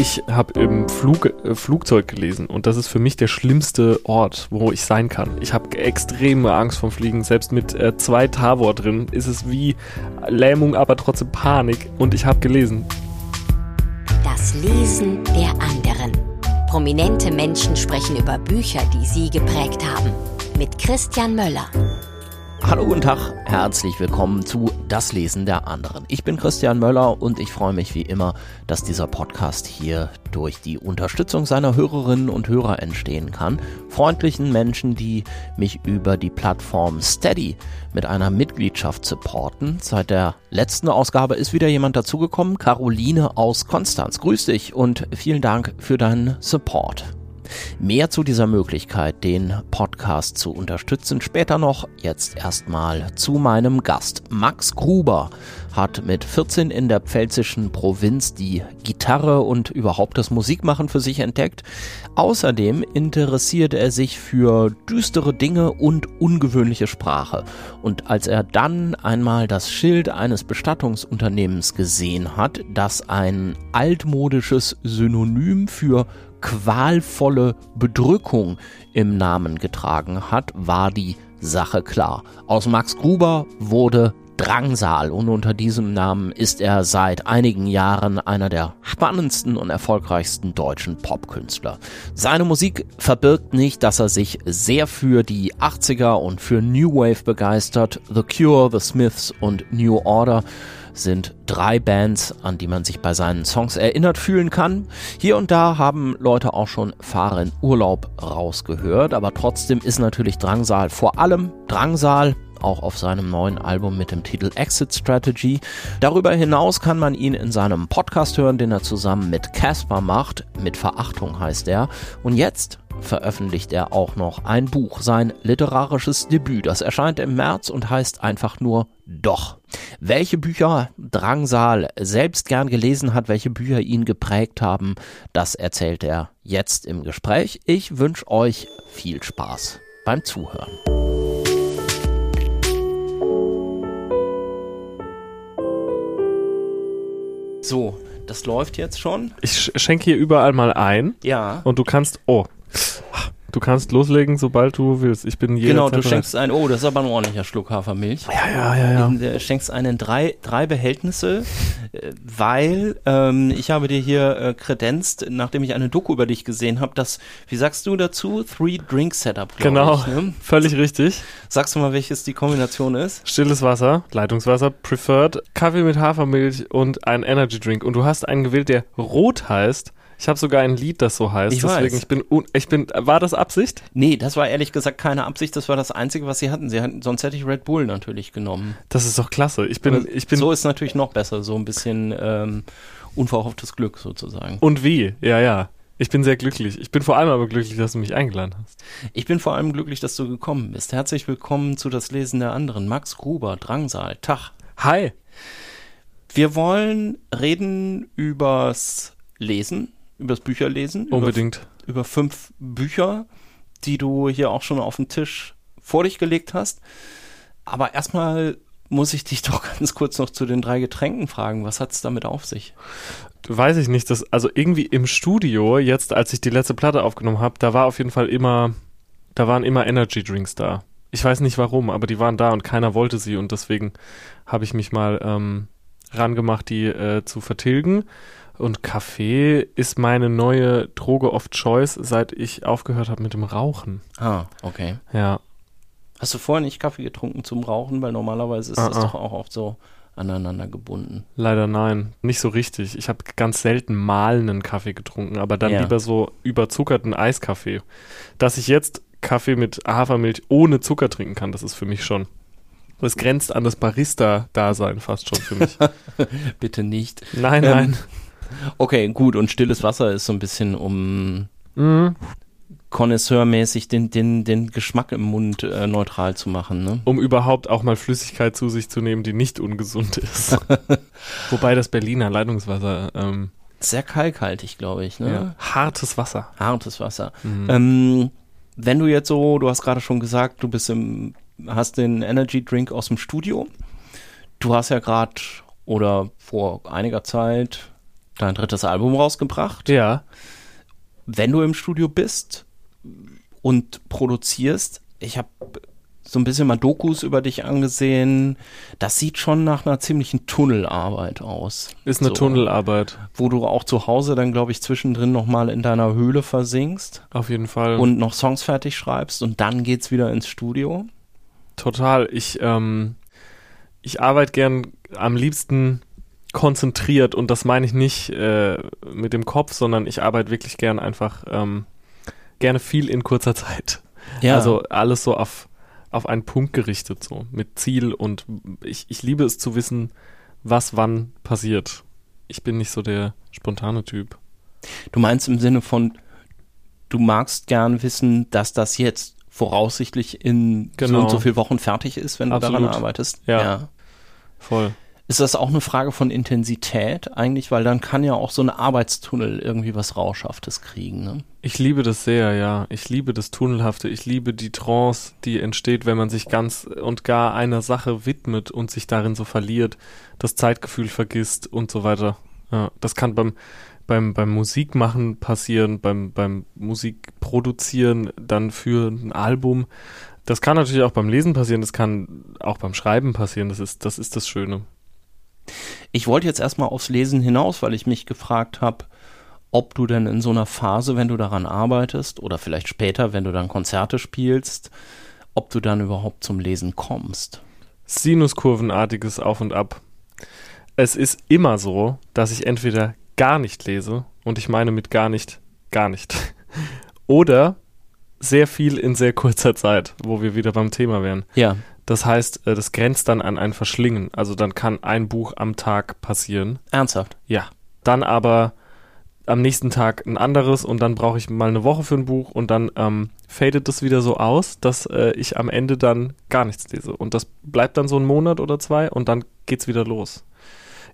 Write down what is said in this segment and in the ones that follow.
Ich habe im Flug, äh, Flugzeug gelesen und das ist für mich der schlimmste Ort, wo ich sein kann. Ich habe extreme Angst vom Fliegen. Selbst mit äh, zwei Tavor drin ist es wie Lähmung, aber trotzdem Panik. Und ich habe gelesen. Das Lesen der anderen. Prominente Menschen sprechen über Bücher, die sie geprägt haben. Mit Christian Möller. Hallo, guten Tag, herzlich willkommen zu Das Lesen der anderen. Ich bin Christian Möller und ich freue mich wie immer, dass dieser Podcast hier durch die Unterstützung seiner Hörerinnen und Hörer entstehen kann. Freundlichen Menschen, die mich über die Plattform Steady mit einer Mitgliedschaft supporten. Seit der letzten Ausgabe ist wieder jemand dazugekommen, Caroline aus Konstanz. Grüß dich und vielen Dank für deinen Support. Mehr zu dieser Möglichkeit, den Podcast zu unterstützen, später noch. Jetzt erstmal zu meinem Gast. Max Gruber hat mit 14 in der pfälzischen Provinz die Gitarre und überhaupt das Musikmachen für sich entdeckt. Außerdem interessiert er sich für düstere Dinge und ungewöhnliche Sprache. Und als er dann einmal das Schild eines Bestattungsunternehmens gesehen hat, das ein altmodisches Synonym für qualvolle Bedrückung im Namen getragen hat, war die Sache klar. Aus Max Gruber wurde Drangsal und unter diesem Namen ist er seit einigen Jahren einer der spannendsten und erfolgreichsten deutschen Popkünstler. Seine Musik verbirgt nicht, dass er sich sehr für die 80er und für New Wave begeistert. The Cure, The Smiths und New Order sind drei Bands, an die man sich bei seinen Songs erinnert fühlen kann. Hier und da haben Leute auch schon Fahren Urlaub rausgehört, aber trotzdem ist natürlich Drangsal vor allem Drangsal auch auf seinem neuen Album mit dem Titel Exit Strategy. Darüber hinaus kann man ihn in seinem Podcast hören, den er zusammen mit Casper macht. Mit Verachtung heißt er. Und jetzt veröffentlicht er auch noch ein Buch, sein literarisches Debüt. Das erscheint im März und heißt einfach nur Doch. Welche Bücher Drangsal selbst gern gelesen hat, welche Bücher ihn geprägt haben, das erzählt er jetzt im Gespräch. Ich wünsche euch viel Spaß beim Zuhören. So, das läuft jetzt schon. Ich schenke hier überall mal ein. Ja. Und du kannst. Oh. Du kannst loslegen, sobald du willst. Ich bin jederzeit Genau, du bereit. schenkst ein, oh, das ist aber ein ordentlicher Schluck Hafermilch. Ja, ja, ja, ja. Du schenkst einen drei, drei Behältnisse, äh, weil ähm, ich habe dir hier äh, kredenzt, nachdem ich eine Doku über dich gesehen habe, das, wie sagst du dazu? Three Drink Setup, Genau, ich. Ne? völlig richtig. Sagst du mal, welches die Kombination ist? Stilles Wasser, Leitungswasser, preferred, Kaffee mit Hafermilch und ein Energy Drink. Und du hast einen gewählt, der rot heißt. Ich habe sogar ein Lied, das so heißt. Ich Deswegen, weiß. ich bin, ich bin, war das Absicht? Nee, das war ehrlich gesagt keine Absicht, das war das Einzige, was sie hatten. Sie hatten sonst hätte ich Red Bull natürlich genommen. Das ist doch klasse. Ich bin, ich bin, so ist natürlich noch besser, so ein bisschen ähm, unverhofftes Glück sozusagen. und wie? Ja, ja. Ich bin sehr glücklich. Ich bin vor allem aber glücklich, dass du mich eingeladen hast. Ich bin vor allem glücklich, dass du gekommen bist. Herzlich willkommen zu das Lesen der anderen. Max Gruber, Drangsal, Tag. Hi. Wir wollen reden übers Lesen, übers Bücherlesen. Unbedingt. Über, über fünf Bücher, die du hier auch schon auf den Tisch vor dich gelegt hast. Aber erstmal muss ich dich doch ganz kurz noch zu den drei Getränken fragen. Was hat es damit auf sich? Weiß ich nicht, dass, also irgendwie im Studio, jetzt als ich die letzte Platte aufgenommen habe, da war auf jeden Fall immer, da waren immer Energy Drinks da. Ich weiß nicht warum, aber die waren da und keiner wollte sie und deswegen habe ich mich mal ähm, rangemacht, die äh, zu vertilgen. Und Kaffee ist meine neue Droge of Choice, seit ich aufgehört habe mit dem Rauchen. Ah, okay. Ja. Hast du vorher nicht Kaffee getrunken zum Rauchen? Weil normalerweise ist das Ah, ah. doch auch oft so aneinander gebunden. Leider nein, nicht so richtig. Ich habe ganz selten mahlenden Kaffee getrunken, aber dann Ja. lieber so überzuckerten Eiskaffee. Dass ich jetzt Kaffee mit Hafermilch ohne Zucker trinken kann, das ist für mich schon. Das grenzt an das Barista-Dasein fast schon für mich. Bitte nicht. Nein, Ähm, nein. Okay, gut. Und stilles Wasser ist so ein bisschen, um Mhm. konnoisseurmäßig den, den, den Geschmack im Mund äh, neutral zu machen. Ne? Um überhaupt auch mal Flüssigkeit zu sich zu nehmen, die nicht ungesund ist. Wobei das Berliner Leitungswasser, ähm, Sehr kalkhaltig, glaube ich. Ne? ja, hartes Wasser. Hartes Wasser. Mhm. Ähm, wenn du jetzt so, du hast gerade schon gesagt, du bist im, hast den Energy Drink aus dem Studio. Du hast ja gerade oder vor einiger Zeit dein drittes Album rausgebracht. Ja. Wenn du im Studio bist und produzierst, ich habe so ein bisschen mal Dokus über dich angesehen. Das sieht schon nach einer ziemlichen Tunnelarbeit aus. Ist eine so, Tunnelarbeit. Wo du auch zu Hause dann, glaube ich, zwischendrin nochmal in deiner Höhle versinkst. Auf jeden Fall. Und noch Songs fertig schreibst und dann geht's wieder ins Studio. Total. Ich, ähm, ich arbeite gern am liebsten konzentriert und das meine ich nicht äh, mit dem Kopf, sondern ich arbeite wirklich gern einfach ähm, gerne viel in kurzer Zeit. Ja. Also alles so auf auf einen Punkt gerichtet, so mit Ziel und ich, ich liebe es zu wissen, was wann passiert. Ich bin nicht so der spontane Typ. Du meinst im Sinne von, du magst gern wissen, dass das jetzt voraussichtlich in genau. so und so vielen Wochen fertig ist, wenn Absolut. du daran arbeitest? Ja. ja. Voll. Ist das auch eine Frage von Intensität eigentlich? Weil dann kann ja auch so ein Arbeitstunnel irgendwie was Rauschhaftes kriegen. Ne? Ich liebe das sehr, ja. Ich liebe das Tunnelhafte. Ich liebe die Trance, die entsteht, wenn man sich ganz und gar einer Sache widmet und sich darin so verliert, das Zeitgefühl vergisst und so weiter. Ja, das kann beim, beim, beim Musikmachen passieren, beim, beim Musikproduzieren dann für ein Album. Das kann natürlich auch beim Lesen passieren, das kann auch beim Schreiben passieren. Das ist, das ist das Schöne. Ich wollte jetzt erstmal aufs Lesen hinaus, weil ich mich gefragt habe, ob du denn in so einer Phase, wenn du daran arbeitest oder vielleicht später, wenn du dann Konzerte spielst, ob du dann überhaupt zum Lesen kommst. Sinuskurvenartiges Auf und Ab. Es ist immer so, dass ich entweder gar nicht lese und ich meine mit gar nicht, gar nicht. Oder sehr viel in sehr kurzer Zeit, wo wir wieder beim Thema wären. Ja. Das heißt, äh, das grenzt dann an ein Verschlingen. Also dann kann ein Buch am Tag passieren. Ernsthaft? Ja. Dann aber am nächsten Tag ein anderes und dann brauche ich mal eine Woche für ein Buch und dann ähm, fadet das wieder so aus, dass äh, ich am Ende dann gar nichts lese. Und das bleibt dann so ein Monat oder zwei und dann geht's wieder los.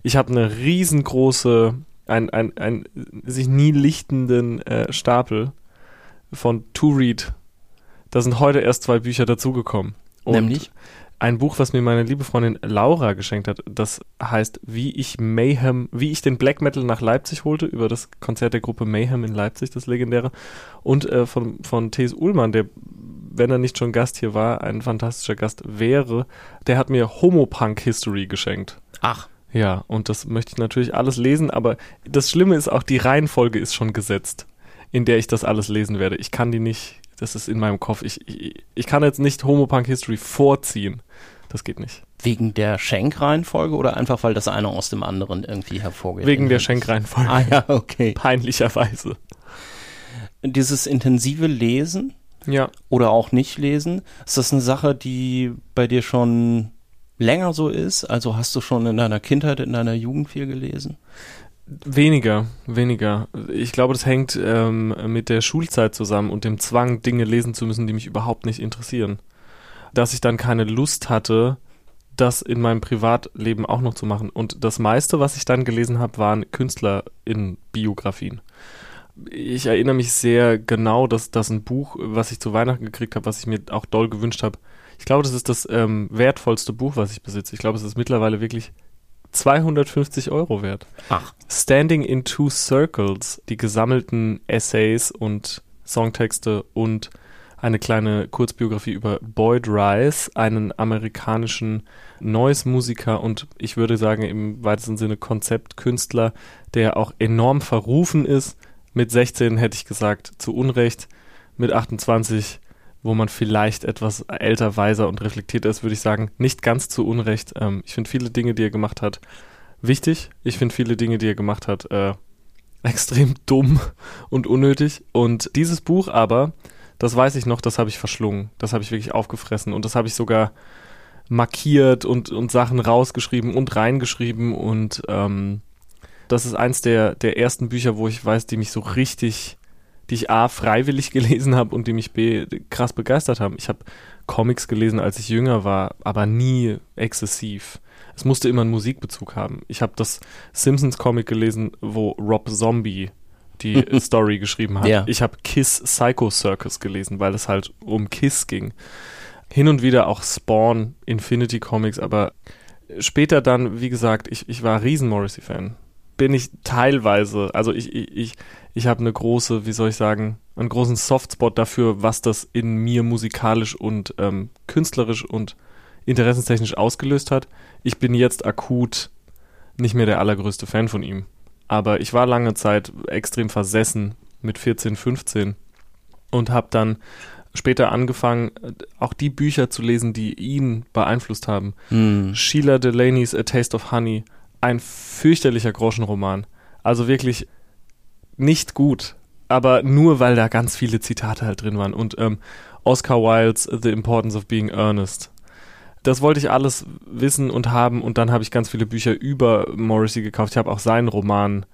Ich habe eine riesengroße, ein, ein, ein sich nie lichtenden äh, Stapel von To Read. Da sind heute erst zwei Bücher dazugekommen. Und Nämlich? Ein Buch, was mir meine liebe Freundin Laura geschenkt hat, das heißt, wie ich Mayhem, wie ich den Black Metal nach Leipzig holte, über das Konzert der Gruppe Mayhem in Leipzig, das legendäre. Und äh, von, von T.S. Ullmann, der, wenn er nicht schon Gast hier war, ein fantastischer Gast wäre, der hat mir Homopunk History geschenkt. Ach. Ja, und das möchte ich natürlich alles lesen, aber das Schlimme ist auch, die Reihenfolge ist schon gesetzt, in der ich das alles lesen werde. Ich kann die nicht das ist in meinem Kopf. Ich, ich, ich kann jetzt nicht Homopunk History vorziehen. Das geht nicht. Wegen der Schenkreihenfolge oder einfach, weil das eine aus dem anderen irgendwie hervorgeht? Wegen der Schenkreihenfolge. Ah ja, okay. Peinlicherweise. Dieses intensive Lesen ja. oder auch nicht lesen, ist das eine Sache, die bei dir schon länger so ist? Also hast du schon in deiner Kindheit, in deiner Jugend viel gelesen? Weniger, weniger. Ich glaube, das hängt ähm, mit der Schulzeit zusammen und dem Zwang, Dinge lesen zu müssen, die mich überhaupt nicht interessieren. Dass ich dann keine Lust hatte, das in meinem Privatleben auch noch zu machen. Und das meiste, was ich dann gelesen habe, waren Künstler in Biografien. Ich erinnere mich sehr genau, dass das ein Buch, was ich zu Weihnachten gekriegt habe, was ich mir auch doll gewünscht habe. Ich glaube, das ist das ähm, wertvollste Buch, was ich besitze. Ich glaube, es ist mittlerweile wirklich 250 Euro wert. Ach. Standing in Two Circles, die gesammelten Essays und Songtexte und eine kleine Kurzbiografie über Boyd Rice, einen amerikanischen Noise-Musiker und ich würde sagen im weitesten Sinne Konzeptkünstler, der auch enorm verrufen ist. Mit 16 hätte ich gesagt, zu Unrecht. Mit 28 wo man vielleicht etwas älter, weiser und reflektierter ist, würde ich sagen, nicht ganz zu Unrecht. Ähm, ich finde viele Dinge, die er gemacht hat, wichtig. Ich finde viele Dinge, die er gemacht hat, äh, extrem dumm und unnötig. Und dieses Buch aber, das weiß ich noch, das habe ich verschlungen. Das habe ich wirklich aufgefressen und das habe ich sogar markiert und, und Sachen rausgeschrieben und reingeschrieben und ähm, das ist eins der, der ersten Bücher, wo ich weiß, die mich so richtig die ich A freiwillig gelesen habe und die mich B krass begeistert haben. Ich habe Comics gelesen, als ich jünger war, aber nie exzessiv. Es musste immer einen Musikbezug haben. Ich habe das Simpsons Comic gelesen, wo Rob Zombie die Story geschrieben hat. Ja. Ich habe Kiss Psycho Circus gelesen, weil es halt um Kiss ging. Hin und wieder auch Spawn, Infinity Comics, aber später dann, wie gesagt, ich, ich war riesen Morrissey-Fan. bin ich teilweise, also ich, ich, ich, ich habe eine große, wie soll ich sagen, einen großen Softspot dafür, was das in mir musikalisch und ähm, künstlerisch und interessenstechnisch ausgelöst hat. Ich bin jetzt akut nicht mehr der allergrößte Fan von ihm. Aber ich war lange Zeit extrem versessen mit 14, 15 und habe dann später angefangen, auch die Bücher zu lesen, die ihn beeinflusst haben. Hm. Sheila Delaney's A Taste of Honey, ein fürchterlicher Groschenroman. Also wirklich nicht gut, aber nur weil da ganz viele Zitate halt drin waren. Und ähm, Oscar Wilde's The Importance of Being Earnest. Das wollte ich alles wissen und haben und dann habe ich ganz viele Bücher über Morrissey gekauft. Ich habe auch seinen Roman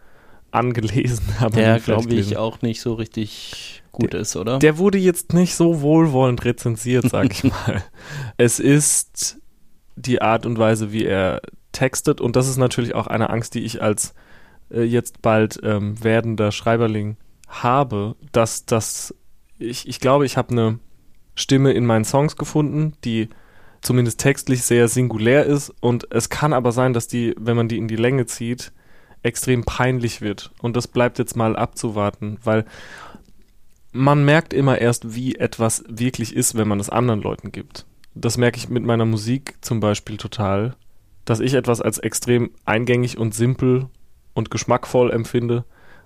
angelesen. Aber Der, glaube ich, auch nicht so richtig gut ist, oder? Der wurde jetzt nicht so wohlwollend rezensiert, sag ich mal. Es ist die Art und Weise, wie er textet und das ist natürlich auch eine Angst, die ich als äh, jetzt bald ähm, werdender Schreiberling habe, dass das ich, ich glaube, ich habe eine Stimme in meinen Songs gefunden, die zumindest textlich sehr singulär ist und es kann aber sein, dass die, wenn man die in die Länge zieht, extrem peinlich wird und das bleibt jetzt mal abzuwarten, weil man merkt immer erst, wie etwas wirklich ist, wenn man es anderen Leuten gibt. Das merke ich mit meiner Musik zum Beispiel total, dass ich etwas als extrem eingängig und simpel und geschmackvoll empfinde,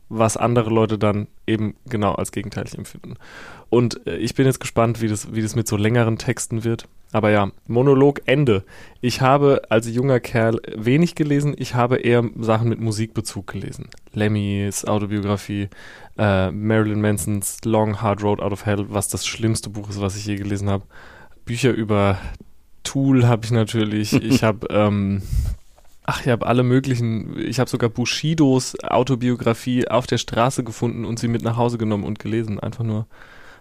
was andere Leute dann eben genau als gegenteilig empfinden. Und äh, ich bin jetzt gespannt, wie das, wie das mit so längeren Texten wird. Aber ja, Monolog Ende. Ich habe als junger Kerl wenig gelesen. Ich habe eher Sachen mit Musikbezug gelesen. Lemmys Autobiografie, äh, Marilyn Mansons Long Hard Road Out of Hell, was das schlimmste Buch ist, was ich je gelesen habe. Bücher über Tool habe ich natürlich. Ich habe ähm, Ach, ich habe alle möglichen, ich habe sogar Bushidos Autobiografie auf der Straße gefunden und sie mit nach Hause genommen und gelesen. Einfach nur,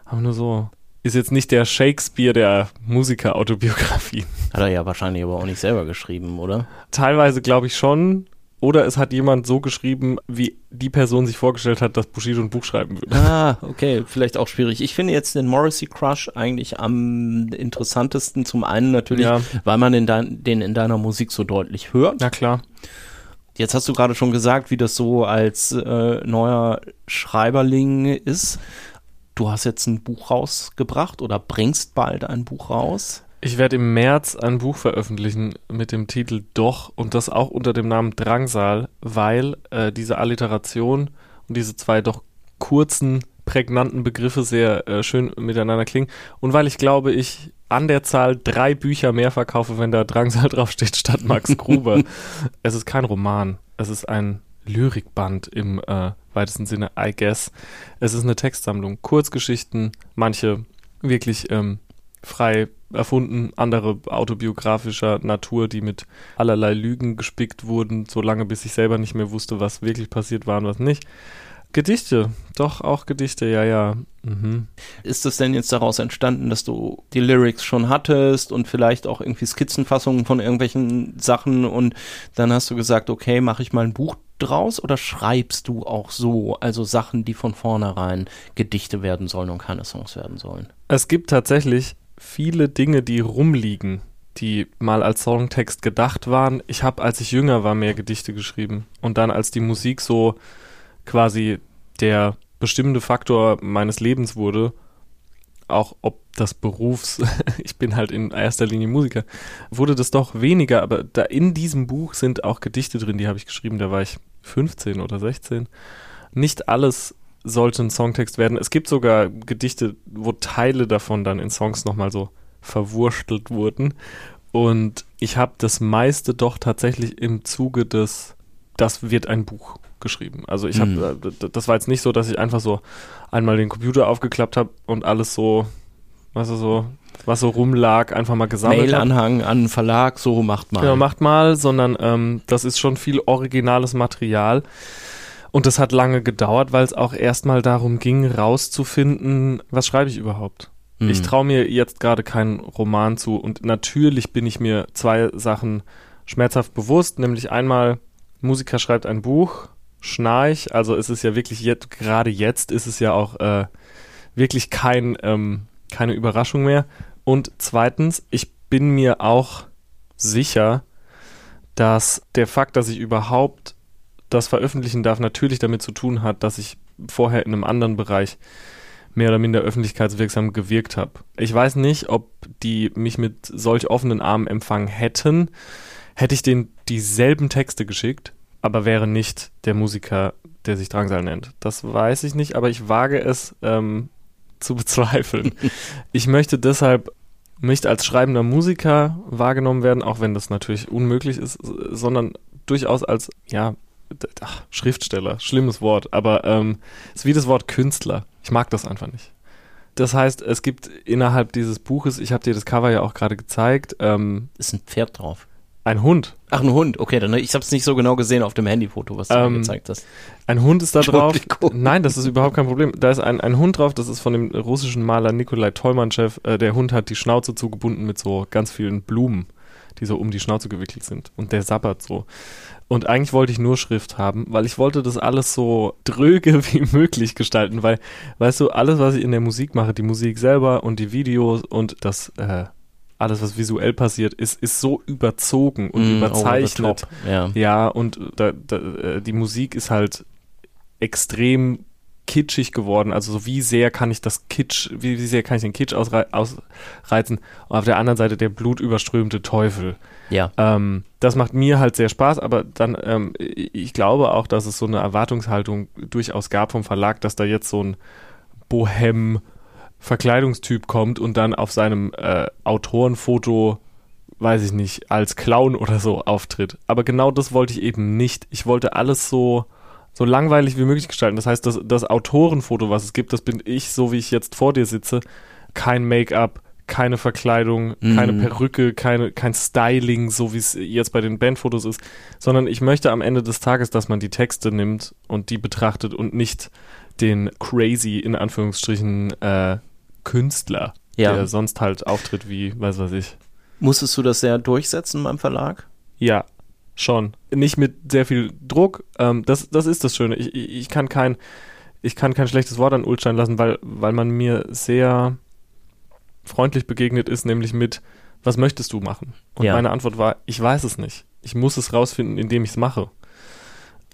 einfach nur so. Ist jetzt nicht der Shakespeare der Musiker-Autobiografie. Hat er ja wahrscheinlich aber auch nicht selber geschrieben, oder? Teilweise glaube ich schon. Oder es hat jemand so geschrieben, wie die Person sich vorgestellt hat, dass Bushido ein Buch schreiben würde. Ah, okay, vielleicht auch schwierig. Ich finde jetzt den Morrissey Crush eigentlich am interessantesten. Zum einen natürlich, Ja. weil man in dein, den in deiner Musik so deutlich hört. Na klar. Jetzt hast du gerade schon gesagt, wie das so als äh, neuer Schreiberling ist. Du hast jetzt ein Buch rausgebracht oder bringst bald ein Buch raus. Ich werde im März ein Buch veröffentlichen mit dem Titel Doch und das auch unter dem Namen Drangsal, weil äh, diese Alliteration und diese zwei doch kurzen, prägnanten Begriffe sehr äh, schön miteinander klingen und weil ich glaube, ich an der Zahl drei Bücher mehr verkaufe, wenn da Drangsal draufsteht, statt Max Gruber. es ist kein Roman, es ist ein Lyrikband im äh, weitesten Sinne, I guess. Es ist eine Textsammlung, Kurzgeschichten, manche wirklich ähm, frei erfunden, andere autobiografischer Natur, die mit allerlei Lügen gespickt wurden, solange bis ich selber nicht mehr wusste, was wirklich passiert war und was nicht. Gedichte, doch auch Gedichte, ja, ja. Mhm. Ist es denn jetzt daraus entstanden, dass du die Lyrics schon hattest und vielleicht auch irgendwie Skizzenfassungen von irgendwelchen Sachen und dann hast du gesagt, okay, mache ich mal ein Buch draus oder schreibst du auch so, also Sachen, die von vornherein Gedichte werden sollen und keine Songs werden sollen? Es gibt tatsächlich viele Dinge, die rumliegen, die mal als Songtext gedacht waren. Ich habe, als ich jünger war, mehr Gedichte geschrieben. Und dann, als die Musik so quasi der bestimmende Faktor meines Lebens wurde, auch ob das Berufs, ich bin halt in erster Linie Musiker, wurde das doch weniger, aber da in diesem Buch sind auch Gedichte drin, die habe ich geschrieben, da war ich 15 oder 16. Nicht alles sollte ein Songtext werden. Es gibt sogar Gedichte, wo Teile davon dann in Songs nochmal so verwurstelt wurden. Und ich habe das meiste doch tatsächlich im Zuge des, das wird ein Buch geschrieben. Also ich habe, Mhm. äh, das war jetzt nicht so, dass ich einfach so einmal den Computer aufgeklappt habe und alles so, weißt du, so, was so rumlag, einfach mal gesammelt habe. Mail-Anhang an einen Verlag, so macht man. Genau, macht mal, sondern ähm, das ist schon viel originales Material. Und das hat lange gedauert, weil es auch erstmal darum ging, rauszufinden, was schreibe ich überhaupt. Mhm. Ich traue mir jetzt gerade keinen Roman zu und natürlich bin ich mir zwei Sachen schmerzhaft bewusst, nämlich einmal, Musiker schreibt ein Buch, Schnarch, also es ist ja wirklich jetzt, gerade jetzt ist es ja auch äh, wirklich kein, ähm, keine Überraschung mehr. Und zweitens, ich bin mir auch sicher, dass der Fakt, dass ich überhaupt das veröffentlichen darf, natürlich damit zu tun hat, dass ich vorher in einem anderen Bereich mehr oder minder öffentlichkeitswirksam gewirkt habe. Ich weiß nicht, ob die mich mit solch offenen Armen empfangen hätten, hätte ich denen dieselben Texte geschickt, aber wäre nicht der Musiker, der sich Drangsal nennt. Das weiß ich nicht, aber ich wage es ähm, zu bezweifeln. ich möchte deshalb nicht als schreibender Musiker wahrgenommen werden, auch wenn das natürlich unmöglich ist, sondern durchaus als, ja, ach, Schriftsteller, schlimmes Wort, aber ähm, ist wie das Wort Künstler. Ich mag das einfach nicht. Das heißt, es gibt innerhalb dieses Buches, ich habe dir das Cover ja auch gerade gezeigt, ähm, ist ein Pferd drauf. Ein Hund. Ach, ein Hund. Okay, dann ich habe es nicht so genau gesehen auf dem Handyfoto, was du ähm, mir gezeigt hast. Ein Hund ist da drauf. Nein, das ist überhaupt kein Problem. Da ist ein, ein Hund drauf, das ist von dem russischen Maler Nikolai Tolmanschew. Äh, der Hund hat die Schnauze zugebunden mit so ganz vielen Blumen, die so um die Schnauze gewickelt sind. Und der sabbert so. Und eigentlich wollte ich nur Schrift haben, weil ich wollte das alles so dröge wie möglich gestalten, weil, weißt du, alles, was ich in der Musik mache, die Musik selber und die Videos und das äh, alles, was visuell passiert, ist, ist so überzogen und mm, überzeichnet. Ja. ja, und da, da, äh, die Musik ist halt extrem kitschig geworden. Also so wie sehr kann ich das Kitsch, wie, wie sehr kann ich den Kitsch ausrei ausreizen? Und auf der anderen Seite der blutüberströmte Teufel. Ja. Ähm, das macht mir halt sehr Spaß, aber dann, ähm, ich glaube auch, dass es so eine Erwartungshaltung durchaus gab vom Verlag, dass da jetzt so ein Bohem Verkleidungstyp kommt und dann auf seinem äh, Autorenfoto, weiß ich nicht, als Clown oder so auftritt. Aber genau das wollte ich eben nicht. Ich wollte alles so, so langweilig wie möglich gestalten. Das heißt, das, das Autorenfoto, was es gibt, das bin ich, so wie ich jetzt vor dir sitze. Kein Make-up, keine Verkleidung, mhm. keine Perücke, keine, kein Styling, so wie es jetzt bei den Bandfotos ist, sondern ich möchte am Ende des Tages, dass man die Texte nimmt und die betrachtet und nicht den crazy, in Anführungsstrichen, äh, Künstler, ja. der sonst halt auftritt wie, weiß was ich. Musstest du das sehr durchsetzen beim Verlag? Ja, schon. Nicht mit sehr viel Druck. Ähm, das, das ist das Schöne. Ich, ich, ich, kann kein, ich kann kein schlechtes Wort an Ulstein lassen, weil, weil man mir sehr freundlich begegnet ist, nämlich mit, was möchtest du machen? Und ja. meine Antwort war, ich weiß es nicht. Ich muss es rausfinden, indem ich es mache.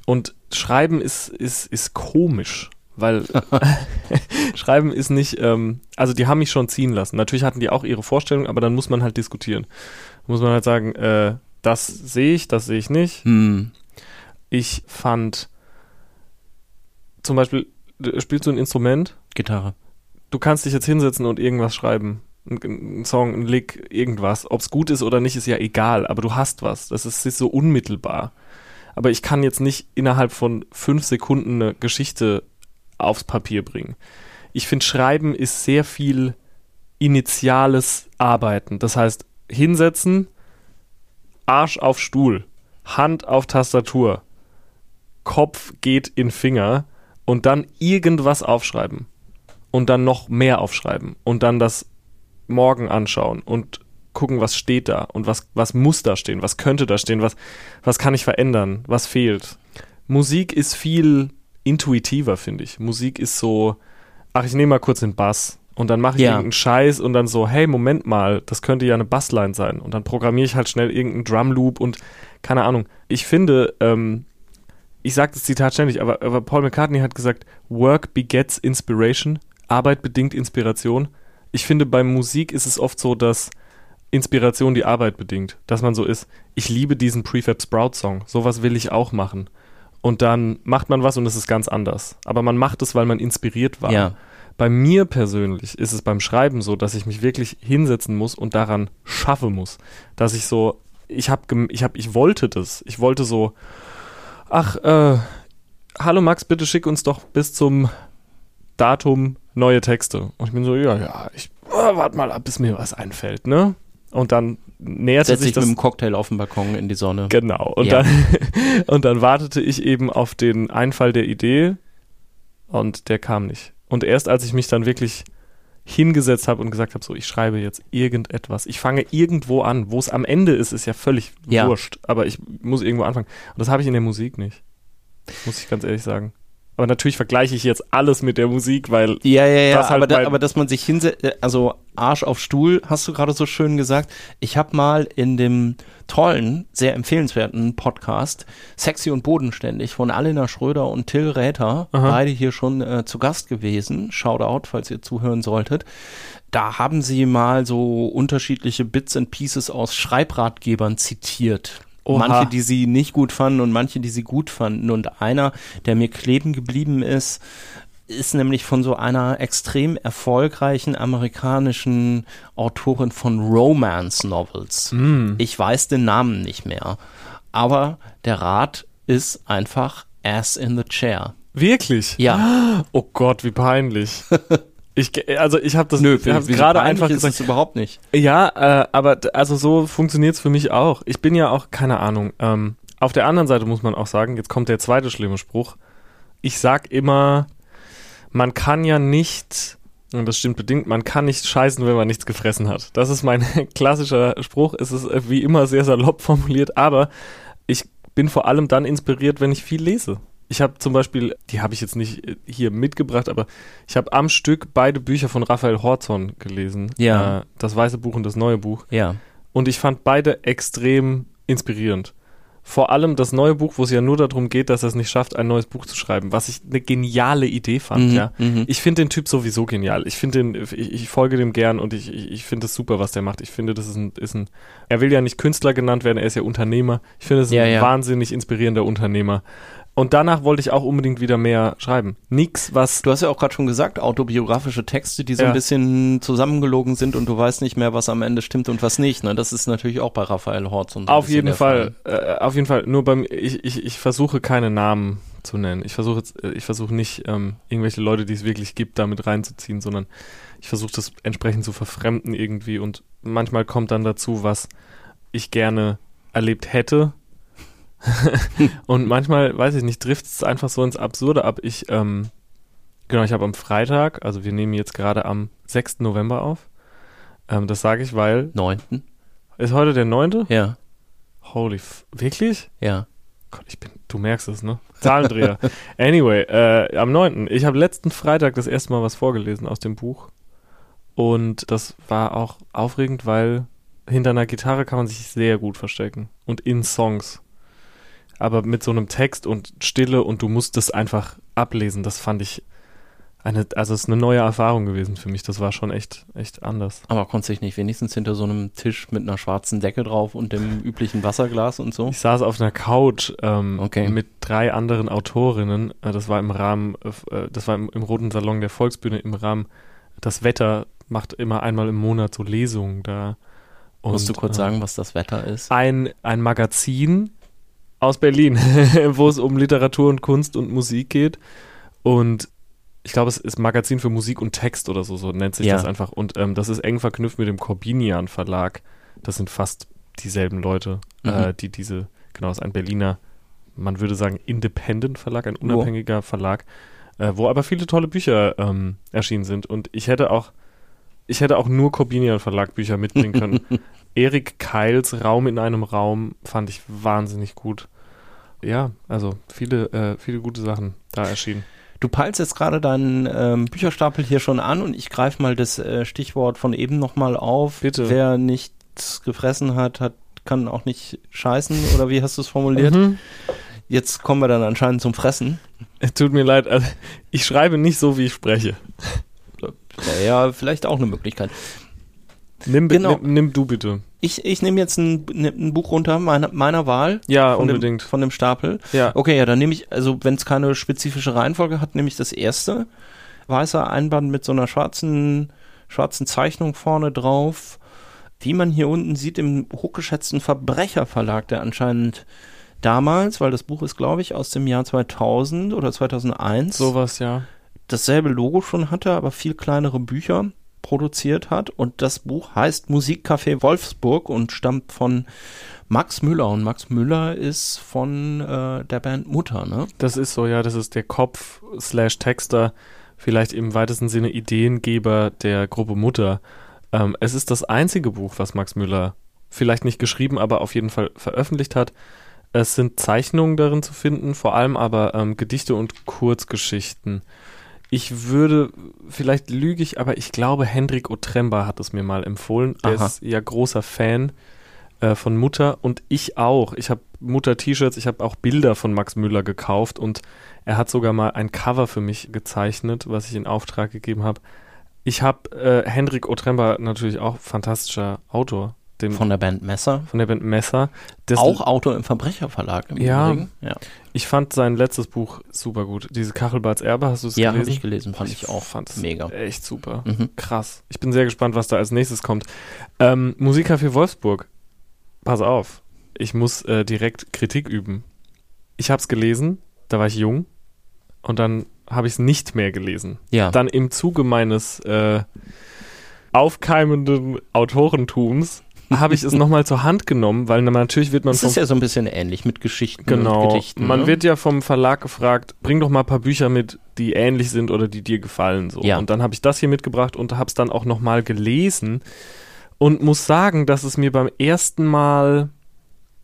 Und Schreiben ist, ist, ist komisch weil Schreiben ist nicht, ähm, also die haben mich schon ziehen lassen. Natürlich hatten die auch ihre Vorstellung, aber dann muss man halt diskutieren. Muss man halt sagen, äh, das sehe ich, das sehe ich nicht. Hm. Ich fand zum Beispiel, spielst du ein Instrument? Gitarre. Du kannst dich jetzt hinsetzen und irgendwas schreiben. Ein, Song, ein Lick, irgendwas. Ob es gut ist oder nicht, ist ja egal, aber du hast was. Das ist, ist so unmittelbar. Aber ich kann jetzt nicht innerhalb von fünf Sekunden eine Geschichte aufs Papier bringen. Ich finde, Schreiben ist sehr viel initiales Arbeiten. Das heißt, hinsetzen, Arsch auf Stuhl, Hand auf Tastatur, Kopf geht in Finger und dann irgendwas aufschreiben. Und dann noch mehr aufschreiben. Und dann das morgen anschauen und gucken, was steht da und was, was muss da stehen, was könnte da stehen, was, was kann ich verändern, was fehlt. Musik ist viel intuitiver, finde ich. Musik ist so, ach, ich nehme mal kurz den Bass und dann mache ich ja. irgendeinen Scheiß und dann so, hey, Moment mal, das könnte ja eine Bassline sein. Und dann programmiere ich halt schnell irgendeinen Drumloop und keine Ahnung. Ich finde, ähm, ich sage das Zitat ständig, aber, aber Paul McCartney hat gesagt, Work begets Inspiration, Arbeit bedingt Inspiration. Ich finde, bei Musik ist es oft so, dass Inspiration die Arbeit bedingt. Dass man so ist, ich liebe diesen Prefab Sprout Song, sowas will ich auch machen und dann macht man was und es ist ganz anders. Aber man macht es, weil man inspiriert war. Ja. Bei mir persönlich ist es beim Schreiben so, dass ich mich wirklich hinsetzen muss und daran schaffe muss, dass ich so, ich habe, ich habe, ich wollte das. Ich wollte so, ach, äh, hallo Max, bitte schick uns doch bis zum Datum neue Texte. Und ich bin so, ja, ja, ich oh, warte mal ab, bis mir was einfällt, ne? Und dann näherte Setz sich das mit dem Cocktail auf dem Balkon in die Sonne. Genau. Und, ja. dann, und dann wartete ich eben auf den Einfall der Idee und der kam nicht. Und erst als ich mich dann wirklich hingesetzt habe und gesagt habe, so, ich schreibe jetzt irgendetwas. Ich fange irgendwo an. Wo es am Ende ist, ist ja völlig ja. wurscht. Aber ich muss irgendwo anfangen. Und das habe ich in der Musik nicht. Muss ich ganz ehrlich sagen. Aber natürlich vergleiche ich jetzt alles mit der Musik, weil Ja, ja, ja, das halt aber, da, aber dass man sich hinsetzt, also Arsch auf Stuhl, hast du gerade so schön gesagt. Ich habe mal in dem tollen, sehr empfehlenswerten Podcast Sexy und Bodenständig von Alina Schröder und Till Räther, Aha. beide hier schon äh, zu Gast gewesen. Shoutout, falls ihr zuhören solltet. Da haben sie mal so unterschiedliche Bits and Pieces aus Schreibratgebern zitiert. Oha. Manche, die sie nicht gut fanden und manche, die sie gut fanden. Und einer, der mir kleben geblieben ist, ist nämlich von so einer extrem erfolgreichen amerikanischen Autorin von Romance Novels. Hm. Ich weiß den Namen nicht mehr. Aber der Rat ist einfach Ass in the Chair. wirklich. Ja. Oh Gott, wie peinlich. Ich, also ich habe das Nö, ich hab gerade einfach ist gesagt. es überhaupt nicht. Ja, äh, aber also so funktioniert's für mich auch. Ich bin ja auch, keine Ahnung. Ähm, auf der anderen Seite muss man auch sagen, jetzt kommt der zweite schlimme Spruch. Ich sag immer, man kann ja nicht, und das stimmt bedingt, man kann nicht scheißen, wenn man nichts gefressen hat. Das ist mein klassischer Spruch. Es ist äh, wie immer sehr salopp formuliert, aber ich bin vor allem dann inspiriert, wenn ich viel lese. Ich habe zum Beispiel, die habe ich jetzt nicht äh, hier mitgebracht, aber ich habe am Stück beide Bücher von Raphael Horzon gelesen. Ja. Äh, das weiße Buch und das neue Buch. Ja. Und ich fand beide extrem inspirierend. Vor allem das neue Buch, wo es ja nur darum geht, dass er es nicht schafft, ein neues Buch zu schreiben, was ich eine geniale Idee fand, Mhm, ja. mhm. Ich finde den Typ sowieso genial. Ich finde den, ich, ich folge dem gern und ich, ich, ich finde es super, was der macht. Ich finde, das ist ein, ist ein, er will ja nicht Künstler genannt werden, er ist ja Unternehmer. Ich finde, es ist Ja, ein ja. wahnsinnig inspirierender Unternehmer. Und danach wollte ich auch unbedingt wieder mehr schreiben. Nix, was Du hast ja auch gerade schon gesagt, autobiografische Texte, die so Ja. ein bisschen zusammengelogen sind und du weißt nicht mehr, was am Ende stimmt und was nicht. Ne? Das ist natürlich auch bei Raphael Horz und so Auf jeden Fall, äh, auf jeden Fall. Nur beim, ich, ich, ich versuche keine Namen zu nennen. Ich versuche jetzt, äh, ich versuche nicht ähm, irgendwelche Leute, die es wirklich gibt, damit reinzuziehen, sondern ich versuche das entsprechend zu verfremden irgendwie und manchmal kommt dann dazu, was ich gerne erlebt hätte. und manchmal, weiß ich nicht, trifft es einfach so ins Absurde ab. Ich, ähm, genau, ich habe am Freitag, also wir nehmen jetzt gerade am 6. November auf. Ähm, das sage ich, weil, Neunten. ist heute der 9.? Ja, Holy, f wirklich? ja. Gott, ich bin, du merkst es, ne? Zahlendreher. anyway, äh, am 9. Ich habe letzten Freitag das erste Mal was vorgelesen aus dem Buch. Und das war auch aufregend, weil hinter einer Gitarre kann man sich sehr gut verstecken. Und in Songs. Aber mit so einem Text und Stille und du musst es einfach ablesen, das fand ich eine, also es ist eine neue Erfahrung gewesen für mich. Das war schon echt, echt anders. Aber konntest du dich nicht wenigstens hinter so einem Tisch mit einer schwarzen Decke drauf und dem üblichen Wasserglas und so? Ich saß auf einer Couch ähm, Okay. mit drei anderen Autorinnen. Äh, das war im Rahmen, äh, das war im, im Roten Salon der Volksbühne im Rahmen. Das Wetter macht immer einmal im Monat so Lesungen da. Und, Musst du kurz äh, sagen, was das Wetter ist? Ein, ein Magazin aus Berlin, wo es um Literatur und Kunst und Musik geht. Und ich glaube, es ist Magazin für Musik und Text oder so, so nennt sich Ja. das einfach. Und ähm, das ist eng verknüpft mit dem Corbinian Verlag. Das sind fast dieselben Leute, äh, Mhm. die diese, genau, das ist ein Berliner, man würde sagen, Independent Verlag, ein unabhängiger Verlag, äh, wo aber viele tolle Bücher ähm, erschienen sind. Und ich hätte auch, ich hätte auch nur Corbinian Verlag Bücher mitbringen können. Erik Keils Raum in einem Raum fand ich wahnsinnig gut. Ja, also viele, äh, viele gute Sachen da erschienen. Du peilst jetzt gerade deinen ähm, Bücherstapel hier schon an und ich greife mal das äh, Stichwort von eben nochmal auf. Bitte. Wer nichts gefressen hat, hat kann auch nicht scheißen oder wie hast du es formuliert? Mhm. Jetzt kommen wir dann anscheinend zum Fressen. Es tut mir leid, also ich schreibe nicht so, wie ich spreche. Ja, vielleicht auch eine Möglichkeit. Nimm, Genau. nimm, nimm du bitte. Ich, ich nehme jetzt ein, ne- ein Buch runter meiner, meiner Wahl. Ja, von unbedingt. Dem, von dem Stapel. Ja. Okay, ja, dann nehme ich, also wenn es keine spezifische Reihenfolge hat, nehme ich das erste. Weißer Einband mit so einer schwarzen, schwarzen Zeichnung vorne drauf. Wie man hier unten sieht, im hochgeschätzten Verbrecherverlag, der anscheinend damals, weil das Buch ist, glaube ich, aus dem Jahr 2000 oder 2001, Sowas, ja. dasselbe Logo schon hatte, aber viel kleinere Bücher produziert hat. Und das Buch heißt Musikcafé Wolfsburg und stammt von Max Müller. Und Max Müller ist von äh, der Band Mutter, ne? Das ist so, ja, das ist der Kopf slash Texter, vielleicht im weitesten Sinne Ideengeber der Gruppe Mutter. Ähm, es ist das einzige Buch, was Max Müller vielleicht nicht geschrieben, aber auf jeden Fall veröffentlicht hat. Es sind Zeichnungen darin zu finden, vor allem aber ähm, Gedichte und Kurzgeschichten. Ich würde, vielleicht lüge ich, aber ich glaube, Hendrik Otremba hat es mir mal empfohlen. Er ist ja großer Fan äh, von Mutter und ich auch. Ich habe Mutter-T-Shirts, ich habe auch Bilder von Max Müller gekauft und er hat sogar mal ein Cover für mich gezeichnet, was ich in Auftrag gegeben habe. Ich habe äh, Hendrik Otremba natürlich auch fantastischer Autor, dem, von, Von der Band Messer. der Band Messer. Das Auch Autor im Verbrecherverlag im Ja. Übrigen. Ja, Ich fand sein letztes Buch super gut. Diese Kachelbarts Erbe, hast du es ja habe gelesen? ich gelesen, fand ich auch fand es mega. echt super. Mhm. Krass. Ich bin sehr gespannt, was da als nächstes kommt. Ähm, Musikcafé Wolfsburg. Pass auf. Ich muss äh, direkt Kritik üben. Ich habe es gelesen, da war ich jung und dann habe ich es nicht mehr gelesen. Ja, Dann im Zuge meines äh, aufkeimenden Autorentums habe ich es nochmal zur Hand genommen, weil na, natürlich wird man vom ist ja so ein bisschen ähnlich mit Geschichten Genau. und Gedichten. Man ne? wird ja vom Verlag gefragt, bring doch mal ein paar Bücher mit, die ähnlich sind oder die dir gefallen. So. Ja. Und dann habe ich das hier mitgebracht und habe es dann auch nochmal gelesen und muss sagen, dass es mir beim ersten Mal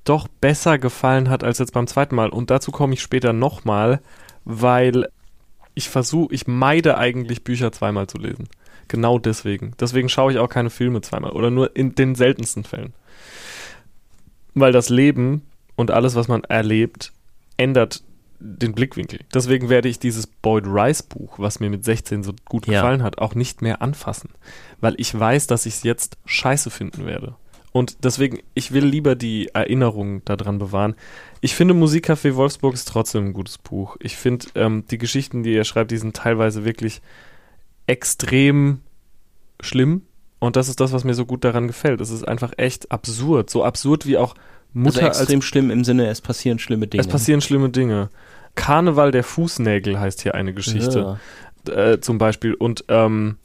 doch besser gefallen hat als jetzt beim zweiten Mal. Und dazu komme ich später nochmal, weil ich versuche, ich meide eigentlich Bücher zweimal zu lesen. Genau deswegen. Deswegen schaue ich auch keine Filme zweimal oder nur in den seltensten Fällen. Weil das Leben und alles, was man erlebt, ändert den Blickwinkel. Deswegen werde ich dieses Boyd Rice Buch, was mir mit 16 so gut Ja. gefallen hat, auch nicht mehr anfassen. Weil ich weiß, dass ich es jetzt scheiße finden werde. Und deswegen, ich will lieber die Erinnerungen daran bewahren. Ich finde Musikcafé Wolfsburg ist trotzdem ein gutes Buch. Ich finde ähm, die Geschichten, die er schreibt, die sind teilweise wirklich extrem schlimm. Und das ist das, was mir so gut daran gefällt. Es ist einfach echt absurd. So absurd wie auch Mutter also extrem schlimm im Sinne, es passieren schlimme Dinge. als es passieren schlimme Dinge. Karneval der Fußnägel heißt hier eine Geschichte äh, zum Beispiel. Und ähm,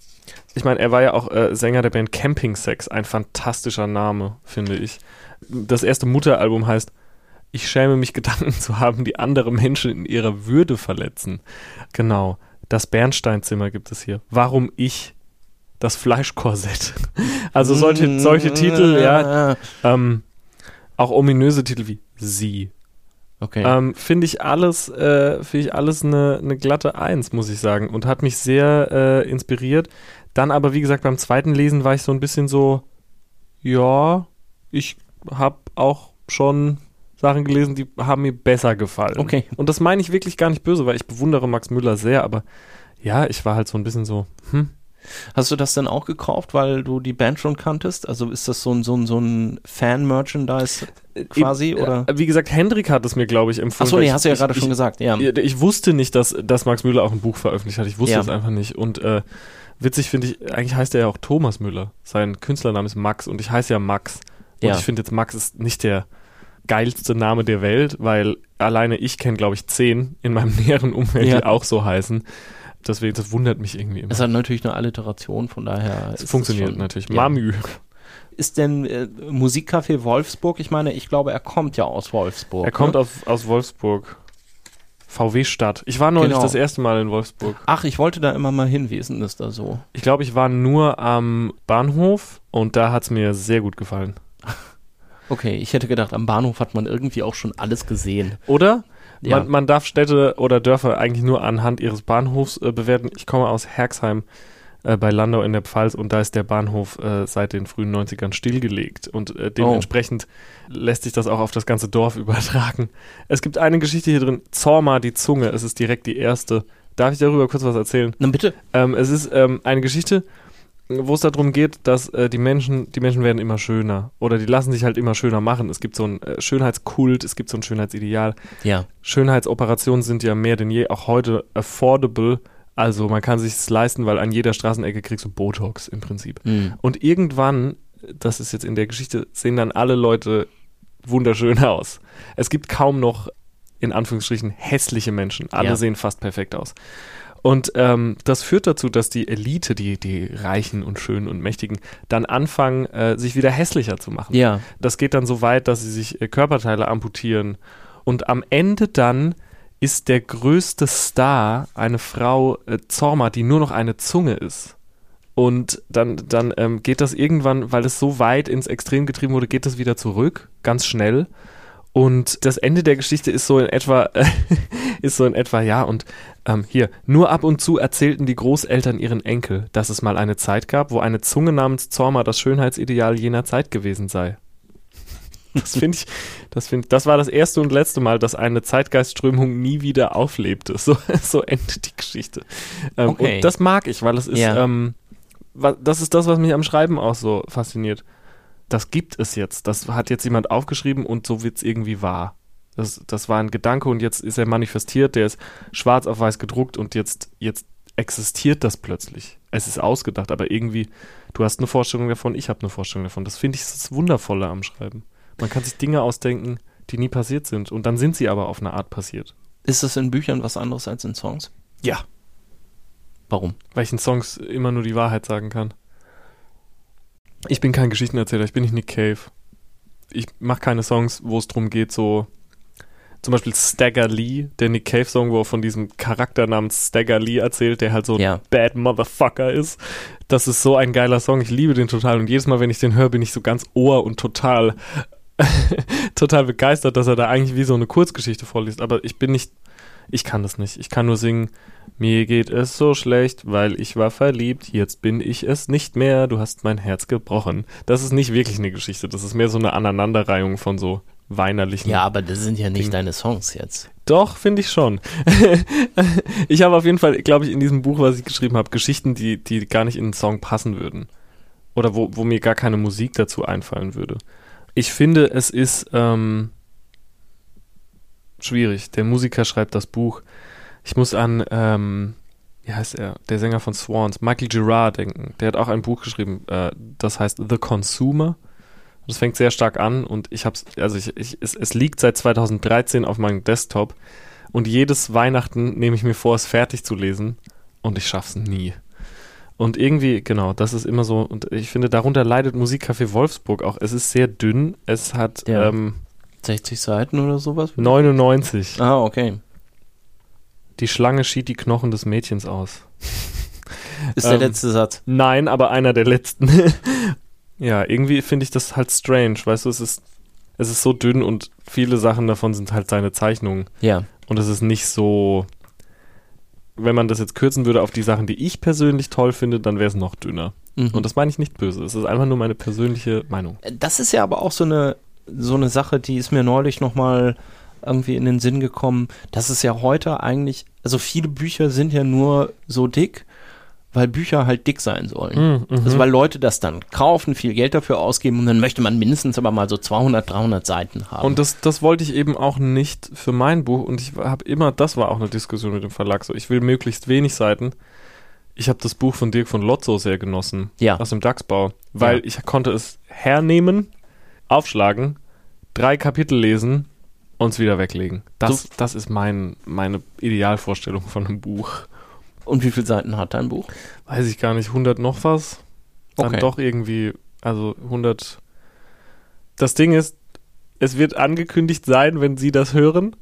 ich meine, er war ja auch äh, Sänger der Band Camping Sex, ein fantastischer Name, finde ich. Das erste Mutteralbum heißt Ich schäme mich, Gedanken zu haben, die andere Menschen in ihrer Würde verletzen. Genau. Das Bernsteinzimmer gibt es hier. Warum ich? Das Fleischkorsett. Also solche, solche Titel, ja. Ähm, auch ominöse Titel wie Sie. Okay. Ähm, finde ich alles, äh, finde ich alles eine, eine glatte Eins, muss ich sagen. Und hat mich sehr äh, inspiriert. Dann aber, wie gesagt, beim zweiten Lesen war ich so ein bisschen so, ja, ich habe auch schon Sachen gelesen, die haben mir besser gefallen. Okay. Und das meine ich wirklich gar nicht böse, weil ich bewundere Max Müller sehr, aber ja, ich war halt so ein bisschen so, hm, Hast du das denn auch gekauft, weil du die Band schon kanntest? Also ist das so ein, so ein, so ein Fan-Merchandise quasi? Eben, oder? äh, Wie gesagt, Hendrik hat es mir, glaube ich, empfohlen. Achso, nee, ich- hast du ja ich- gerade ich, schon gesagt. Ja. Ja, Ich wusste nicht, dass, dass Max Müller auch ein Buch veröffentlicht hat. Ich wusste Ja. es einfach nicht. Und äh, witzig finde ich, eigentlich heißt er ja auch Thomas Müller. Sein Künstlername ist Max und ich heiße ja Max. Und Ja. ich finde jetzt Max ist nicht der geilste Name der Welt, weil alleine ich kenne, glaube ich, zehn in meinem näheren Umfeld, Ja. die auch so heißen. Deswegen, das wundert mich irgendwie immer. Es hat natürlich eine Alliteration, von daher. Es ist funktioniert schon- natürlich. Ja. Mamü. Ist denn äh, Musikcafé Wolfsburg? Ich meine, ich glaube, er kommt ja aus Wolfsburg. Er kommt ne? aus, aus Wolfsburg. VW-Stadt. Ich war neulich Genau. das erste Mal in Wolfsburg. Ach, ich wollte da immer mal hin. Wie ist denn das da so? Ich glaube, ich war nur am Bahnhof und da hat es mir sehr gut gefallen. Okay, ich hätte gedacht, am Bahnhof hat man irgendwie auch schon alles gesehen. Oder? Ja. Man, man darf Städte oder Dörfer eigentlich nur anhand ihres Bahnhofs äh, bewerten. Ich komme aus Herxheim äh, bei Landau in der Pfalz und da ist der Bahnhof äh, seit den frühen 90ern stillgelegt und äh, dementsprechend lässt sich das auch auf das ganze Dorf übertragen. Es gibt eine Geschichte hier drin, Zorma die Zunge, es ist direkt die erste. Darf ich darüber kurz was erzählen? Na bitte. Ähm, es ist ähm, eine Geschichte, wo es darum geht, dass äh, die Menschen, die Menschen werden immer schöner oder die lassen sich halt immer schöner machen. Es gibt so einen äh, Schönheitskult, es gibt so ein Schönheitsideal. Ja. Schönheitsoperationen sind ja mehr denn je auch heute affordable. Also man kann sich es leisten, weil an jeder Straßenecke kriegst du Botox im Prinzip. Hm. Und irgendwann, das ist jetzt in der Geschichte, sehen dann alle Leute wunderschön aus. Es gibt kaum noch, in Anführungsstrichen, hässliche Menschen. Alle Ja. sehen fast perfekt aus. Und ähm, das führt dazu, dass die Elite, die, die Reichen und Schönen und Mächtigen, dann anfangen, äh, sich wieder hässlicher zu machen. Ja. Das geht dann so weit, dass sie sich äh, Körperteile amputieren. Und am Ende dann ist der größte Star eine Frau, äh, Zorma, die nur noch eine Zunge ist. Und dann, dann ähm, geht das irgendwann, weil es so weit ins Extrem getrieben wurde, geht das wieder zurück, ganz schnell. Und das Ende der Geschichte ist so in etwa, ist so in etwa, ja, und ähm, hier, nur ab und zu erzählten die Großeltern ihren Enkel, dass es mal eine Zeit gab, wo eine Zunge namens Zorma das Schönheitsideal jener Zeit gewesen sei. Das finde ich, das finde das war das erste und letzte Mal, dass eine Zeitgeistströmung nie wieder auflebte. So, so endet die Geschichte. Ähm, Okay. Und das mag ich, weil es ist, Ja. ähm, das ist das, was mich am Schreiben auch so fasziniert. Das gibt es jetzt. Das hat jetzt jemand aufgeschrieben und so wird es irgendwie wahr. Das, das war ein Gedanke und jetzt ist er manifestiert, der ist schwarz auf weiß gedruckt und jetzt, jetzt existiert das plötzlich. Es ist ausgedacht, aber irgendwie, du hast eine Vorstellung davon, ich habe eine Vorstellung davon. Das finde ich das Wundervolle am Schreiben. Man kann sich Dinge ausdenken, die nie passiert sind und dann sind sie aber auf eine Art passiert. Ist das in Büchern was anderes als in Songs? Ja. Warum? Weil ich in Songs immer nur die Wahrheit sagen kann. Ich bin kein Geschichtenerzähler, ich bin nicht Nick Cave. Ich mache keine Songs, wo es darum geht, so zum Beispiel Stagger Lee, der Nick Cave Song, wo er von diesem Charakter namens Stagger Lee erzählt, der halt so Ja. ein Bad Motherfucker ist. Das ist so ein geiler Song, ich liebe den total und jedes Mal, wenn ich den höre, bin ich so ganz ohr und total total begeistert, dass er da eigentlich wie so eine Kurzgeschichte vorliest, aber ich bin nicht ich kann das nicht. Ich kann nur singen, mir geht es so schlecht, weil ich war verliebt, jetzt bin ich es nicht mehr, du hast mein Herz gebrochen. Das ist nicht wirklich eine Geschichte, das ist mehr so eine Aneinanderreihung von so weinerlichen. Ja, aber das sind ja nicht Ding. deine Songs jetzt. Doch, finde ich schon. ich habe auf jeden Fall, glaube ich, in diesem Buch, was ich geschrieben habe, Geschichten, die, die gar nicht in einen Song passen würden. Oder wo, wo mir gar keine Musik dazu einfallen würde. Ich finde, es ist ähm, schwierig. Der Musiker schreibt das Buch. Ich muss an, ähm, wie heißt er, der Sänger von Swans, Michael Girard denken. Der hat auch ein Buch geschrieben, äh, das heißt The Consumer. Das fängt sehr stark an und ich hab's, also ich, ich, es, es liegt seit 2013 auf meinem Desktop und jedes Weihnachten nehme ich mir vor, es fertig zu lesen und ich schaff's nie. Und irgendwie, genau, das ist immer so, und ich finde, darunter leidet Musikcafé Wolfsburg auch. Es ist sehr dünn, es hat Ja. ähm, 60 Seiten oder sowas? 99. Ah, okay. Die Schlange schied die Knochen des Mädchens aus. Ist der Ähm, letzte Satz. Nein, aber einer der letzten. ja, irgendwie finde ich das halt strange, weißt du, es ist, es ist so dünn und viele Sachen davon sind halt seine Zeichnungen. Ja. Und es ist nicht so, wenn man das jetzt kürzen würde auf die Sachen, die ich persönlich toll finde, dann wäre es noch dünner. Mhm. Und das meine ich nicht böse, es ist einfach nur meine persönliche Meinung. Das ist ja aber auch so eine, so eine Sache, die ist mir neulich nochmal irgendwie in den Sinn gekommen. Das ist ja heute eigentlich, also viele Bücher sind ja nur so dick, weil Bücher halt dick sein sollen. Mhm, Also weil Leute das dann kaufen, viel Geld dafür ausgeben und dann möchte man mindestens aber mal so 200, 300 Seiten haben. Und das, das wollte ich eben auch nicht für mein Buch und ich habe immer, das war auch eine Diskussion mit dem Verlag, so ich will möglichst wenig Seiten. Ich habe das Buch von Dirk von Lotzo sehr genossen, Ja. aus dem Dachsbau, weil Ja. ich konnte es hernehmen, aufschlagen, drei Kapitel lesen und es wieder weglegen. Das, So- das ist mein, meine Idealvorstellung von einem Buch. Und wie viele Seiten hat dein Buch? Weiß ich gar nicht, 100 noch was? Dann Okay. doch irgendwie, also 100. Das Ding ist, es wird angekündigt sein, wenn Sie das hören.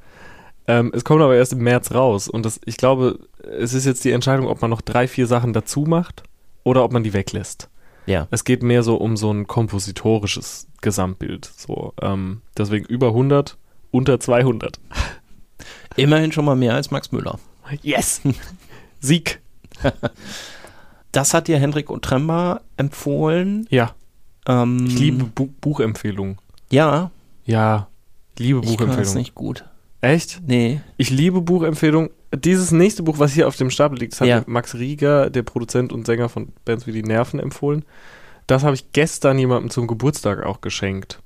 Ähm, es kommt aber erst im März raus. Und das, ich glaube, es ist jetzt die Entscheidung, ob man noch drei, vier Sachen dazu macht oder ob man die weglässt. Ja. Es geht mehr so um so ein kompositorisches Gesamtbild. So, ähm, deswegen über 100, unter 200. Immerhin schon mal mehr als Max Müller. Yes! Sieg! Das hat dir Hendrik Otremba empfohlen. Ja, Ähm, ich liebe Bu Buchempfehlungen. Ja, Ja, ich liebe ich kann Buchempfehlungen. nicht gut. Echt? Nee. Ich liebe Buchempfehlungen. Dieses nächste Buch, was hier auf dem Stapel liegt, das hat Ja. Max Rieger, der Produzent und Sänger von Bands wie die Nerven, empfohlen. Das habe ich gestern jemandem zum Geburtstag auch geschenkt.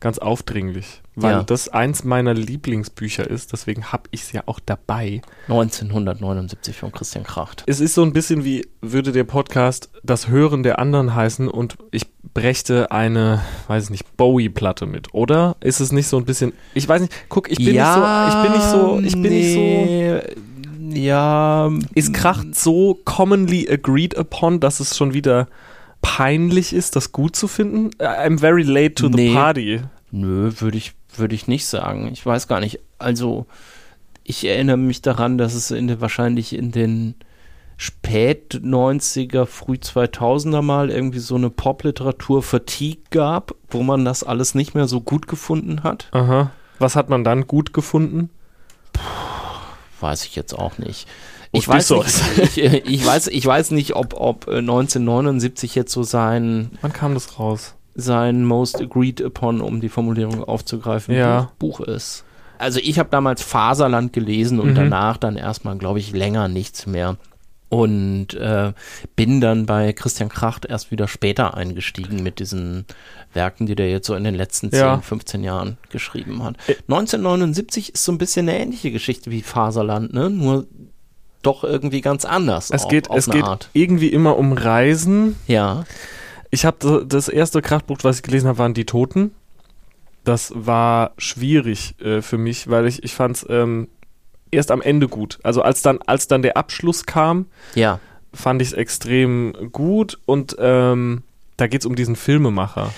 Ganz aufdringlich. Weil Ja. das eins meiner Lieblingsbücher ist, deswegen habe ich es ja auch dabei. 1979 von Christian Kracht. Es ist so ein bisschen wie, würde der Podcast das Hören der anderen heißen und ich brächte eine, weiß ich nicht, Bowie-Platte mit, oder? Ist es nicht so ein bisschen, ich weiß nicht, guck, ich bin nicht so, ich bin nicht so, ich bin nicht so, nicht so. Ja. ist Kracht so commonly agreed upon, dass es schon wieder peinlich ist, das gut zu finden? I'm very late to the Nee. party. Nö, würde ich, würde ich nicht sagen. Ich weiß gar nicht. Also, ich erinnere mich daran, dass es in der, wahrscheinlich in den spät 90er, früh 2000er mal irgendwie so eine Popliteratur Fatigue gab, wo man das alles nicht mehr so gut gefunden hat. Aha. Was hat man dann gut gefunden? Weiß ich jetzt auch nicht. Ich weiß, nicht, ich, ich, weiß, ich weiß nicht, ob, ob äh, 1979 jetzt so sein, Wann kam das raus? sein Most Agreed Upon, um die Formulierung aufzugreifen, Ja. Buch, Buch ist. Also ich habe damals Faserland gelesen und Mhm. danach dann erstmal, glaube ich, länger nichts mehr. Und äh, bin dann bei Christian Kracht erst wieder später eingestiegen mit diesen Werken, die der jetzt so in den letzten 10, Ja. 15 Jahren geschrieben hat. Ä- 1979 ist so ein bisschen eine ähnliche Geschichte wie Faserland, ne? Nur doch irgendwie ganz anders. Es auf, geht, auf es geht Art. irgendwie immer um Reisen. Ja. Ich habe das erste Kraftbuch, was ich gelesen habe, waren Die Toten. Das war schwierig äh, für mich, weil ich, ich fand es ähm, erst am Ende gut. Also als dann, als dann der Abschluss kam, Ja. fand ich es extrem gut und ähm, da geht es um diesen Filmemacher.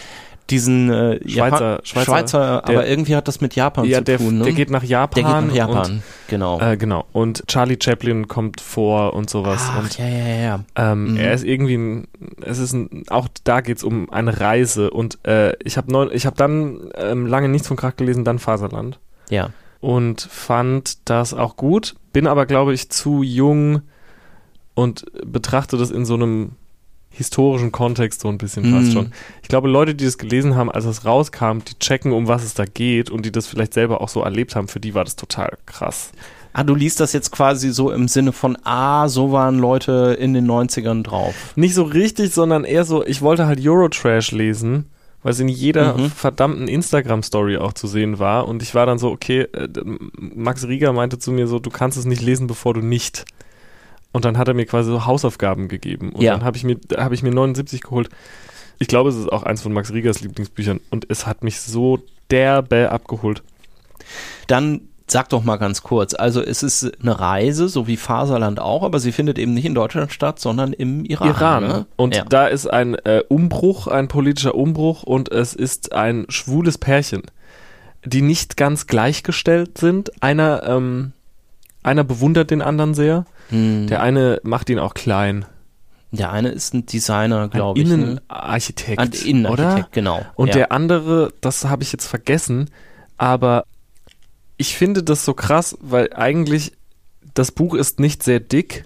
Diesen äh, Schweizer- Japan- Schweizer, Schweizer der- aber irgendwie hat das mit Japan ja, zu der, tun, ne? der geht nach Japan. Der geht nach Japan, genau. Und, äh, genau. Und Charlie Chaplin kommt vor und sowas. Ach, und ja, ja, ja. Ähm, Mhm. Er ist irgendwie ein, es ist ein, auch da geht's um eine Reise und äh, ich habe habe dann ähm, lange nichts von Krach gelesen, dann Faserland Ja. Und fand das auch gut, bin aber glaube ich zu jung und betrachte das in so einem historischen Kontext so ein bisschen fast Mhm. schon. Ich glaube, Leute, die das gelesen haben, als es rauskam, die checken, um was es da geht und die das vielleicht selber auch so erlebt haben, für die war das total krass. Ah, du liest das jetzt quasi so im Sinne von, ah, so waren Leute in den 90ern drauf. Nicht so richtig, sondern eher so, ich wollte halt Eurotrash lesen, weil es in jeder Mhm. verdammten Instagram-Story auch zu sehen war. Und ich war dann so, okay, äh, Max Rieger meinte zu mir so, du kannst es nicht lesen, bevor du nicht. Und dann hat er mir quasi so Hausaufgaben gegeben. Und Ja. dann habe ich, mir- hab ich mir 79 geholt. Ich glaube, es ist auch eins von Max Riegers Lieblingsbüchern. Und es hat mich so derbe abgeholt. Dann sag doch mal ganz kurz, also es ist eine Reise, so wie Faserland auch, aber sie findet eben nicht in Deutschland statt, sondern im Iran. Iran. Ne? Und ja. da ist ein äh, Umbruch, ein politischer Umbruch und es ist ein schwules Pärchen, die nicht ganz gleichgestellt sind. Einer, ähm, einer bewundert den anderen sehr. Hm. Der eine macht ihn auch klein. Der eine ist ein Designer, glaube ich. Ne? Innenarchitekt. Ein Innenarchitekt, oder? genau. Und ja. der andere, das habe ich jetzt vergessen, aber ich finde das so krass, weil eigentlich das Buch ist nicht sehr dick.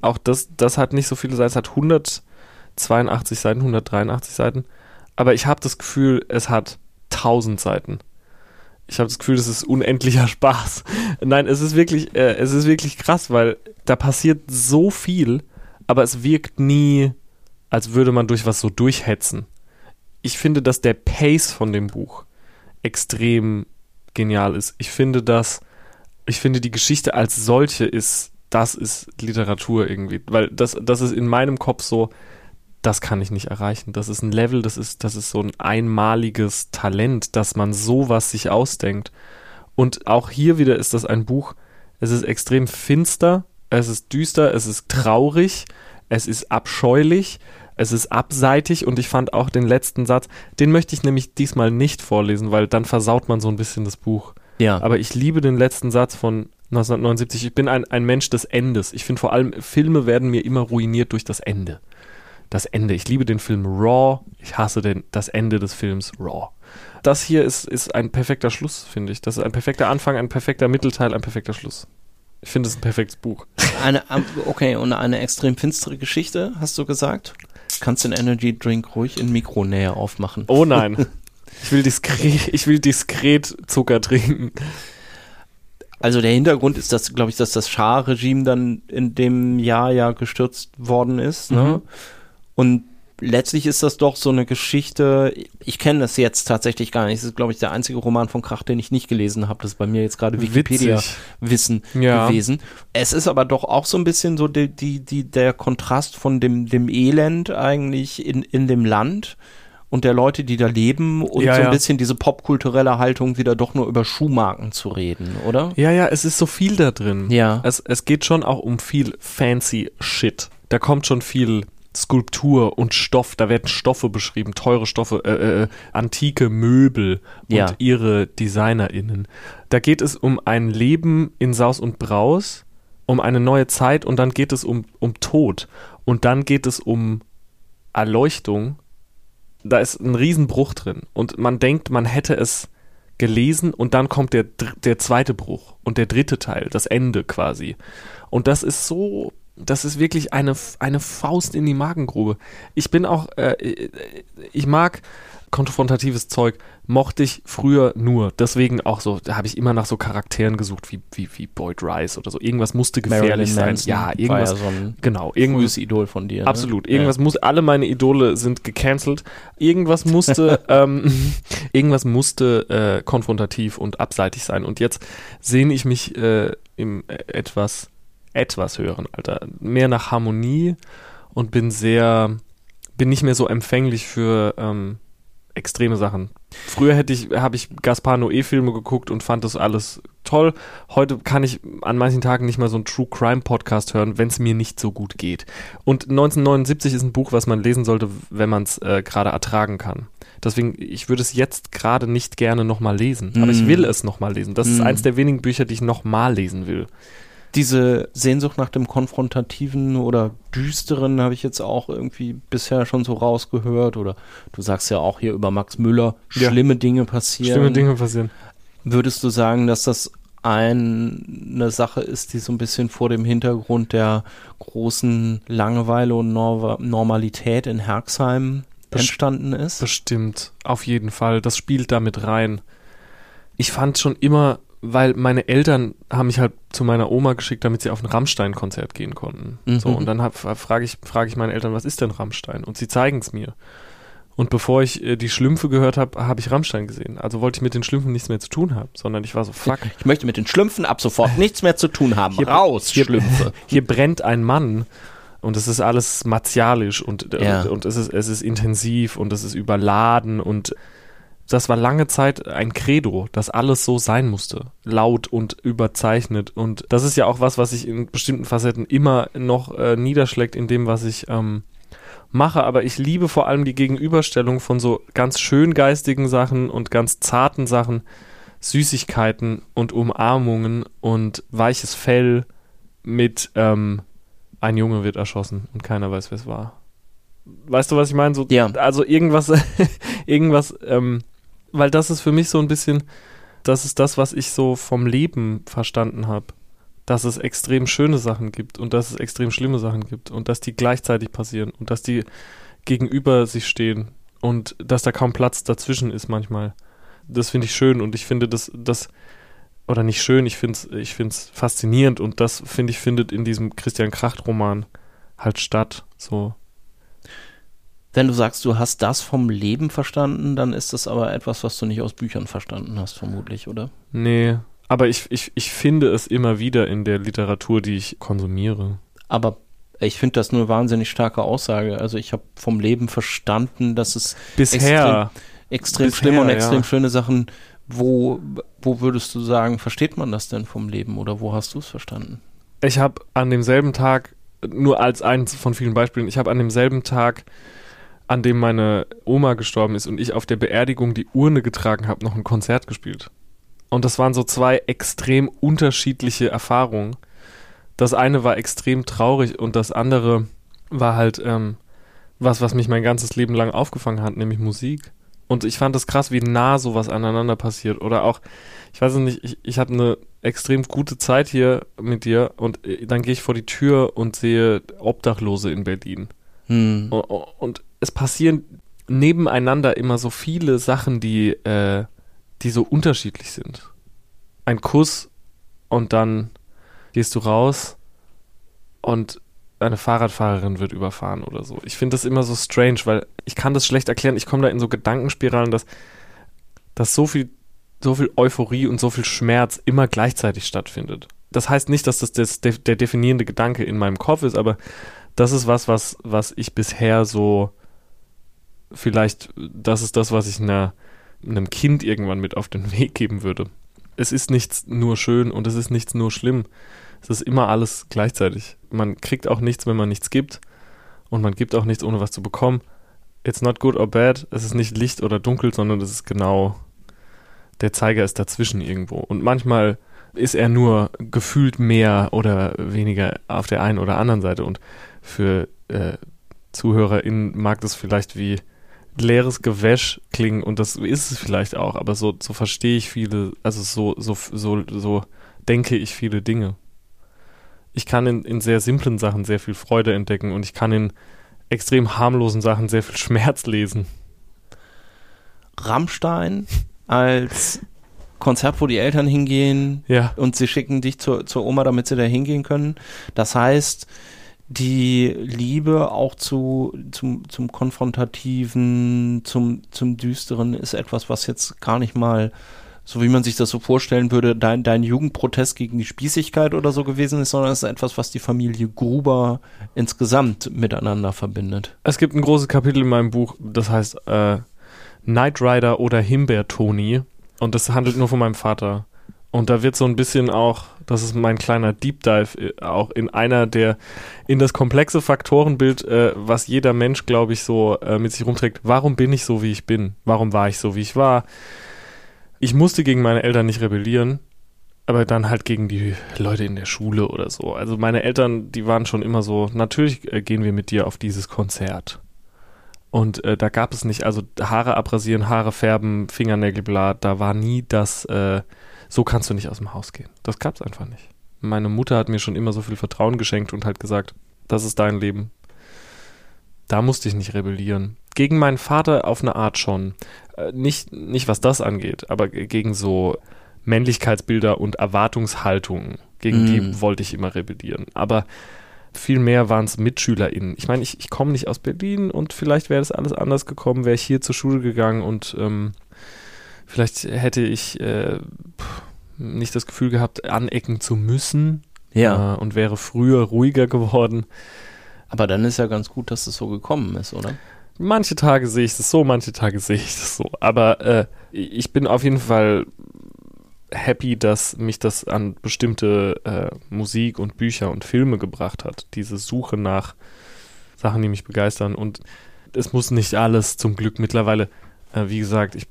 Auch das, das hat nicht so viele Seiten, es hat 182 Seiten, 183 Seiten. Aber ich habe das Gefühl, es hat 1000 Seiten. Ich habe das Gefühl, das ist unendlicher Spaß. Nein, es ist wirklich, äh, es ist wirklich krass, weil da passiert so viel, aber es wirkt nie, als würde man durch was so durchhetzen ich finde, dass der Pace von dem Buch extrem genial ist. Ich finde, dass, ich finde, die Geschichte als solche ist, das ist Literatur irgendwie. Weil das, das ist in meinem Kopf so, das kann ich nicht erreichen. Das ist ein Level, das ist, das ist so ein einmaliges Talent, dass man sowas sich ausdenkt. Und auch hier wieder ist das ein Buch, es ist extrem finster, es ist düster, es ist traurig, es ist abscheulich, es ist abseitig und ich fand auch den letzten Satz, den möchte ich nämlich diesmal nicht vorlesen, weil dann versaut man so ein bisschen das Buch. ja. Aber ich liebe den letzten Satz von 1979. Ich bin ein, ein Mensch des Endes. Ich finde vor allem, Filme werden mir immer ruiniert durch das Ende. Das Ende. Ich liebe den Film Raw. Ich hasse den, das Ende des Films Raw. Das hier ist, ist ein perfekter Schluss, finde ich. Das ist ein perfekter Anfang, ein perfekter Mittelteil, ein perfekter Schluss. Ich finde es ein perfektes Buch. Eine, okay, und eine extrem finstere Geschichte, hast du gesagt? Kannst den Energy Drink ruhig in Mikronähe aufmachen. Oh nein. Ich will diskret, ich will diskret Zucker trinken. Also der Hintergrund ist, dass, glaube ich, dass das Schah-Regime dann in dem Jahr ja gestürzt worden ist. Ne? Mhm. Und letztlich ist das doch so eine Geschichte, ich kenne das jetzt tatsächlich gar nicht. Das ist, glaube ich, der einzige Roman von Krach, den ich nicht gelesen habe. Das ist bei mir jetzt gerade. Wikipedia-Wissen Ja. gewesen. Es ist aber doch auch so ein bisschen so die, die, die, der Kontrast von dem, dem Elend eigentlich in, in dem Land und der Leute, die da leben und Ja, so ein ja. bisschen diese popkulturelle Haltung, wieder doch nur über Schuhmarken zu reden, oder? Ja, ja, es ist so viel da drin. Ja. Es, es geht schon auch um viel fancy Shit. Da kommt schon viel Skulptur und Stoff. Da werden Stoffe beschrieben, teure Stoffe, äh, äh, antike Möbel und Ja. ihre DesignerInnen. Da geht es um ein Leben in Saus und Braus, um eine neue Zeit und dann geht es um, um Tod. Und dann geht es um Erleuchtung. Da ist ein Riesenbruch drin. Und man denkt, man hätte es gelesen und dann kommt der, der zweite Bruch und der dritte Teil, das Ende quasi. Und das ist so, das ist wirklich eine, eine Faust in die Magengrube. Ich bin auch, äh, ich mag konfrontatives Zeug mochte ich früher nur. Deswegen auch so, da habe ich immer nach so Charakteren gesucht, wie, wie, wie Boyd Rice oder so. Irgendwas musste gefährlich sein. Ja, irgendwas. Ja so ein genau, irgendwas. Idol von dir. Ne? Absolut. Irgendwas ja. muss, alle meine Idole sind gecancelt. Irgendwas musste, ähm, irgendwas musste äh, konfrontativ und abseitig sein. Und jetzt sehne ich mich äh, im äh, etwas, etwas höheren Alter. Mehr nach Harmonie und bin sehr, bin nicht mehr so empfänglich für, ähm, extreme Sachen. Früher hätte ich, habe ich Gaspar Noé-Filme geguckt und fand das alles toll. Heute kann ich an manchen Tagen nicht mal so einen True Crime Podcast hören, wenn es mir nicht so gut geht. Und 1979 ist ein Buch, was man lesen sollte, wenn man es äh, gerade ertragen kann. Deswegen, ich würde es jetzt gerade nicht gerne nochmal lesen, mm. aber ich hm. will es nochmal lesen. Das mm. ist hm. eins der wenigen Bücher, die ich nochmal lesen will diese Sehnsucht nach dem konfrontativen oder düsteren habe ich jetzt auch irgendwie bisher schon so rausgehört. Oder du sagst ja auch hier über Max Müller, ja. schlimme Dinge passieren. Schlimme Dinge passieren. Würdest du sagen, dass das ein, eine Sache ist, die so ein bisschen vor dem Hintergrund der großen Langeweile und Nor Normalität in Herxheim entstanden ist? Bestimmt, auf jeden Fall. Das spielt damit rein. Ich fand schon immer weil meine Eltern haben mich halt zu meiner Oma geschickt, damit sie auf ein Rammstein-Konzert gehen konnten. Mhm. So, und dann frage ich, frag ich meine Eltern, was ist denn Rammstein? Und sie zeigen es mir. Und bevor ich äh, die Schlümpfe gehört habe, habe ich Rammstein gesehen. Also wollte ich mit den Schlümpfen nichts mehr zu tun haben, sondern ich war so, fuck. Ich möchte mit den Schlümpfen ab sofort nichts mehr zu tun haben. Hier, Raus, hier, Schlümpfe. Hier brennt ein Mann und es ist alles martialisch und, ja. und, und, es, ist, es ist intensiv und es ist überladen und das war lange Zeit ein Credo, dass alles so sein musste. Laut und überzeichnet. Und das ist ja auch was, was sich in bestimmten Facetten immer noch äh, niederschlägt in dem, was ich ähm, mache. Aber ich liebe vor allem die Gegenüberstellung von so ganz schön geistigen Sachen und ganz zarten Sachen, Süßigkeiten und Umarmungen und weiches Fell mit ähm, ein Junge wird erschossen und keiner weiß, wer es war. Weißt du, was ich meine? So, ja. Also irgendwas, irgendwas ähm, weil das ist für mich so ein bisschen, das ist das, was ich so vom Leben verstanden habe. Dass es extrem schöne Sachen gibt und dass es extrem schlimme Sachen gibt und dass die gleichzeitig passieren und dass die gegenüber sich stehen und dass da kaum Platz dazwischen ist manchmal. Das finde ich schön und ich finde das, das, oder nicht schön, ich finde es ich find's faszinierend und das, finde ich, findet in diesem Christian Kracht-Roman halt statt. So. Wenn du sagst, du hast das vom Leben verstanden, dann ist das aber etwas, was du nicht aus Büchern verstanden hast, vermutlich, oder? Nee, aber ich, ich, ich finde es immer wieder in der Literatur, die ich konsumiere. Aber ich finde das eine wahnsinnig starke Aussage. Also ich habe vom Leben verstanden, dass es bisher extrem, extrem bisher, schlimme und extrem ja. schöne Sachen. Wo, wo würdest du sagen, versteht man das denn vom Leben oder wo hast du es verstanden? Ich habe an demselben Tag, nur als eins von vielen Beispielen, ich habe an demselben Tag an dem meine Oma gestorben ist und ich auf der Beerdigung die Urne getragen habe, noch ein Konzert gespielt. Und das waren so zwei extrem unterschiedliche Erfahrungen. Das eine war extrem traurig und das andere war halt ähm, was, was mich mein ganzes Leben lang aufgefangen hat, nämlich Musik. Und ich fand es krass, wie nah sowas aneinander passiert. Oder auch, ich weiß nicht, ich, ich hatte eine extrem gute Zeit hier mit dir und äh, dann gehe ich vor die Tür und sehe Obdachlose in Berlin. Hm. Und, und, es passieren nebeneinander immer so viele Sachen, die, äh, die so unterschiedlich sind. Ein Kuss und dann gehst du raus und eine Fahrradfahrerin wird überfahren oder so. Ich finde das immer so strange, weil ich kann das schlecht erklären. Ich komme da in so Gedankenspiralen, dass, dass so viel, so viel Euphorie und so viel Schmerz immer gleichzeitig stattfindet. Das heißt nicht, dass das, das der definierende Gedanke in meinem Kopf ist, aber das ist was, was, was ich bisher so vielleicht, das ist das, was ich einer, einem Kind irgendwann mit auf den Weg geben würde. Es ist nichts nur schön und es ist nichts nur schlimm. Es ist immer alles gleichzeitig. Man kriegt auch nichts, wenn man nichts gibt. Und man gibt auch nichts, ohne was zu bekommen. It's not good or bad. Es ist nicht Licht oder dunkel, sondern es ist genau, der Zeiger ist dazwischen irgendwo. Und manchmal ist er nur gefühlt mehr oder weniger auf der einen oder anderen Seite. Und für äh, ZuhörerInnen mag das vielleicht wie leeres Gewäsch klingen und das ist es vielleicht auch, aber so, so verstehe ich viele, also so, so, so, so denke ich viele Dinge. Ich kann in, in sehr simplen Sachen sehr viel Freude entdecken und ich kann in extrem harmlosen Sachen sehr viel Schmerz lesen. Rammstein als Konzert, wo die Eltern hingehen Ja. und sie schicken dich zur, zur Oma, damit sie da hingehen können. Das heißt, die Liebe auch zu, zum, zum Konfrontativen, zum, zum Düsteren ist etwas, was jetzt gar nicht mal, so wie man sich das so vorstellen würde, dein, dein Jugendprotest gegen die Spießigkeit oder so gewesen ist, sondern es ist etwas, was die Familie Gruber insgesamt miteinander verbindet. Es gibt ein großes Kapitel in meinem Buch, das heißt äh, Knight Rider oder Himbeer-Toni. Und das handelt nur von meinem Vater. Und da wird so ein bisschen auch, das ist mein kleiner Deep Dive, äh, auch in einer der, in das komplexe Faktorenbild, äh, was jeder Mensch, glaube ich, so äh, mit sich rumträgt. Warum bin ich so, wie ich bin? Warum war ich so, wie ich war? Ich musste gegen meine Eltern nicht rebellieren, aber dann halt gegen die Leute in der Schule oder so. Also meine Eltern, die waren schon immer so, natürlich äh, gehen wir mit dir auf dieses Konzert. Und äh, da gab es nicht, also Haare abrasieren, Haare färben, Fingernägelblatt, da war nie das, äh, so kannst du nicht aus dem Haus gehen. Das gab es einfach nicht. Meine Mutter hat mir schon immer so viel Vertrauen geschenkt und halt gesagt, das ist dein Leben. Da musste ich nicht rebellieren. Gegen meinen Vater auf eine Art schon. Äh, nicht, nicht was das angeht, aber ge- gegen so Männlichkeitsbilder und Erwartungshaltungen. Gegen Mm. die wollte ich immer rebellieren. Aber vielmehr waren es MitschülerInnen. Ich meine, ich, ich komme nicht aus Berlin und vielleicht wäre das alles anders gekommen, wäre ich hier zur Schule gegangen und ähm, vielleicht hätte ich äh, nicht das Gefühl gehabt, anecken zu müssen äh, und wäre früher ruhiger geworden. aber dann ist ja ganz gut, dass es so gekommen ist, oder? Manche Tage sehe ich das so, manche Tage sehe ich das so. Aber äh, ich bin auf jeden Fall happy, dass mich das an bestimmte äh, Musik und Bücher und Filme gebracht hat. Diese Suche nach Sachen, die mich begeistern. Und es muss nicht alles zum Glück mittlerweile, äh, wie gesagt, ich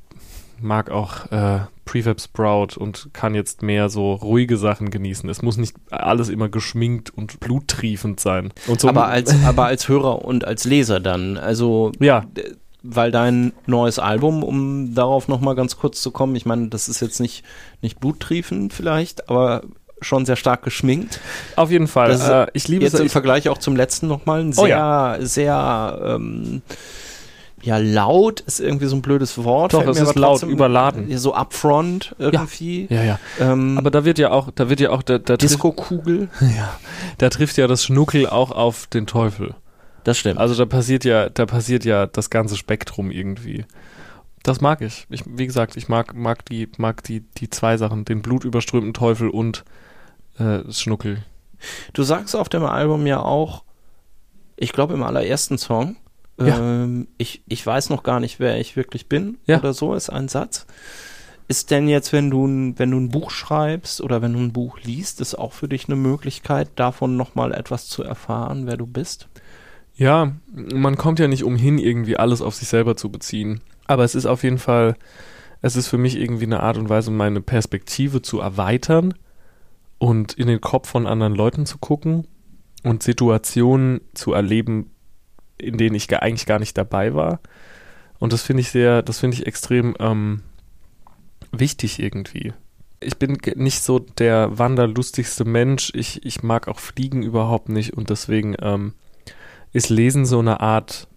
mag auch äh, Prefab Sprout und kann jetzt mehr so ruhige Sachen genießen. Es muss nicht alles immer geschminkt und bluttriefend sein. Und so aber als, aber als Hörer und als Leser dann. Also, ja, weil dein neues Album, um darauf nochmal ganz kurz zu kommen, ich meine, das ist jetzt nicht, nicht bluttriefend vielleicht, aber schon sehr stark geschminkt. auf jeden Fall. Das ist Äh, ich liebe Jetzt es. im Ich, Vergleich auch zum letzten nochmal ein Oh sehr, ja. sehr, ähm, ja, laut ist irgendwie so ein blödes Wort. Doch, es ist laut, überladen. Ja, so upfront irgendwie. ja, ja. Ähm, Aber da wird ja auch, da wird ja auch, da, da, Disco-Kugel. ja, da trifft ja das Schnuckel auch auf den Teufel. Das stimmt. Also da passiert ja, da passiert ja das ganze Spektrum irgendwie. Das mag ich. Ich, wie gesagt, ich mag, mag die, mag die, die zwei Sachen, den blutüberströmten Teufel und äh, das Schnuckel. Du sagst auf dem Album ja auch, ich glaube im allerersten Song, Ja. ähm, ich, ich weiß noch gar nicht, wer ich wirklich bin Ja. oder so, ist ein Satz. Ist denn jetzt, wenn du, ein, wenn du ein Buch schreibst oder wenn du ein Buch liest, ist auch für dich eine Möglichkeit, davon nochmal etwas zu erfahren, wer du bist? Ja, man kommt ja nicht umhin, irgendwie alles auf sich selber zu beziehen. Aber es ist auf jeden Fall, es ist für mich irgendwie eine Art und Weise, meine Perspektive zu erweitern und in den Kopf von anderen Leuten zu gucken und Situationen zu erleben, in denen ich eigentlich gar nicht dabei war. Und das finde ich sehr, das finde ich extrem ähm, wichtig irgendwie. Ich bin nicht so der wanderlustigste Mensch. Ich, ich mag auch Fliegen überhaupt nicht und deswegen ähm, ist Lesen so eine Art.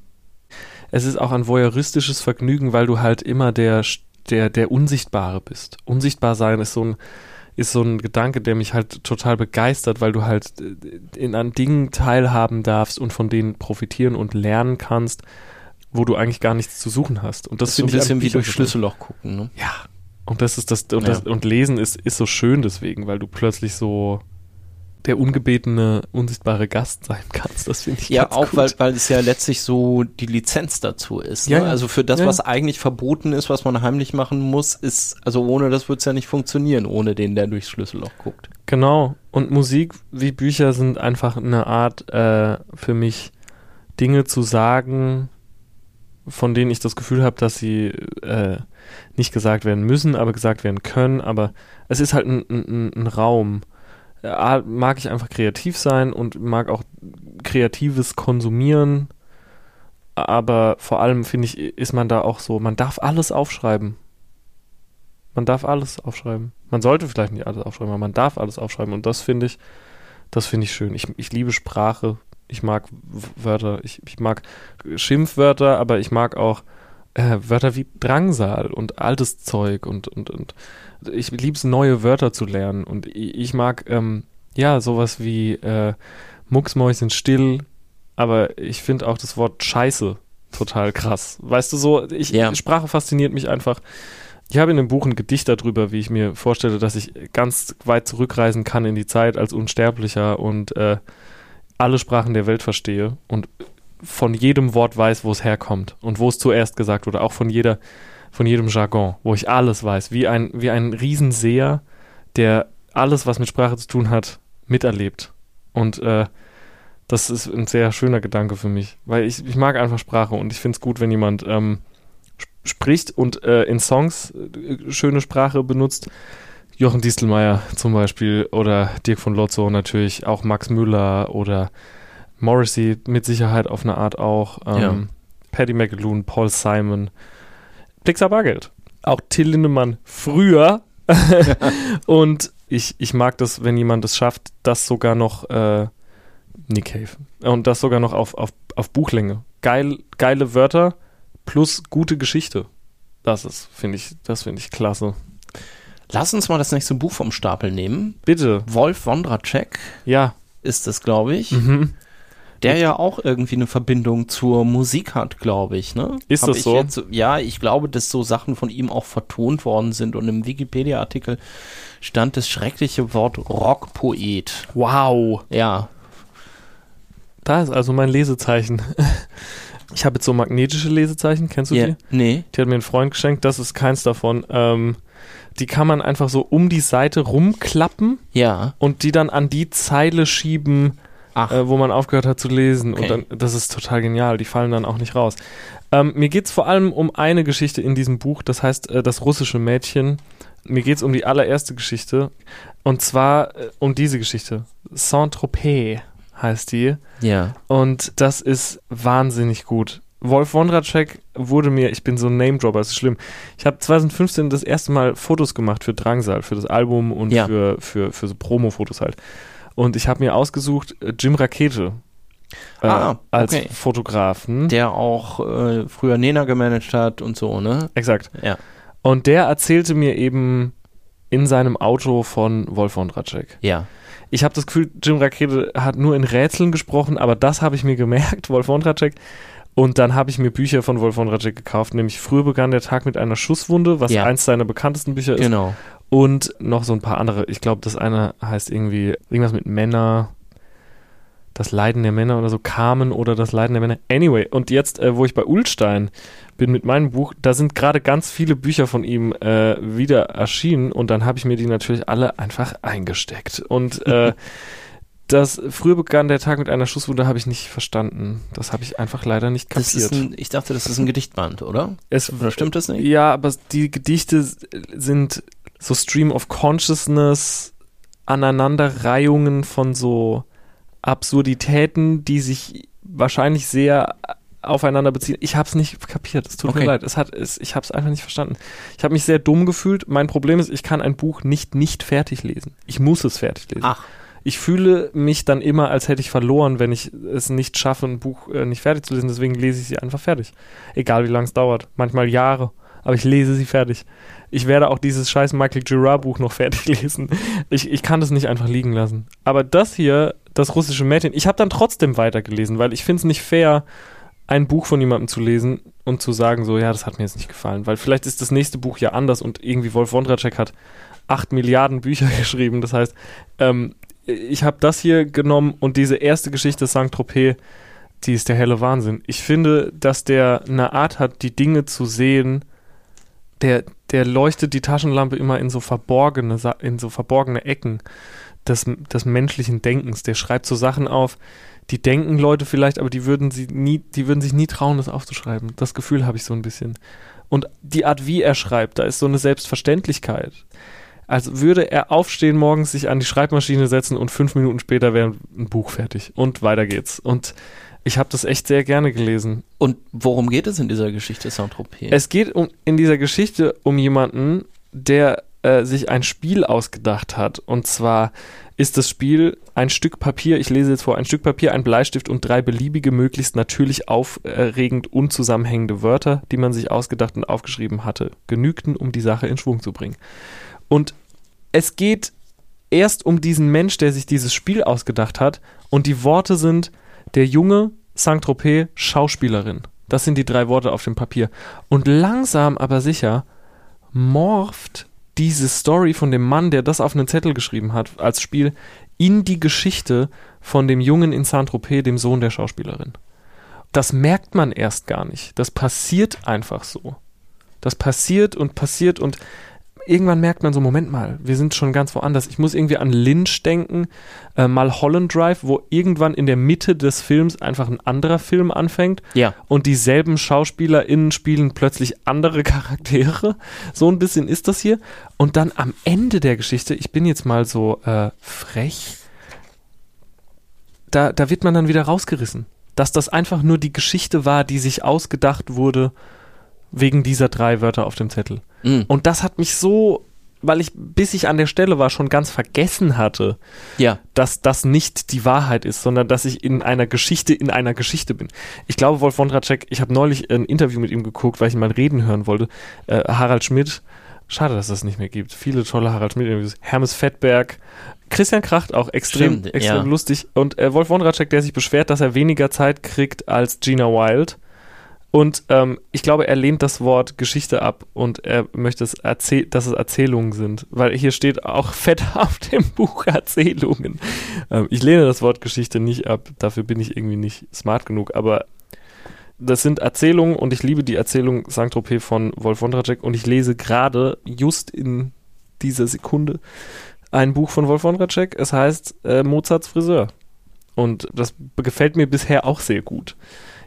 Es ist auch ein voyeuristisches Vergnügen, weil du halt immer der, der, der Unsichtbare bist. Unsichtbar sein ist so ein, ist so ein Gedanke, der mich halt total begeistert, weil du halt äh, in an Dingen teilhaben darfst und von denen profitieren und lernen kannst, wo du eigentlich gar nichts zu suchen hast. Und das, Das ist so ein finde ich bisschen wie durch Schlüsselloch gucken. Ne? ja. Und das ist das und, Ja. das und Lesen ist ist so schön deswegen, weil du plötzlich so der ungebetene unsichtbare Gast sein kannst. Das finde ich Ja, auch gut. weil, weil es ja letztlich so die Lizenz dazu ist. Ne? ja. Also für das, Ja, was eigentlich verboten ist, was man heimlich machen muss, ist, also ohne das wird es ja nicht funktionieren, ohne den, der durchs Schlüsselloch guckt. Genau. Und Musik wie Bücher sind einfach eine Art äh, für mich Dinge zu sagen, von denen ich das Gefühl habe, dass sie äh, nicht gesagt werden müssen, aber gesagt werden können. Aber es ist halt ein, ein, ein Raum. A, mag ich einfach kreativ sein und mag auch kreatives konsumieren. aber vor allem finde ich, ist man da auch so, man darf alles aufschreiben. Man darf alles aufschreiben. Man sollte vielleicht nicht alles aufschreiben, aber man darf alles aufschreiben. Und das finde ich, das finde ich schön. Ich, ich liebe Sprache. Ich mag Wörter. Ich, ich mag Schimpfwörter, aber ich mag auch äh, Wörter wie Drangsal und altes Zeug und, und, und ich liebe es, neue Wörter zu lernen. Und ich, mag, ähm, ja, sowas wie äh, Mucksmäuschen still, aber ich finde auch das Wort Scheiße total krass. Weißt du so, ich, Ja. Sprache fasziniert mich einfach. Ich habe in dem Buch ein Gedicht darüber, wie ich mir vorstelle, dass ich ganz weit zurückreisen kann in die Zeit als Unsterblicher und äh, alle Sprachen der Welt verstehe und von jedem Wort weiß, wo es herkommt und wo es zuerst gesagt wurde, auch von jeder, von jedem Jargon, wo ich alles weiß, wie ein, wie ein Riesenseher, der alles, was mit Sprache zu tun hat, miterlebt. Und äh, das ist ein sehr schöner Gedanke für mich, weil ich, ich mag einfach Sprache und ich finde es gut, wenn jemand ähm, sp- spricht und äh, in Songs äh, schöne Sprache benutzt. Jochen Distelmeier zum Beispiel oder Dirk von Lotzo natürlich, auch Max Müller oder Morrissey mit Sicherheit auf eine Art auch. Ähm, Ja. Paddy McAloon, Paul Simon, Pixar Bargeld. Auch Till Lindemann früher. und ich, ich mag das, wenn jemand es schafft, das sogar noch äh, Nick Cave. Und das sogar noch auf, auf, auf Buchlänge. Geil, geile Wörter plus gute Geschichte. Das ist, finde ich, das finde ich klasse. Lass uns mal das nächste Buch vom Stapel nehmen. Bitte. Wolf Wondracek Ja. ist es, glaube ich. Mhm. Der ja auch irgendwie eine Verbindung zur Musik hat, glaube ich, ne? Ist Hab das so? Jetzt, ja, ich glaube, dass so Sachen von ihm auch vertont worden sind und im Wikipedia-Artikel stand das schreckliche Wort Rockpoet. Wow. Ja, Da ist also mein Lesezeichen. Ich habe jetzt so magnetische Lesezeichen, kennst du ja die? nee. Die hat mir ein Freund geschenkt, das ist keins davon. Ähm, die kann man einfach so um die Seite rumklappen Ja. und die dann an die Zeile schieben, Ach, äh, wo man aufgehört hat zu lesen. Okay. Und dann, das ist total genial, die fallen dann auch nicht raus. Ähm, mir geht es vor allem um eine Geschichte in diesem Buch, das heißt äh, Das russische Mädchen. Mir geht es um die allererste Geschichte. Und zwar äh, um diese Geschichte. Saint-Tropez heißt die. ja. Und das ist wahnsinnig gut. Wolf Wondracek wurde mir, ich bin so ein Name-Dropper, ist schlimm. Ich habe 2015 das erste Mal Fotos gemacht für Drangsal, für das Album und Ja. für, für, für so Promo-Fotos halt. Und ich habe mir ausgesucht, äh, Jim Rakete äh, Ah, als okay. Fotografen. Der auch äh, früher Nena gemanagt hat und so, ne? Exakt. Ja. Und der erzählte mir eben in seinem Auto von Wolf Wondracek. Ja. Ich habe das Gefühl, Jim Rakete hat nur in Rätseln gesprochen, aber das habe ich mir gemerkt, Wolf Wondracek. Und dann habe ich mir Bücher von Wolf Wondracek gekauft, nämlich Früher begann der Tag mit einer Schusswunde, was Ja. eins seiner bekanntesten Bücher ist. Genau. Und noch so ein paar andere. Ich glaube, das eine heißt irgendwie irgendwas mit Männer, das Leiden der Männer oder so, Carmen oder das Leiden der Männer. Anyway, und jetzt, äh, wo ich bei Ulstein bin mit meinem Buch, da sind gerade ganz viele Bücher von ihm äh, wieder erschienen und dann habe ich mir die natürlich alle einfach eingesteckt. Und äh, das früher begann der Tag mit einer Schusswunde, habe ich nicht verstanden. Das habe ich einfach leider nicht kapiert. ein, ich dachte, das ist ein Gedichtband, oder? es, Oder stimmt das nicht? ja, aber die Gedichte sind so Stream of Consciousness, Aneinanderreihungen von so Absurditäten, die sich wahrscheinlich sehr aufeinander beziehen. Ich habe es nicht kapiert. Es tut Okay. mir leid. Es hat, es, ich habe es einfach nicht verstanden. Ich habe mich sehr dumm gefühlt. Mein Problem ist, ich kann ein Buch nicht nicht fertig lesen. Ich muss es fertig lesen. Ach, Ich fühle mich dann immer, als hätte ich verloren, wenn ich es nicht schaffe, ein Buch äh, nicht fertig zu lesen. Deswegen lese ich sie einfach fertig. Egal wie lange es dauert. Manchmal Jahre. Aber ich lese sie fertig. Ich werde auch dieses scheiß Michael Girard Buch noch fertig lesen. Ich, ich kann das nicht einfach liegen lassen. Aber das hier, das russische Mädchen, ich habe dann trotzdem weitergelesen, weil ich finde es nicht fair, ein Buch von jemandem zu lesen und zu sagen, so, ja, das hat mir jetzt nicht gefallen. Weil vielleicht ist das nächste Buch ja anders und irgendwie Wolf Wondracek hat acht Milliarden Bücher geschrieben. Das heißt, ähm, ich habe das hier genommen und diese erste Geschichte Saint-Tropez, die ist der helle Wahnsinn. Ich finde, dass der eine Art hat, die Dinge zu sehen, der, der leuchtet die Taschenlampe immer in so verborgene, in so verborgene Ecken des, des menschlichen Denkens. Der schreibt so Sachen auf, die denken Leute vielleicht, aber die würden sie nie, die würden sich nie trauen, das aufzuschreiben. Das Gefühl habe ich so ein bisschen. Und die Art, wie er schreibt, da ist so eine Selbstverständlichkeit. Als würde er aufstehen morgens, sich an die Schreibmaschine setzen und fünf Minuten später wäre ein Buch fertig. Und weiter geht's. Und Ich habe das echt sehr gerne gelesen. Und worum geht es in dieser Geschichte Saint-Tropez? Es geht um, in dieser Geschichte um jemanden, der äh, sich ein Spiel ausgedacht hat. Und zwar ist das Spiel ein Stück Papier, ich lese jetzt vor, ein Stück Papier, ein Bleistift und drei beliebige, möglichst natürlich aufregend unzusammenhängende Wörter, die man sich ausgedacht und aufgeschrieben hatte, genügten, um die Sache in Schwung zu bringen. Und es geht erst um diesen Mensch, der sich dieses Spiel ausgedacht hat, und die Worte sind der junge Saint-Tropez Schauspielerin. Das sind die drei Worte auf dem Papier. Und langsam aber sicher morpht diese Story von dem Mann, der das auf einen Zettel geschrieben hat, als Spiel, in die Geschichte von dem Jungen in Saint-Tropez, dem Sohn der Schauspielerin. Das merkt man erst gar nicht. Das passiert einfach so. Das passiert und passiert und irgendwann merkt man so, Moment mal, wir sind schon ganz woanders. Ich muss irgendwie an Lynch denken, äh, mal Holland Drive, wo irgendwann in der Mitte des Films einfach ein anderer Film anfängt ja. und dieselben SchauspielerInnen spielen plötzlich andere Charaktere. So ein bisschen ist das hier. Und dann am Ende der Geschichte, ich bin jetzt mal so äh, frech, da, da wird man dann wieder rausgerissen. Dass das einfach nur die Geschichte war, die sich ausgedacht wurde wegen dieser drei Wörter auf dem Zettel. Mhm. Und das hat mich so, weil ich, bis ich an der Stelle war, schon ganz vergessen hatte, Ja. dass das nicht die Wahrheit ist, sondern dass ich in einer Geschichte in einer Geschichte bin. Ich glaube, Wolf Wondracek, ich habe neulich ein Interview mit ihm geguckt, weil ich ihn mal reden hören wollte. Äh, Harald Schmidt, schade, dass es das nicht mehr gibt. Viele tolle Harald Schmidt-Interviews. Hermes Fettberg, Christian Kracht auch extrem, Stimmt, extrem ja. lustig. Und äh, Wolf Wondracek, der sich beschwert, dass er weniger Zeit kriegt als Gina Wild. Und ähm, ich glaube, er lehnt das Wort Geschichte ab und er möchte, es erzähl dass es Erzählungen sind. Weil hier steht auch fett auf dem Buch Erzählungen. Ähm, ich lehne das Wort Geschichte nicht ab. Dafür bin ich irgendwie nicht smart genug. Aber das sind Erzählungen und ich liebe die Erzählung Saint-Tropez von Wolf Wondracek und ich lese gerade just in dieser Sekunde ein Buch von Wolf Wondracek. Es heißt äh, Mozarts Friseur. Und das gefällt mir bisher auch sehr gut.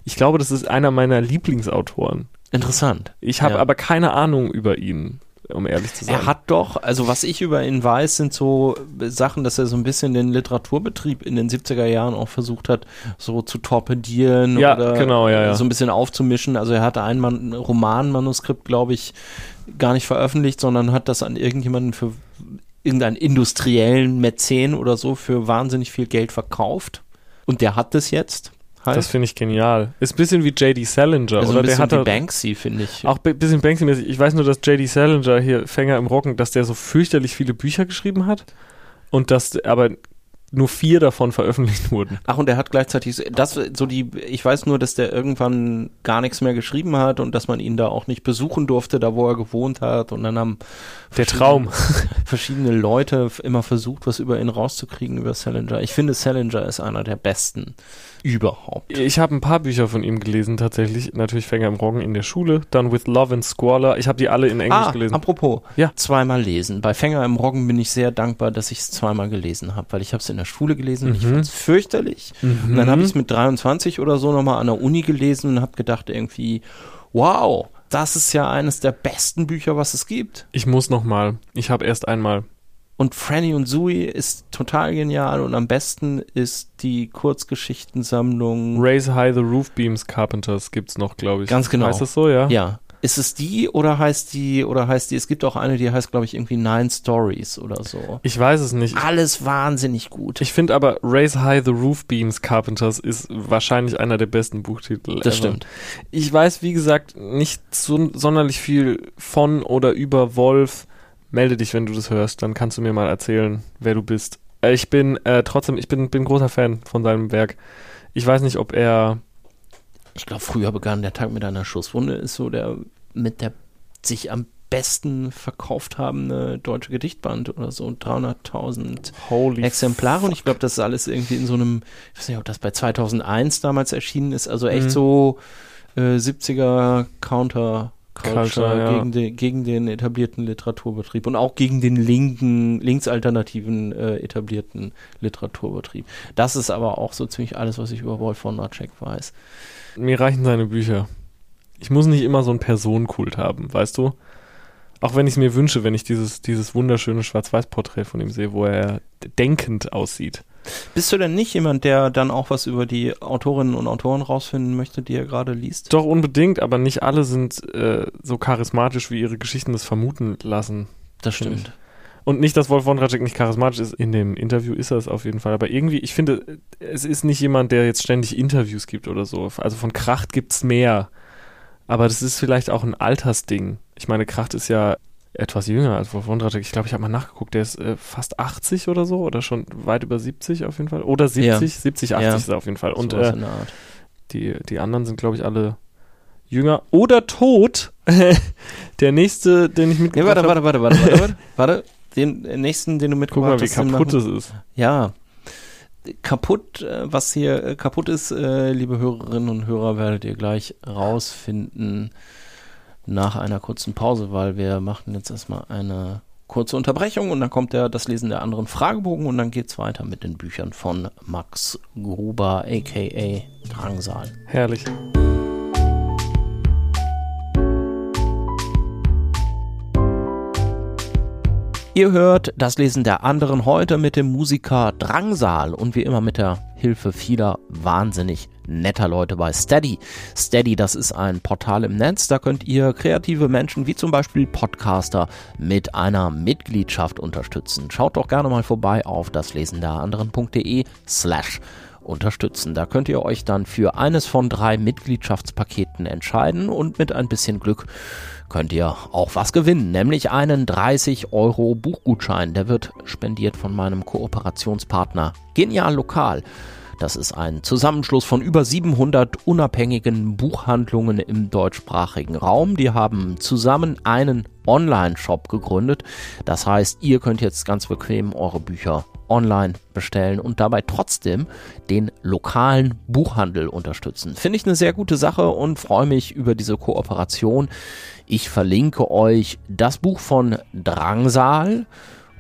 Ich glaube, das ist einer meiner Lieblingsautoren. Interessant. Ich habe Ja. aber keine Ahnung über ihn, um ehrlich zu sein. Er hat doch, also was ich über ihn weiß, sind so Sachen, dass er so ein bisschen den Literaturbetrieb in den 70er Jahren auch versucht hat, so zu torpedieren Ja, oder genau, ja, so ein bisschen aufzumischen. Also er hatte ein Man Romanmanuskript, glaube ich, gar nicht veröffentlicht, sondern hat das an irgendjemanden für irgendeinen industriellen Mäzen oder so für wahnsinnig viel Geld verkauft. Und der hat das jetzt. Halt. das finde ich genial. Ist ein bisschen wie J.D. Salinger, also oder? ein Der bisschen hat wie Banksy, finde ich. auch ein bisschen Banksy-mäßig. Ich weiß nur, dass J.D. Salinger hier, Fänger im Rocken, dass der so fürchterlich viele Bücher geschrieben hat und dass aber nur vier davon veröffentlicht wurden. Ach, und er hat gleichzeitig so- das so die ich weiß nur, dass der irgendwann gar nichts mehr geschrieben hat und dass man ihn da auch nicht besuchen durfte, da wo er gewohnt hat und dann haben Der verschiedene- Traum. verschiedene Leute immer versucht, was über ihn rauszukriegen über Salinger. Ich finde Salinger ist einer der besten überhaupt. Ich habe ein paar Bücher von ihm gelesen, tatsächlich. Natürlich Fänger im Roggen in der Schule, dann With Love and Squalor. Ich habe die alle in Englisch ah, gelesen. apropos, Ja. zweimal lesen. Bei Fänger im Roggen bin ich sehr dankbar, dass ich es zweimal gelesen habe, weil ich habe es in der Schule gelesen und ich Mhm. fand es fürchterlich. Und dann habe ich es mit 23 oder so nochmal an der Uni gelesen und habe gedacht irgendwie, wow, das ist ja eines der besten Bücher, was es gibt. Ich muss noch mal. Ich habe erst einmal. Und Franny und Sui ist total genial und am besten ist die Kurzgeschichtensammlung. Raise High the Roof Beams Carpenters gibt's noch, glaube ich. Ganz genau. Heißt das so, ja? Ja. Ist es die oder heißt die oder heißt die? Es gibt auch eine, die heißt, glaube ich, irgendwie Nine Stories oder so. Ich weiß es nicht. Alles wahnsinnig gut. Ich finde aber Raise High the Roof Beams Carpenters ist wahrscheinlich einer der besten Buchtitel. Das ever. stimmt. Ich weiß, wie gesagt, nicht so, sonderlich viel von oder über Wolf. Melde dich, wenn du das hörst, dann kannst du mir mal erzählen, wer du bist. Äh, Ich bin äh, trotzdem, ich bin, bin großer Fan von seinem Werk. Ich weiß nicht, ob er. Ich glaube, früher begann der Tag mit einer Schusswunde, ist so der mit der sich am besten verkauft habende deutsche Gedichtband oder so. 300.000 Holy Exemplare und ich glaube, das ist alles irgendwie in so einem, ich weiß nicht, ob das bei 2001 damals erschienen ist, also echt Mhm. so äh, 70er Counter Culture Culture, ja. gegen, den, gegen den etablierten Literaturbetrieb und auch gegen den linken, linksalternativen äh, etablierten Literaturbetrieb. Das ist aber auch so ziemlich alles, was ich über Wolf von Notchek weiß. Mir reichen seine Bücher. Ich muss nicht immer so einen Personenkult haben, weißt du? Auch wenn ich es mir wünsche, wenn ich dieses, dieses wunderschöne Schwarz-Weiß-Porträt von ihm sehe, wo er denkend aussieht. Bist du denn nicht jemand, der dann auch was über die Autorinnen und Autoren rausfinden möchte, die er gerade liest? Doch unbedingt, aber nicht alle sind äh, so charismatisch, wie ihre Geschichten das vermuten lassen. Das stimmt. Und nicht, dass Wolf Wondratschek nicht charismatisch ist. In dem Interview ist er es auf jeden Fall. Aber irgendwie, ich finde, es ist nicht jemand, der jetzt ständig Interviews gibt oder so. Also von Kracht gibt es mehr. Aber das ist vielleicht auch ein Altersding. Ich meine, Kracht ist ja etwas jünger als Wolf Wondratschek. Ich glaube, ich habe mal nachgeguckt, der ist äh, fast 80 oder so oder schon weit über 70 auf jeden Fall. Oder 70, ja. 70, 80 ja. ist er auf jeden Fall. Und äh, die, die anderen sind, glaube ich, alle jünger oder tot. der nächste, den ich mitgebracht habe. Ja, warte, warte, warte, warte, warte, warte. Den nächsten, den du mitgebracht hast. Guck mal, wie kaputt es ist. Ja. Kaputt, äh, was hier äh, kaputt ist, äh, liebe Hörerinnen und Hörer, werdet ihr gleich rausfinden nach einer kurzen Pause, weil wir machen jetzt erstmal eine kurze Unterbrechung und dann kommt der, das Lesen der anderen Fragebogen und dann geht es weiter mit den Büchern von Max Gruber, aka Drangsal. Herrlich. Ihr hört das Lesen der anderen heute mit dem Musiker Drangsal und wie immer mit der Hilfe vieler wahnsinnig netter Leute bei Steady. Steady, das ist ein Portal im Netz, da könnt ihr kreative Menschen wie zum Beispiel Podcaster mit einer Mitgliedschaft unterstützen. Schaut doch gerne mal vorbei auf daslesenderanderen.de slash unterstützen. Da könnt ihr euch dann für eines von drei Mitgliedschaftspaketen entscheiden und mit ein bisschen Glück könnt ihr auch was gewinnen, nämlich einen 30 Euro Buchgutschein. Der wird spendiert von meinem Kooperationspartner Genial Lokal. Das ist ein Zusammenschluss von über 700 unabhängigen Buchhandlungen im deutschsprachigen Raum. Die haben zusammen einen Online-Shop gegründet. Das heißt, ihr könnt jetzt ganz bequem eure Bücher online bestellen und dabei trotzdem den lokalen Buchhandel unterstützen. Finde ich eine sehr gute Sache und freue mich über diese Kooperation. Ich verlinke euch das Buch von Drangsal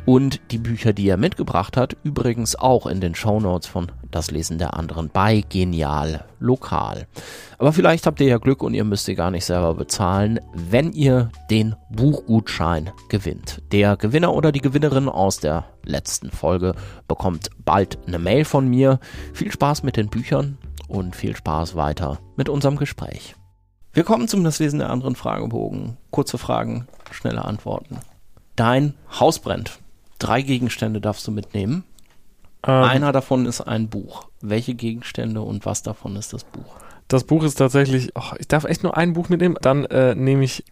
und die Bücher, die er mitgebracht hat, übrigens auch in den Show Notes von Das Lesen der anderen bei Genial Lokal. Aber vielleicht habt ihr ja Glück und ihr müsst ihr gar nicht selber bezahlen, wenn ihr den Buchgutschein gewinnt. Der Gewinner oder die Gewinnerin aus der letzten Folge bekommt bald eine Mail von mir. Viel Spaß mit den Büchern und viel Spaß weiter mit unserem Gespräch. Wir kommen zum Das Lesen der anderen Fragebogen. Kurze Fragen, schnelle Antworten. Dein Haus brennt. Drei Gegenstände darfst du mitnehmen. Ähm, Einer davon ist ein Buch. Welche Gegenstände und was davon ist das Buch? Das Buch ist tatsächlich, oh, ich darf echt nur ein Buch mitnehmen. Dann äh, nehme ich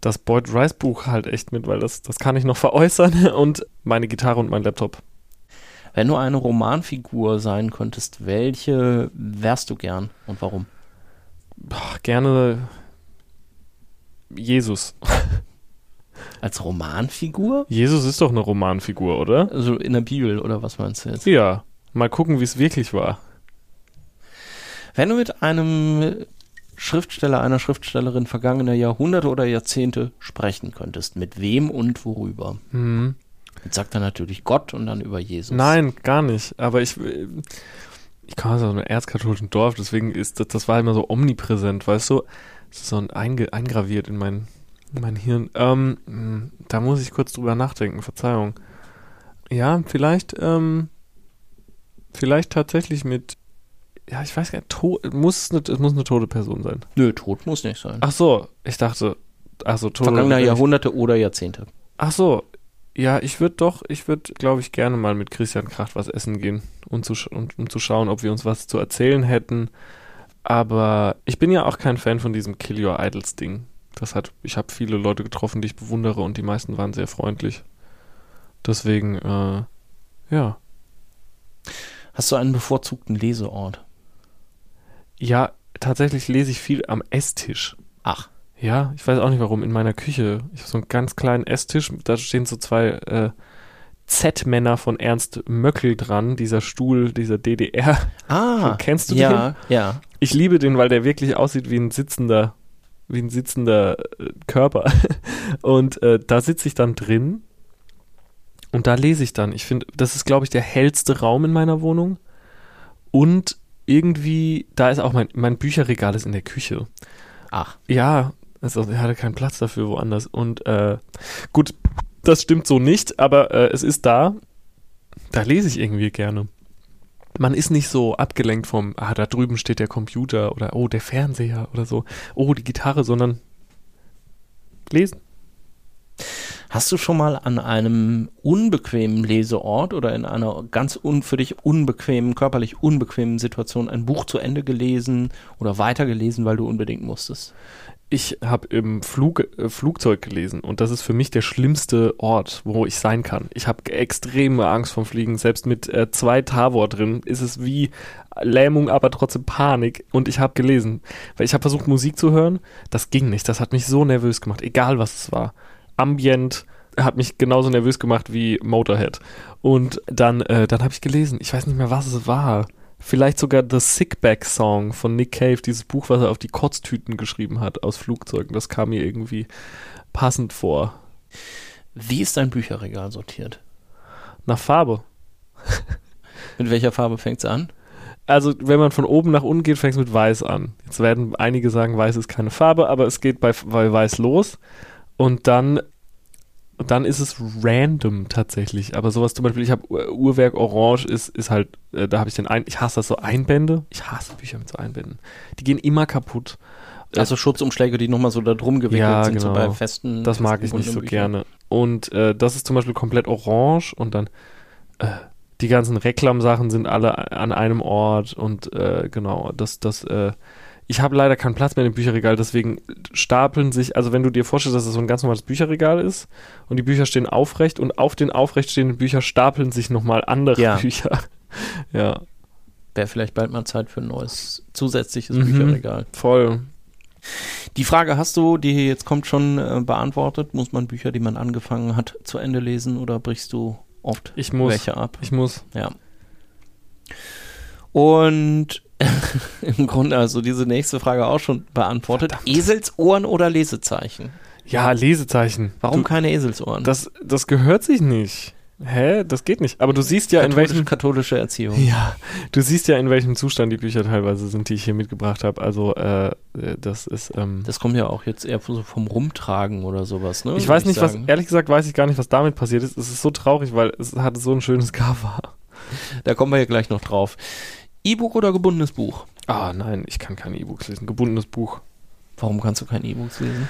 das Boyd Rice Buch halt echt mit, weil das, das kann ich noch veräußern und meine Gitarre und mein Laptop. Wenn du eine Romanfigur sein könntest, welche wärst du gern und warum? Boah, gerne Jesus. Als Romanfigur? Jesus ist doch eine Romanfigur, oder? Also in der Bibel, oder was meinst du jetzt? Ja. Mal gucken, wie es wirklich war. Wenn du mit einem Schriftsteller, einer Schriftstellerin vergangener Jahrhunderte oder Jahrzehnte sprechen könntest, mit wem und worüber? Mhm. Jetzt sagt er natürlich Gott und dann über Jesus. Nein, gar nicht. Aber ich, ich komme aus einem erzkatholischen Dorf, deswegen ist das, das war immer so omnipräsent, weißt du? Das ist so ein einge, eingraviert in mein mein Hirn. Ähm, hm, da muss ich kurz drüber nachdenken, Verzeihung. Ja, vielleicht, ähm, vielleicht tatsächlich mit, ja, ich weiß gar nicht, tot, muss es, es muss eine tote Person sein. Nö, tot muss nicht sein. Ach so, ich dachte, ach so, tote. Vergangener Jahrhunderte oder Jahrzehnte. Ach so, ja, ich würde doch, ich würde, glaube ich, gerne mal mit Christian Kracht was essen gehen und zu, und, um zu schauen, ob wir uns was zu erzählen hätten. Aber ich bin ja auch kein Fan von diesem Kill Your Idols Ding. Das hat, ich habe viele Leute getroffen, die ich bewundere und die meisten waren sehr freundlich. Deswegen, äh, ja. Hast du einen bevorzugten Leseort? Ja, tatsächlich lese ich viel am Esstisch. Ach. Ja, ich weiß auch nicht warum. In meiner Küche. Ich habe so einen ganz kleinen Esstisch. Da stehen so zwei äh, Z-Männer von Ernst Möckel dran. Dieser Stuhl, dieser DDR. Ah. Kennst du ja, den? Ja, ja. Ich liebe den, weil der wirklich aussieht wie ein sitzender wie ein sitzender äh, Körper. Und äh, da sitze ich dann drin und da lese ich dann. Ich finde, das ist, glaube ich, der hellste Raum in meiner Wohnung. Und irgendwie, da ist auch mein, mein Bücherregal ist in der Küche. Ach. Ja, also er hatte keinen Platz dafür woanders. Und äh, gut, das stimmt so nicht, aber äh, es ist da. Da lese ich irgendwie gerne. Man ist nicht so abgelenkt vom, ah, da drüben steht der Computer oder oh, der Fernseher oder so, oh, die Gitarre, sondern lesen. Hast du schon mal an einem unbequemen Leseort oder in einer ganz für dich unbequemen, körperlich unbequemen Situation ein Buch zu Ende gelesen oder weitergelesen, weil du unbedingt musstest? Ich habe im Flug, äh, Flugzeug gelesen und das ist für mich der schlimmste Ort, wo ich sein kann. Ich habe extreme Angst vom Fliegen. Selbst mit äh, zwei Tavor drin ist es wie Lähmung, aber trotzdem Panik. Und ich habe gelesen, weil ich habe versucht Musik zu hören. Das ging nicht. Das hat mich so nervös gemacht, egal was es war. Ambient hat mich genauso nervös gemacht wie Motorhead. Und dann, äh, dann habe ich gelesen. Ich weiß nicht mehr, was es war. Vielleicht sogar The Sickback Song von Nick Cave, dieses Buch, was er auf die Kotztüten geschrieben hat aus Flugzeugen. Das kam mir irgendwie passend vor. Wie ist dein Bücherregal sortiert? Nach Farbe. mit welcher Farbe fängt es an? Also, wenn man von oben nach unten geht, fängt es mit Weiß an. Jetzt werden einige sagen, Weiß ist keine Farbe, aber es geht bei, bei Weiß los. Und dann und dann ist es random tatsächlich. Aber sowas zum Beispiel, ich habe Uhrwerk Orange ist, ist halt, äh, da habe ich den ein, ich hasse das so Einbände. Ich hasse Bücher mit so Einbänden. Die gehen immer kaputt. Also Schutzumschläge, die nochmal so da drum gewickelt ja, sind, genau. so bei festen. Das mag ich nicht so gerne. Und äh, das ist zum Beispiel komplett orange und dann äh, die ganzen Reklamsachen sind alle an einem Ort und äh, genau, das, das, äh, ich habe leider keinen Platz mehr im Bücherregal, deswegen stapeln sich, also wenn du dir vorstellst, dass es das so ein ganz normales Bücherregal ist und die Bücher stehen aufrecht und auf den aufrecht stehenden Büchern stapeln sich nochmal andere Ja. Bücher. ja, Wäre vielleicht bald mal Zeit für ein neues zusätzliches Mhm. Bücherregal. voll. Die Frage hast du, die hier jetzt kommt, schon äh, beantwortet. Muss man Bücher, die man angefangen hat, zu Ende lesen oder brichst du oft Ich muss. welche ab? Ich muss. Ja. Und im Grunde also diese nächste Frage auch schon beantwortet. Eselsohren oder Lesezeichen? Ja, Lesezeichen. Warum du, keine Eselsohren? das, das gehört sich nicht. Hä? Das geht nicht. Aber du siehst ja, in Katholisch, welchem katholische Erziehung. Ja, du siehst ja, in welchem Zustand die Bücher teilweise sind, die ich hier mitgebracht habe. Also, äh, äh, das ist. Ähm, Das kommt ja auch jetzt eher so vom Rumtragen oder sowas, ne? ich weiß nicht, was, sagen. ehrlich gesagt, weiß ich gar nicht, was damit passiert ist. Es ist so traurig, weil es hatte so ein schönes Cover. Da kommen wir ja gleich noch drauf. E-Book oder gebundenes Buch? Ah, nein, ich kann keine E-Books lesen. Gebundenes Buch. Warum kannst du kein E-Books lesen?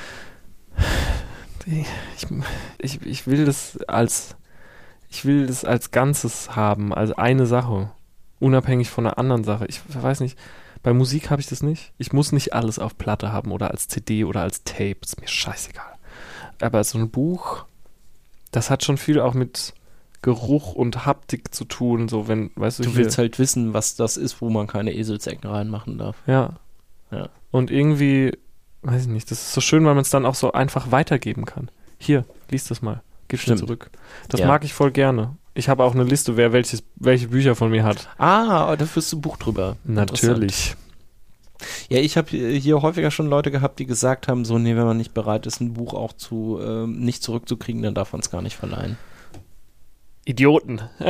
Ich, ich, ich will das als. Ich will das als Ganzes haben, als eine Sache. Unabhängig von einer anderen Sache. Ich weiß nicht. Bei Musik habe ich das nicht. Ich muss nicht alles auf Platte haben oder als CD oder als Tape. Ist mir scheißegal. Aber so ein Buch, das hat schon viel auch mit Geruch und Haptik zu tun. So, wenn, weißt du, Du willst halt wissen, was das ist, wo man keine Eselsecken reinmachen darf. Ja. Ja. Und irgendwie, weiß ich nicht, das ist so schön, weil man es dann auch so einfach weitergeben kann. Hier, lies das mal. Gib mir Stimmt. zurück. Das Ja. mag ich voll gerne. Ich habe auch eine Liste, wer welches, welche Bücher von mir hat. Ah, da führst du ein Buch drüber. Natürlich. Ja, ich habe hier häufiger schon Leute gehabt, die gesagt haben, so, nee, wenn man nicht bereit ist, ein Buch auch zu ähm, nicht zurückzukriegen, dann darf man es gar nicht verleihen. Idioten.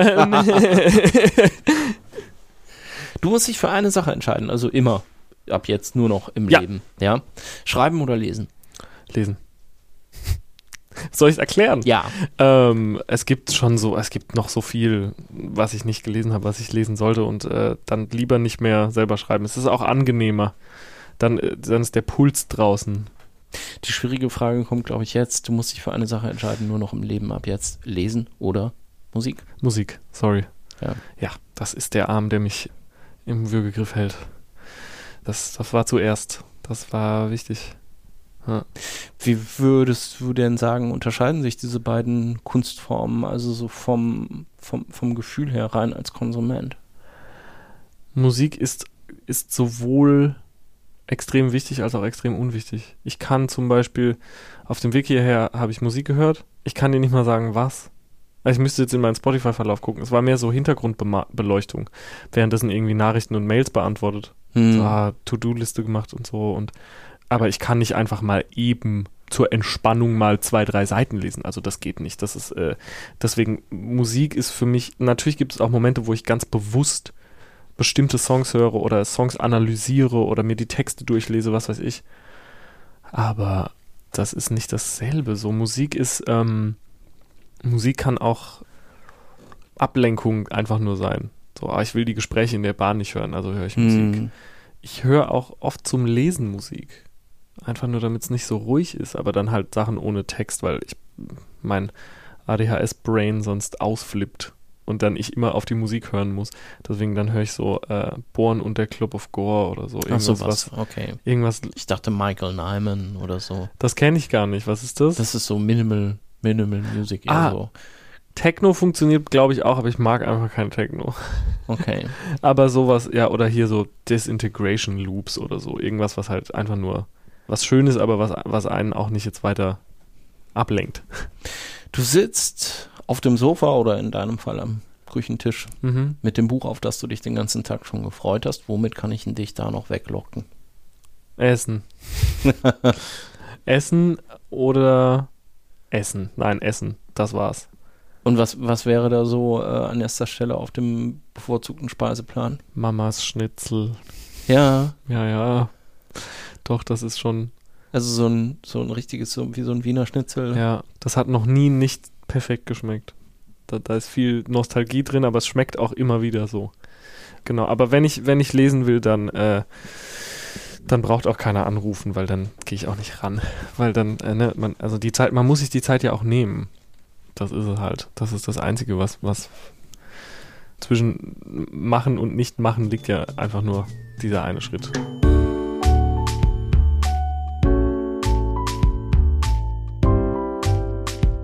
Du musst dich für eine Sache entscheiden, also immer. Ab jetzt nur noch im Ja. Leben. Ja. Schreiben oder lesen? Lesen. Soll ich es erklären? Ja. Ähm, es gibt schon so, es gibt noch so viel, was ich nicht gelesen habe, was ich lesen sollte und äh, dann lieber nicht mehr selber schreiben. Es ist auch angenehmer. Dann, äh, dann ist der Puls draußen. Die schwierige Frage kommt, glaube ich, jetzt. Du musst dich für eine Sache entscheiden, nur noch im Leben ab jetzt. Lesen oder Musik? Musik, sorry. Ja. Ja, das ist der Arm, der mich im Würgegriff hält. Das, das war zuerst. Das war wichtig. Wie würdest du denn sagen, unterscheiden sich diese beiden Kunstformen, also so vom, vom, vom Gefühl her rein als Konsument? Musik ist, ist sowohl extrem wichtig als auch extrem unwichtig. Ich kann zum Beispiel, auf dem Weg hierher habe ich Musik gehört. Ich kann dir nicht mal sagen, was. Also ich müsste jetzt in meinen Spotify-Verlauf gucken. Es war mehr so Hintergrundbeleuchtung. Währenddessen irgendwie Nachrichten und Mails beantwortet. Hm. so, ah, To-Do-Liste gemacht und so und aber ich kann nicht einfach mal eben zur Entspannung mal zwei, drei Seiten lesen. Also das geht nicht. Das ist äh, deswegen Musik ist für mich. Natürlich gibt es auch Momente, wo ich ganz bewusst bestimmte Songs höre oder Songs analysiere oder mir die Texte durchlese, was weiß ich. Aber das ist nicht dasselbe. So Musik ist ähm, Musik kann auch Ablenkung einfach nur sein. So, aber ich will die Gespräche in der Bahn nicht hören, also höre ich Musik. Hm. Ich höre auch oft zum Lesen Musik. Einfach nur, damit es nicht so ruhig ist, aber dann halt Sachen ohne Text, weil ich mein ADHS-Brain sonst ausflippt und dann ich immer auf die Musik hören muss. Deswegen dann höre ich so äh, Born und der Club of Gore oder so. Ach Irgendwas, so, was, was. Okay. irgendwas, Ich dachte Michael Nyman oder so. das kenne ich gar nicht. Was ist das? Das ist so Minimal, Minimal Music. eher Ah. So. Techno funktioniert, glaube ich, auch, aber ich mag einfach kein Techno. Okay. Aber sowas, ja, oder hier so Disintegration Loops oder so. Irgendwas, was halt einfach nur was Schönes, aber was, was einen auch nicht jetzt weiter ablenkt. Du sitzt auf dem Sofa oder in deinem Fall am Küchentisch Mhm. mit dem Buch, auf das du dich den ganzen Tag schon gefreut hast. Womit kann ich dich da noch weglocken? Essen. Essen oder Essen. Nein, Essen. Das war's. Und was, was wäre da so äh, an erster Stelle auf dem bevorzugten Speiseplan? Mamas Schnitzel. Ja, Ja, ja. Doch, das ist schon. also so ein, so ein richtiges, so wie so ein Wiener Schnitzel. Ja, das hat noch nie nicht perfekt geschmeckt. Da, da ist viel Nostalgie drin, aber es schmeckt auch immer wieder so. Genau, aber wenn ich, wenn ich lesen will, dann, äh, dann braucht auch keiner anrufen, weil dann gehe ich auch nicht ran. Weil dann, äh, ne, man, also die Zeit, man muss sich die Zeit ja auch nehmen. Das ist es halt. Das ist das Einzige, was, was zwischen machen und nicht machen liegt ja einfach nur dieser eine Schritt.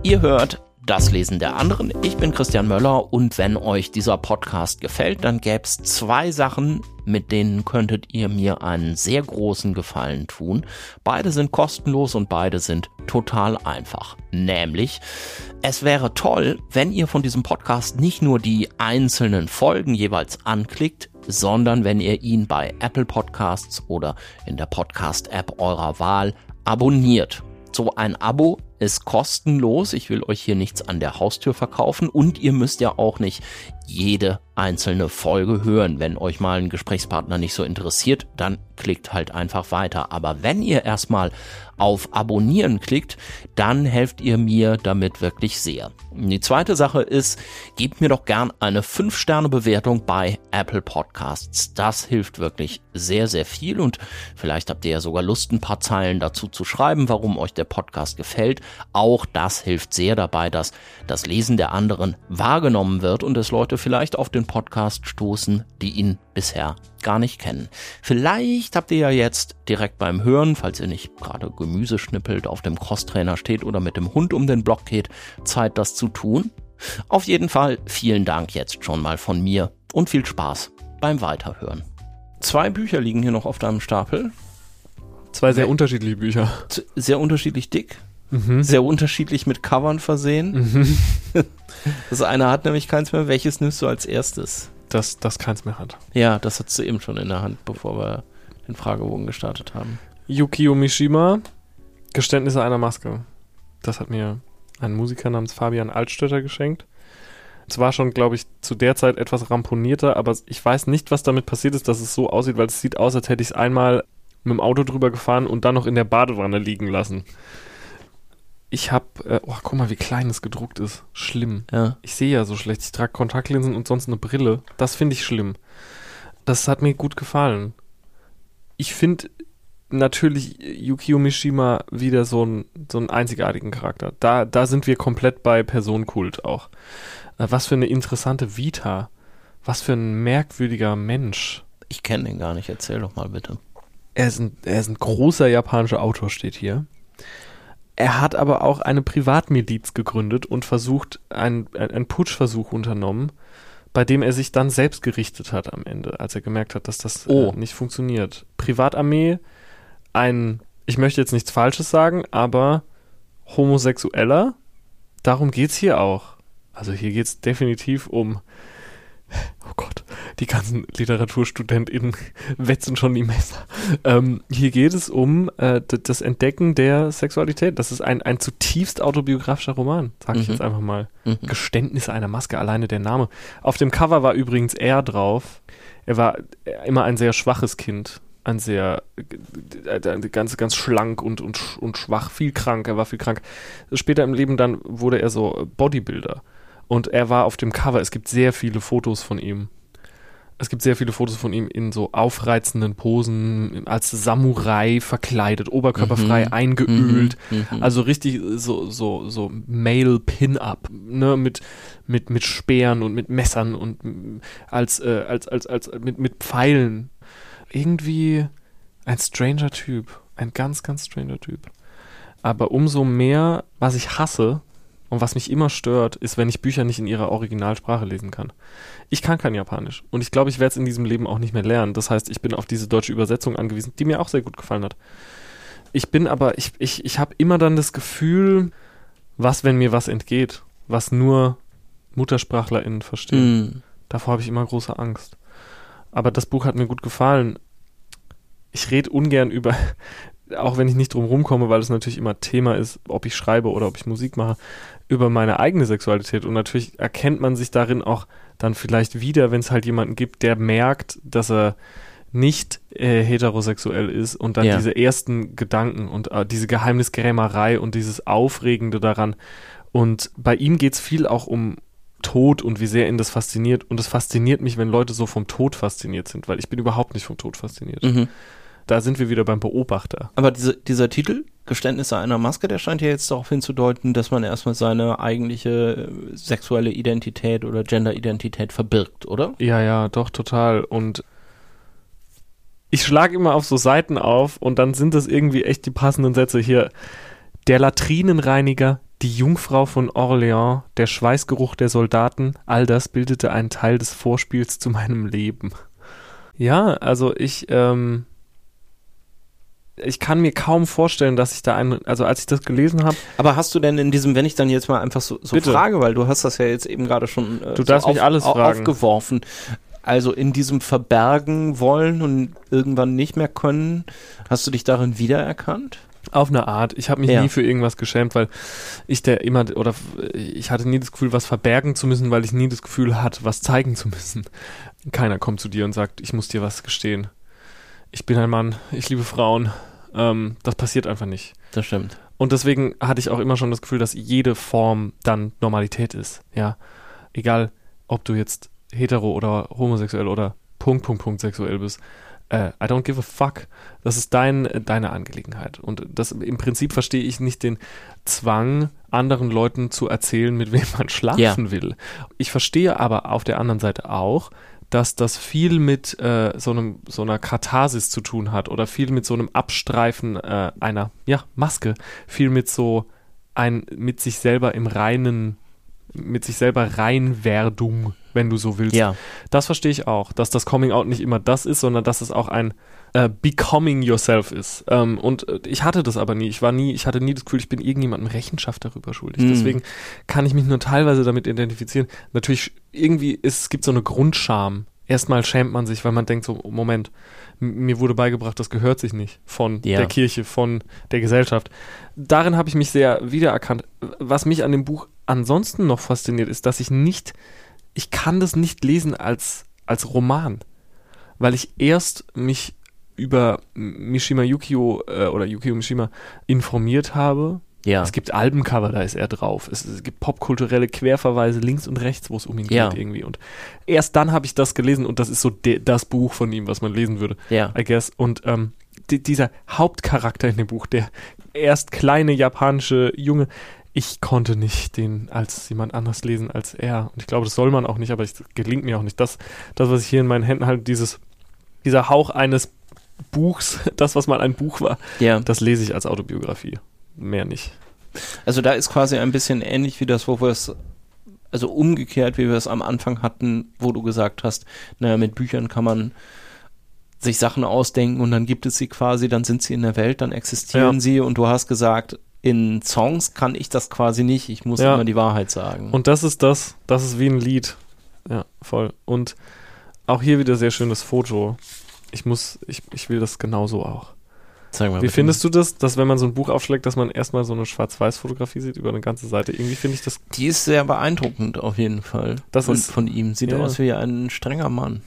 Ihr hört das Lesen der anderen. Ich bin Christian Möller und wenn euch dieser Podcast gefällt, dann gäbe es zwei Sachen, mit denen könntet ihr mir einen sehr großen Gefallen tun. Beide sind kostenlos und beide sind total einfach. Nämlich, es wäre toll, wenn ihr von diesem Podcast nicht nur die einzelnen Folgen jeweils anklickt, sondern wenn ihr ihn bei Apple Podcasts oder in der Podcast-App eurer Wahl abonniert. So ein Abo ist kostenlos. Ich will euch hier nichts an der Haustür verkaufen und ihr müsst ja auch nicht jede einzelne Folge hören. Wenn euch mal ein Gesprächspartner nicht so interessiert, dann klickt halt einfach weiter. Aber wenn ihr erstmal auf Abonnieren klickt, dann helft ihr mir damit wirklich sehr. Die zweite Sache ist, gebt mir doch gern eine 5-Sterne-Bewertung bei Apple Podcasts. Das hilft wirklich sehr, sehr viel und vielleicht habt ihr ja sogar Lust, ein paar Zeilen dazu zu schreiben, warum euch der Podcast gefällt. Auch das hilft sehr dabei, dass das Lesen der anderen wahrgenommen wird und es Leute vielleicht auf den Podcast stoßen, die ihn bisher gar nicht kennen. Vielleicht habt ihr ja jetzt direkt beim Hören, falls ihr nicht gerade Gemüse schnippelt, auf dem Crosstrainer steht oder mit dem Hund um den Block geht, Zeit das zu tun. Auf jeden Fall vielen Dank jetzt schon mal von mir und viel Spaß beim Weiterhören. Zwei Bücher liegen hier noch auf deinem Stapel. Zwei sehr unterschiedliche Bücher. Sehr unterschiedlich dick, Mhm. sehr unterschiedlich mit Covern versehen. Das eine hat nämlich keins mehr. Welches nimmst du als erstes? Das, das keins mehr hat. Ja, das hattest du eben schon in der Hand, bevor wir den Fragebogen gestartet haben. Yukio Mishima, Geständnisse einer Maske. Das hat mir ein Musiker namens Fabian Altstötter geschenkt. Es war schon, glaube ich, zu der Zeit etwas ramponierter, aber ich weiß nicht, was damit passiert ist, dass es so aussieht, weil es sieht aus, als hätte ich es einmal mit dem Auto drüber gefahren und dann noch in der Badewanne liegen lassen. Ich habe, äh, oh, guck mal, wie klein es gedruckt ist. Schlimm. Ja. Ich sehe ja so schlecht. Ich trage Kontaktlinsen und sonst eine Brille. Das finde ich schlimm. Das hat mir gut gefallen. Ich finde natürlich Yukio Mishima wieder so, ein, so einen einzigartigen Charakter. Da, da sind wir komplett bei Personenkult auch. Äh, Was für eine interessante Vita. Was für ein merkwürdiger Mensch. Ich kenne den gar nicht. Erzähl doch mal bitte. Er ist, ein, er ist ein großer japanischer Autor, steht hier. Er hat aber auch eine Privatmiliz gegründet und versucht, einen, einen Putschversuch unternommen, bei dem er sich dann selbst gerichtet hat am Ende, als er gemerkt hat, dass das Oh. äh, nicht funktioniert. Privatarmee, ein, ich möchte jetzt nichts Falsches sagen, aber Homosexueller, darum geht's hier auch. Also hier geht's definitiv um, oh Gott, die ganzen LiteraturstudentInnen wetzen schon die Messer. Ähm, hier geht es um äh, das Entdecken der Sexualität. Das ist ein, ein zutiefst autobiografischer Roman, sage ich Mhm. jetzt einfach mal. Mhm. Geständnisse einer Maske, alleine der Name. Auf dem Cover war übrigens er drauf. Er war äh, immer ein sehr schwaches Kind. Ein sehr, äh, ganz, ganz schlank und, und, und schwach, viel krank. Er war viel krank. Später im Leben dann wurde er so Bodybuilder. Und er war auf dem Cover. Es gibt sehr viele Fotos von ihm. Es gibt sehr viele Fotos von ihm in so aufreizenden Posen, als Samurai verkleidet, oberkörperfrei Mhm. eingeölt. Mhm. Mhm. Also richtig so, so, so Male Pin-Up, ne, mit, mit, mit Speeren und mit Messern und als, äh, als, als, als, mit, mit Pfeilen. Irgendwie ein stranger Typ. Ein ganz, ganz stranger Typ. Aber umso mehr, was ich hasse und was mich immer stört, ist, wenn ich Bücher nicht in ihrer Originalsprache lesen kann. Ich kann kein Japanisch und ich glaube, ich werde es in diesem Leben auch nicht mehr lernen. Das heißt, ich bin auf diese deutsche Übersetzung angewiesen, die mir auch sehr gut gefallen hat. Ich bin aber, ich, ich, ich habe immer dann das Gefühl, was, wenn mir was entgeht, was nur MuttersprachlerInnen verstehen. Mhm. Davor habe ich immer große Angst. Aber das Buch hat mir gut gefallen. Ich rede ungern über, auch wenn ich nicht drum rumkomme, weil es natürlich immer Thema ist, ob ich schreibe oder ob ich Musik mache, über meine eigene Sexualität. Und natürlich erkennt man sich darin auch dann vielleicht wieder, wenn es halt jemanden gibt, der merkt, dass er nicht äh, heterosexuell ist und dann Ja. diese ersten Gedanken und äh, diese Geheimnisgrämerei und dieses Aufregende daran. Und bei ihm geht es viel auch um Tod und wie sehr ihn das fasziniert. Und es fasziniert mich, wenn Leute so vom Tod fasziniert sind, weil ich bin überhaupt nicht vom Tod fasziniert. Mhm. Da sind wir wieder beim Beobachter. Aber diese, dieser Titel, Geständnisse einer Maske, der scheint ja jetzt darauf hinzudeuten, dass man erstmal seine eigentliche äh, sexuelle Identität oder Genderidentität verbirgt, oder? Ja, ja, doch, total. Und ich schlage immer auf so Seiten auf und dann sind das irgendwie echt die passenden Sätze hier. Der Latrinenreiniger, die Jungfrau von Orléans, der Schweißgeruch der Soldaten, all das bildete einen Teil des Vorspiels zu meinem Leben. Ja, also ich, ähm, ich kann mir kaum vorstellen, dass ich da einen, also als ich das gelesen habe, Aber hast du denn in diesem, wenn ich dann jetzt mal einfach so, so Bitte. frage, weil du hast das ja jetzt eben gerade schon äh, Du darfst so mich alles fragen. aufgeworfen, also in diesem Verbergen wollen und irgendwann nicht mehr können, hast du dich darin wiedererkannt? Auf eine Art. Ich habe mich Ja. nie für irgendwas geschämt, weil ich der immer oder ich hatte nie das Gefühl, was verbergen zu müssen, weil ich nie das Gefühl hatte, was zeigen zu müssen. Keiner kommt zu dir und sagt, ich muss dir was gestehen. Ich bin ein Mann, ich liebe Frauen. Ähm, das passiert einfach nicht. Das stimmt. Und deswegen hatte ich auch immer schon das Gefühl, dass jede Form dann Normalität ist. Ja. Egal, ob du jetzt hetero oder homosexuell oder Punkt, Punkt, Punkt sexuell bist. Äh, I don't give a fuck. Das ist dein, deine Angelegenheit. Und das im Prinzip verstehe ich nicht den Zwang, anderen Leuten zu erzählen, mit wem man schlafen Ja. will. Ich verstehe aber auf der anderen Seite auch, dass das viel mit äh, so, einem, so einer Katharsis zu tun hat oder viel mit so einem Abstreifen äh, einer ja, Maske, viel mit so ein mit sich selber im reinen, mit sich selber Reinwerdung, wenn du so willst. Ja. Das verstehe ich auch, dass das Coming Out nicht immer das ist, sondern dass es auch ein äh, Becoming Yourself ist. Ähm, und äh, ich hatte das aber nie. Ich war nie, ich hatte nie das Gefühl, ich bin irgendjemandem Rechenschaft darüber schuldig. Mhm. Deswegen kann ich mich nur teilweise damit identifizieren. Natürlich, irgendwie ist, es gibt so eine Grundscham. Erstmal schämt man sich, weil man denkt so, Moment, m- mir wurde beigebracht, das gehört sich nicht von Ja. der Kirche, von der Gesellschaft. Darin habe ich mich sehr wiedererkannt. Was mich an dem Buch ansonsten noch fasziniert, ist, dass ich nicht, ich kann das nicht lesen als, als Roman, weil ich erst mich über Mishima Yukio äh, oder Yukio Mishima informiert habe. Ja. Es gibt Albencover, da ist er drauf. Es, es gibt popkulturelle Querverweise links und rechts, wo es um ihn Ja. geht irgendwie. Und erst dann habe ich das gelesen und das ist so de, das Buch von ihm, was man lesen würde. Ja. I guess. Und ähm, die, dieser Hauptcharakter in dem Buch, der erst kleine japanische Junge, ich konnte nicht den als jemand anders lesen als er. Und ich glaube, das soll man auch nicht, aber es gelingt mir auch nicht. Das, das was ich hier in meinen Händen halte, dieses, dieser Hauch eines Buchs, das, was mal ein Buch war, Ja. das lese ich als Autobiografie. Mehr nicht. Also da ist quasi ein bisschen ähnlich wie das, wo wir es, also umgekehrt, wie wir es am Anfang hatten, wo du gesagt hast, naja, mit Büchern kann man sich Sachen ausdenken und dann gibt es sie quasi, dann sind sie in der Welt, dann existieren Ja. sie und du hast gesagt, in Songs kann ich das quasi nicht, ich muss Ja. immer die Wahrheit sagen. Und das ist das, das ist wie ein Lied. Ja, voll. Und auch hier wieder sehr schönes Foto. Ich muss, ich, ich will das genauso auch. Sag mal Wie bitte. findest du das, dass wenn man so ein Buch aufschlägt, dass man erstmal so eine Schwarz-Weiß-Fotografie sieht über eine ganze Seite? Irgendwie finde ich das, Die ist sehr beeindruckend auf jeden Fall. Das von, ist- von ihm. Sieht ja. aus wie ein strenger Mann.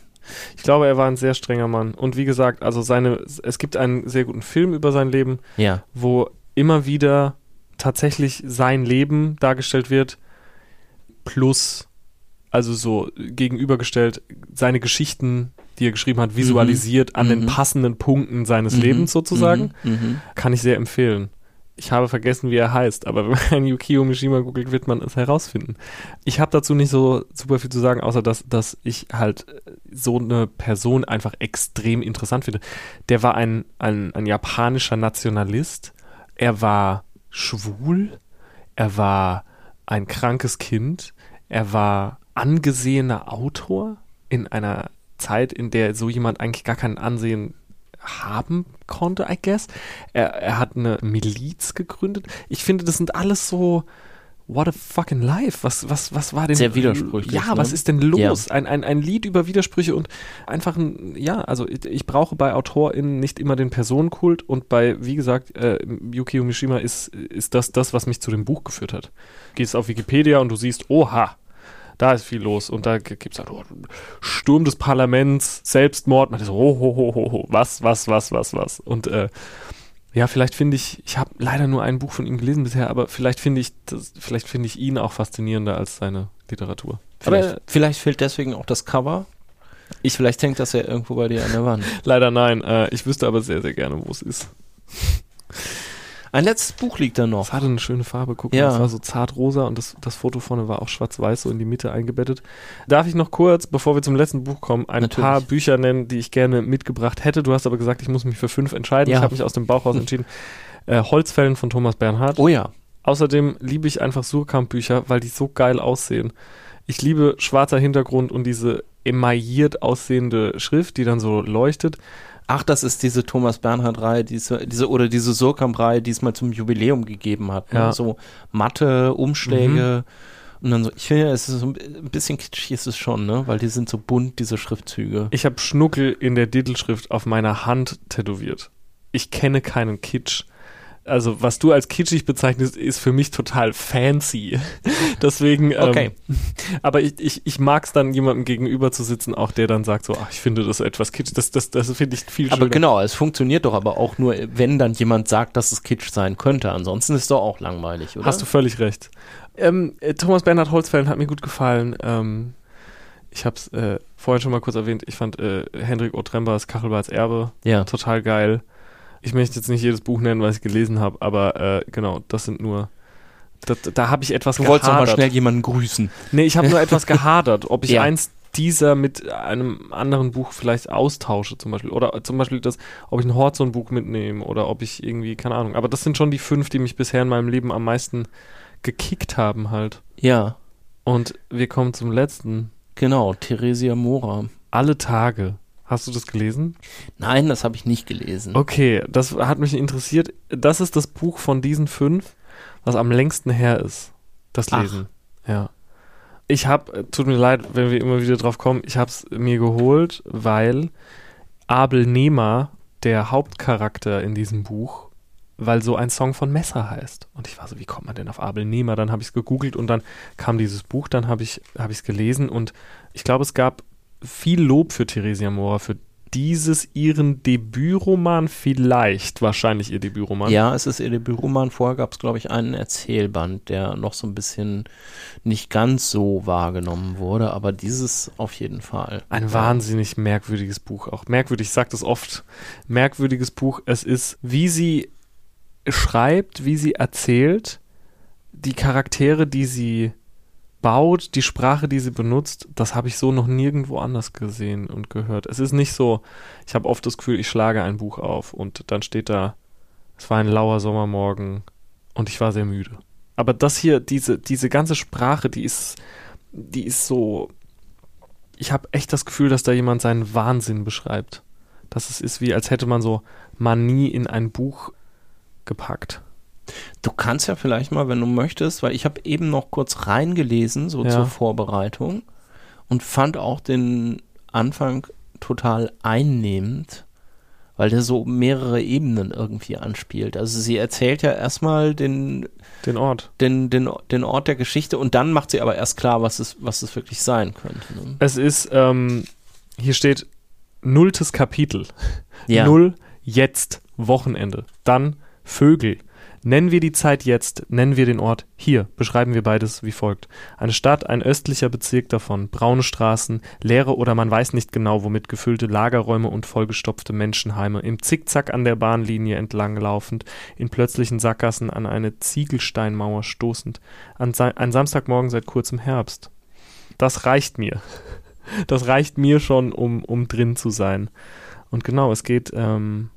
ich glaube, er war ein sehr strenger Mann. Und wie gesagt, also seine, es gibt einen sehr guten Film über sein Leben, Ja. wo immer wieder tatsächlich sein Leben dargestellt wird, plus also so gegenübergestellt, seine Geschichten, die er geschrieben hat, visualisiert an den Mhm. passenden Punkten seines Mhm. Lebens sozusagen. Mhm. Mhm. Kann ich sehr empfehlen. Ich habe vergessen, wie er heißt, aber wenn man Yukio Mishima googelt, wird man es herausfinden. Ich habe dazu nicht so super viel zu sagen, außer dass, dass ich halt äh, so eine Person einfach extrem interessant finde. Der war ein, ein, ein japanischer Nationalist. Er war schwul. Er war ein krankes Kind. Er war angesehener Autor in einer Zeit, in der so jemand eigentlich gar kein Ansehen haben konnte, I guess. Er, er hat eine Miliz gegründet. Ich finde, das sind alles so What a fucking life. Was, was, was war denn? Sehr widersprüchlich, Ja, ne? was ist denn los? Ein, ein, ein Lied über Widersprüche und einfach ein, ja, also ich, ich brauche bei AutorInnen nicht immer den Personenkult und bei, wie gesagt, äh, Yukio Mishima ist, ist das das, was mich zu dem Buch geführt hat. Gehst auf Wikipedia und du siehst, oha, da ist viel los und da gibt es halt oh, Sturm des Parlaments, Selbstmord, man ist so, ho, ho, ho, ho, ho, was, was, was, was, was. Und äh, ja, vielleicht finde ich, ich habe leider nur ein Buch von ihm gelesen bisher, aber vielleicht finde ich, das, vielleicht finde ich ihn auch faszinierender als seine Literatur. Vielleicht, Aber vielleicht fehlt deswegen auch das Cover. Ich, vielleicht hängt das ja irgendwo bei dir an der Wand. leider nein. Äh, ich wüsste aber sehr, sehr gerne, wo es ist. Ein letztes Buch liegt da noch. Es hatte eine schöne Farbe, guck Ja. mal, es war so zartrosa und das, das Foto vorne war auch schwarz-weiß, so in die Mitte eingebettet. Darf ich noch kurz, bevor wir zum letzten Buch kommen, ein Natürlich. paar Bücher nennen, die ich gerne mitgebracht hätte. Du hast aber gesagt, ich muss mich für fünf entscheiden. Ja. Ich habe mich aus dem Bauch raus entschieden. Äh, Holzfällen von Thomas Bernhard. Oh ja. Außerdem liebe ich einfach Surkamp-Bücher, weil die so geil aussehen. Ich liebe schwarzer Hintergrund und diese emailliert aussehende Schrift, die dann so leuchtet. Ach, das ist diese Thomas Bernhard-Reihe, diese, diese, oder diese Surkamp-Reihe, die es mal zum Jubiläum gegeben hat. Ne? Ja. So matte Umschläge. Und dann so, ich finde, es ist so ein bisschen kitschig ist es schon, ne? Weil die sind so bunt, diese Schriftzüge. Ich habe Schnuckel in der Titelschrift auf meiner Hand tätowiert. Ich kenne keinen Kitsch. Also, was du als kitschig bezeichnest, ist für mich total fancy. Deswegen, ähm, Okay. aber ich, ich, ich mag es dann, jemandem gegenüber zu sitzen, auch der dann sagt so, ach, ich finde das etwas kitschig. Das, das, das finde ich viel schöner. Aber genau, es funktioniert doch aber auch nur, wenn dann jemand sagt, dass es Kitsch sein könnte. Ansonsten ist es doch auch langweilig, oder? Hast du völlig recht. Ähm, äh, Thomas Bernhard Holzfällen hat mir gut gefallen. Ähm, ich habe es äh, vorhin schon mal kurz erwähnt. Ich fand äh, Hendrik Otrembers Kachelbarts Erbe Ja. total geil. Ich möchte jetzt nicht jedes Buch nennen, was ich gelesen habe, aber äh, genau, das sind nur. Das, da habe ich etwas Du wolltest doch mal gehadert. schnell jemanden grüßen. Nee, ich habe nur etwas gehadert, ob ich Ja. eins dieser mit einem anderen Buch vielleicht austausche zum Beispiel. Oder zum Beispiel das, ob ich ein Horzon-Buch mitnehme oder ob ich irgendwie, keine Ahnung. Aber das sind schon die fünf, die mich bisher in meinem Leben am meisten gekickt haben halt. Ja, Und wir kommen zum letzten. genau, Theresia Mora. Alle Tage. Hast du das gelesen? Nein, das habe ich nicht gelesen. Okay, das hat mich interessiert. Das ist das Buch von diesen fünf, was am längsten her ist. Das Ach. Lesen. Ja. Ich habe, tut mir leid, wenn wir immer wieder drauf kommen, ich habe es mir geholt, weil Abel Nehmer, der Hauptcharakter in diesem Buch, weil so ein Song von Messer heißt. Und ich war so, wie kommt man denn auf Abel Nehmer? Dann habe ich es gegoogelt und dann kam dieses Buch, dann habe ich es gelesen und ich glaube, es gab viel Lob für Theresia Mora, für dieses ihren Debütroman, vielleicht, wahrscheinlich ihr Debütroman. Ja, es ist ihr Debütroman. Vorher gab es, glaube ich, einen Erzählband, der noch so ein bisschen nicht ganz so wahrgenommen wurde, aber dieses auf jeden Fall. Ein wahnsinnig merkwürdiges Buch. Auch merkwürdig, ich sage das oft. Merkwürdiges Buch. Es ist, wie sie schreibt, wie sie erzählt, die Charaktere, die sie baut, die Sprache, die sie benutzt, das habe ich so noch nirgendwo anders gesehen und gehört. Es ist nicht so, ich habe oft das Gefühl, ich schlage ein Buch auf und dann steht da, es war ein lauer Sommermorgen und ich war sehr müde. Aber das hier, diese, diese ganze Sprache, die ist, die ist so, ich habe echt das Gefühl, dass da jemand seinen Wahnsinn beschreibt. Dass es ist wie, als hätte man so Manie in ein Buch gepackt. Du kannst ja vielleicht mal, wenn du möchtest, weil ich habe eben noch kurz reingelesen, so Ja. zur Vorbereitung und fand auch den Anfang total einnehmend, weil der so mehrere Ebenen irgendwie anspielt. Also sie erzählt ja erstmal den, Den Ort. den, den, den Ort der Geschichte und dann macht sie aber erst klar, was es, was es wirklich sein könnte. Ne? Es ist, ähm, hier steht nulltes Kapitel. Ja. Null, jetzt, Wochenende. Dann Vögel. Nennen wir die Zeit jetzt, nennen wir den Ort hier, beschreiben wir beides wie folgt. Eine Stadt, ein östlicher Bezirk davon, braune Straßen, leere oder man weiß nicht genau womit gefüllte Lagerräume und vollgestopfte Menschenheime, im Zickzack an der Bahnlinie entlang laufend, in plötzlichen Sackgassen an eine Ziegelsteinmauer stoßend, an ein Samstagmorgen seit kurzem Herbst. Das reicht mir. Das reicht mir schon, um, um drin zu sein. Und genau, es geht ähm,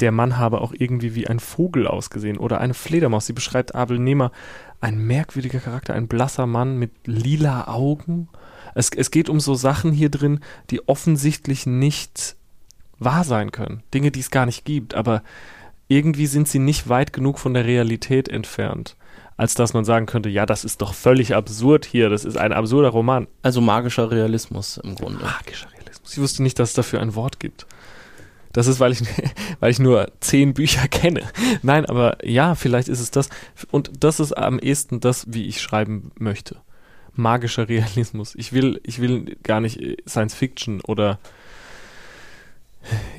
der Mann habe auch irgendwie wie ein Vogel ausgesehen oder eine Fledermaus. Sie beschreibt Abel Nehmer, ein merkwürdiger Charakter, ein blasser Mann mit lila Augen. Es, es geht um so Sachen hier drin, die offensichtlich nicht wahr sein können. Dinge, die es gar nicht gibt, aber irgendwie sind sie nicht weit genug von der Realität entfernt, als dass man sagen könnte, ja, das ist doch völlig absurd hier, das ist ein absurder Roman. Also magischer Realismus im Grunde. Magischer Realismus. Ich wusste nicht, dass es dafür ein Wort gibt. Das ist, weil ich, weil ich nur zehn Bücher kenne. Nein, aber ja, vielleicht ist es das. Und das ist am ehesten das, wie ich schreiben möchte. Magischer Realismus. Ich will, ich will gar nicht äh, Science Fiction oder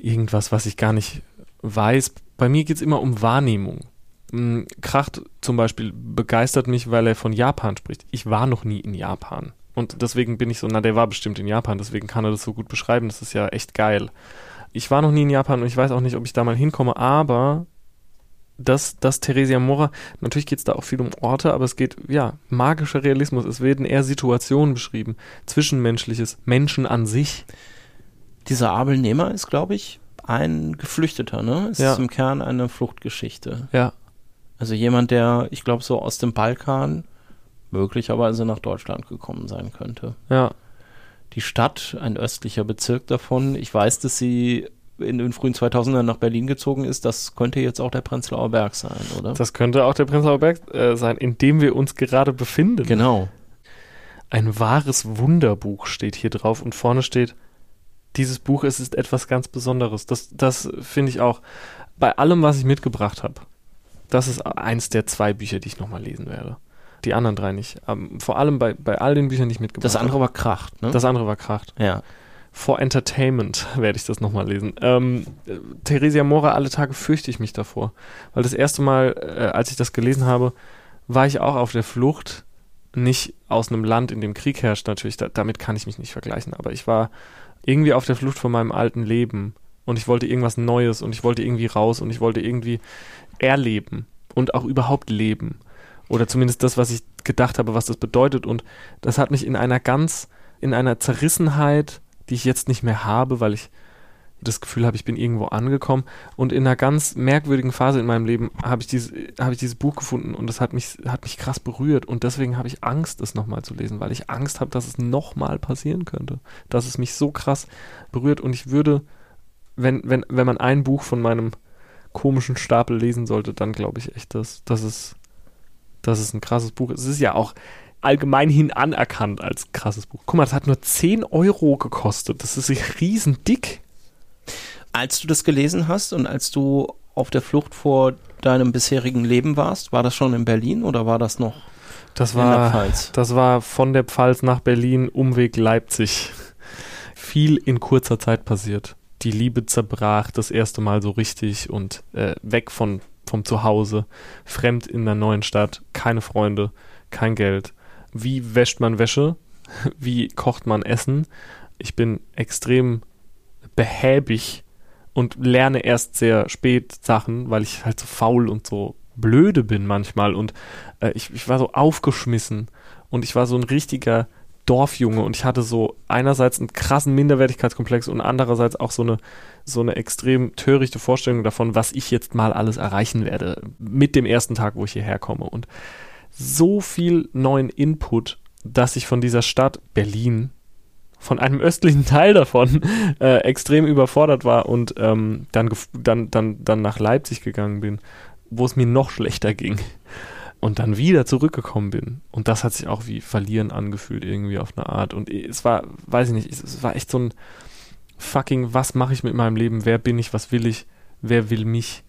irgendwas, was ich gar nicht weiß. Bei mir geht es immer um Wahrnehmung. Hm, Kracht zum Beispiel begeistert mich, weil er von Japan spricht. Ich war noch nie in Japan. Und deswegen bin ich so, na, der war bestimmt in Japan, deswegen kann er das so gut beschreiben. Das ist ja echt geil ich war noch nie in Japan und ich weiß auch nicht, ob ich da mal hinkomme, aber das, das Theresia Mora, natürlich geht es da auch viel um Orte, aber es geht, ja, magischer Realismus. Es werden eher Situationen beschrieben, Zwischenmenschliches, Menschen an sich. Dieser Abel Nehmer ist, glaube ich, ein Geflüchteter, ne? Es ja. ist im Kern eine Fluchtgeschichte. Ja. Also jemand, der, ich glaube, so aus dem Balkan möglicherweise nach Deutschland gekommen sein könnte. Ja die Stadt, ein östlicher Bezirk davon. Ich weiß, dass sie in den frühen 2000ern nach Berlin gezogen ist. Das könnte jetzt auch der Prenzlauer Berg sein, oder? Das könnte auch der Prenzlauer Berg äh, sein, in dem wir uns gerade befinden. Genau. Ein wahres Wunderbuch steht hier drauf und vorne steht, dieses Buch es ist etwas ganz Besonderes. Das, das finde ich auch bei allem, was ich mitgebracht habe. Das ist eins der zwei Bücher, die ich nochmal lesen werde. Die anderen drei nicht. Um, vor allem bei, bei all den Büchern, die ich mitgebracht habe. Das andere war Kracht, ne? Das andere war Kracht. Ja. For Entertainment werde ich das nochmal lesen. Ähm, Theresia Mora, alle Tage fürchte ich mich davor. Weil das erste Mal, äh, als ich das gelesen habe, war ich auch auf der Flucht. Nicht aus einem Land, in dem Krieg herrscht, natürlich. Da, damit kann ich mich nicht vergleichen. Aber ich war irgendwie auf der Flucht von meinem alten Leben. Und ich wollte irgendwas Neues und ich wollte irgendwie raus und ich wollte irgendwie erleben und auch überhaupt leben. Oder zumindest das, was ich gedacht habe, was das bedeutet. Und das hat mich in einer ganz, in einer Zerrissenheit, die ich jetzt nicht mehr habe, weil ich das Gefühl habe, ich bin irgendwo angekommen. Und in einer ganz merkwürdigen Phase in meinem Leben habe ich, dieses, habe ich dieses Buch gefunden und das hat mich, hat mich krass berührt. Und deswegen habe ich Angst, das nochmal zu lesen, weil ich Angst habe, dass es nochmal passieren könnte. Dass es mich so krass berührt. Und ich würde, wenn, wenn, wenn man ein Buch von meinem komischen Stapel lesen sollte, dann glaube ich echt, dass, dass es dass es ein krasses Buch ist. Es ist ja auch allgemeinhin anerkannt als krasses Buch. Guck mal, das hat nur 10 Euro gekostet. Das ist riesen dick. Als du das gelesen hast und als du auf der Flucht vor deinem bisherigen Leben warst, war das schon in Berlin oder war das noch das war, in der Pfalz? Das war von der Pfalz nach Berlin, Umweg Leipzig. Viel in kurzer Zeit passiert. Die Liebe zerbrach das erste Mal so richtig und äh, weg von vom Zuhause, fremd in einer neuen Stadt, keine Freunde, kein Geld. Wie wäscht man Wäsche? Wie kocht man Essen? Ich bin extrem behäbig und lerne erst sehr spät Sachen, weil ich halt so faul und so blöde bin manchmal und äh, ich, ich war so aufgeschmissen und ich war so ein richtiger Dorfjunge und ich hatte so einerseits einen krassen Minderwertigkeitskomplex und andererseits auch so eine, so eine extrem törichte Vorstellung davon, was ich jetzt mal alles erreichen werde mit dem ersten Tag, wo ich hierher komme. Und so viel neuen Input, dass ich von dieser Stadt Berlin, von einem östlichen Teil davon, äh, extrem überfordert war und ähm, dann, dann, dann, dann nach Leipzig gegangen bin, wo es mir noch schlechter ging und dann wieder zurückgekommen bin. Und das hat sich auch wie Verlieren angefühlt, irgendwie auf eine Art. Und es war, weiß ich nicht, es war echt so ein fucking, was mache ich mit meinem Leben? Wer bin ich? Was will ich? Wer will mich?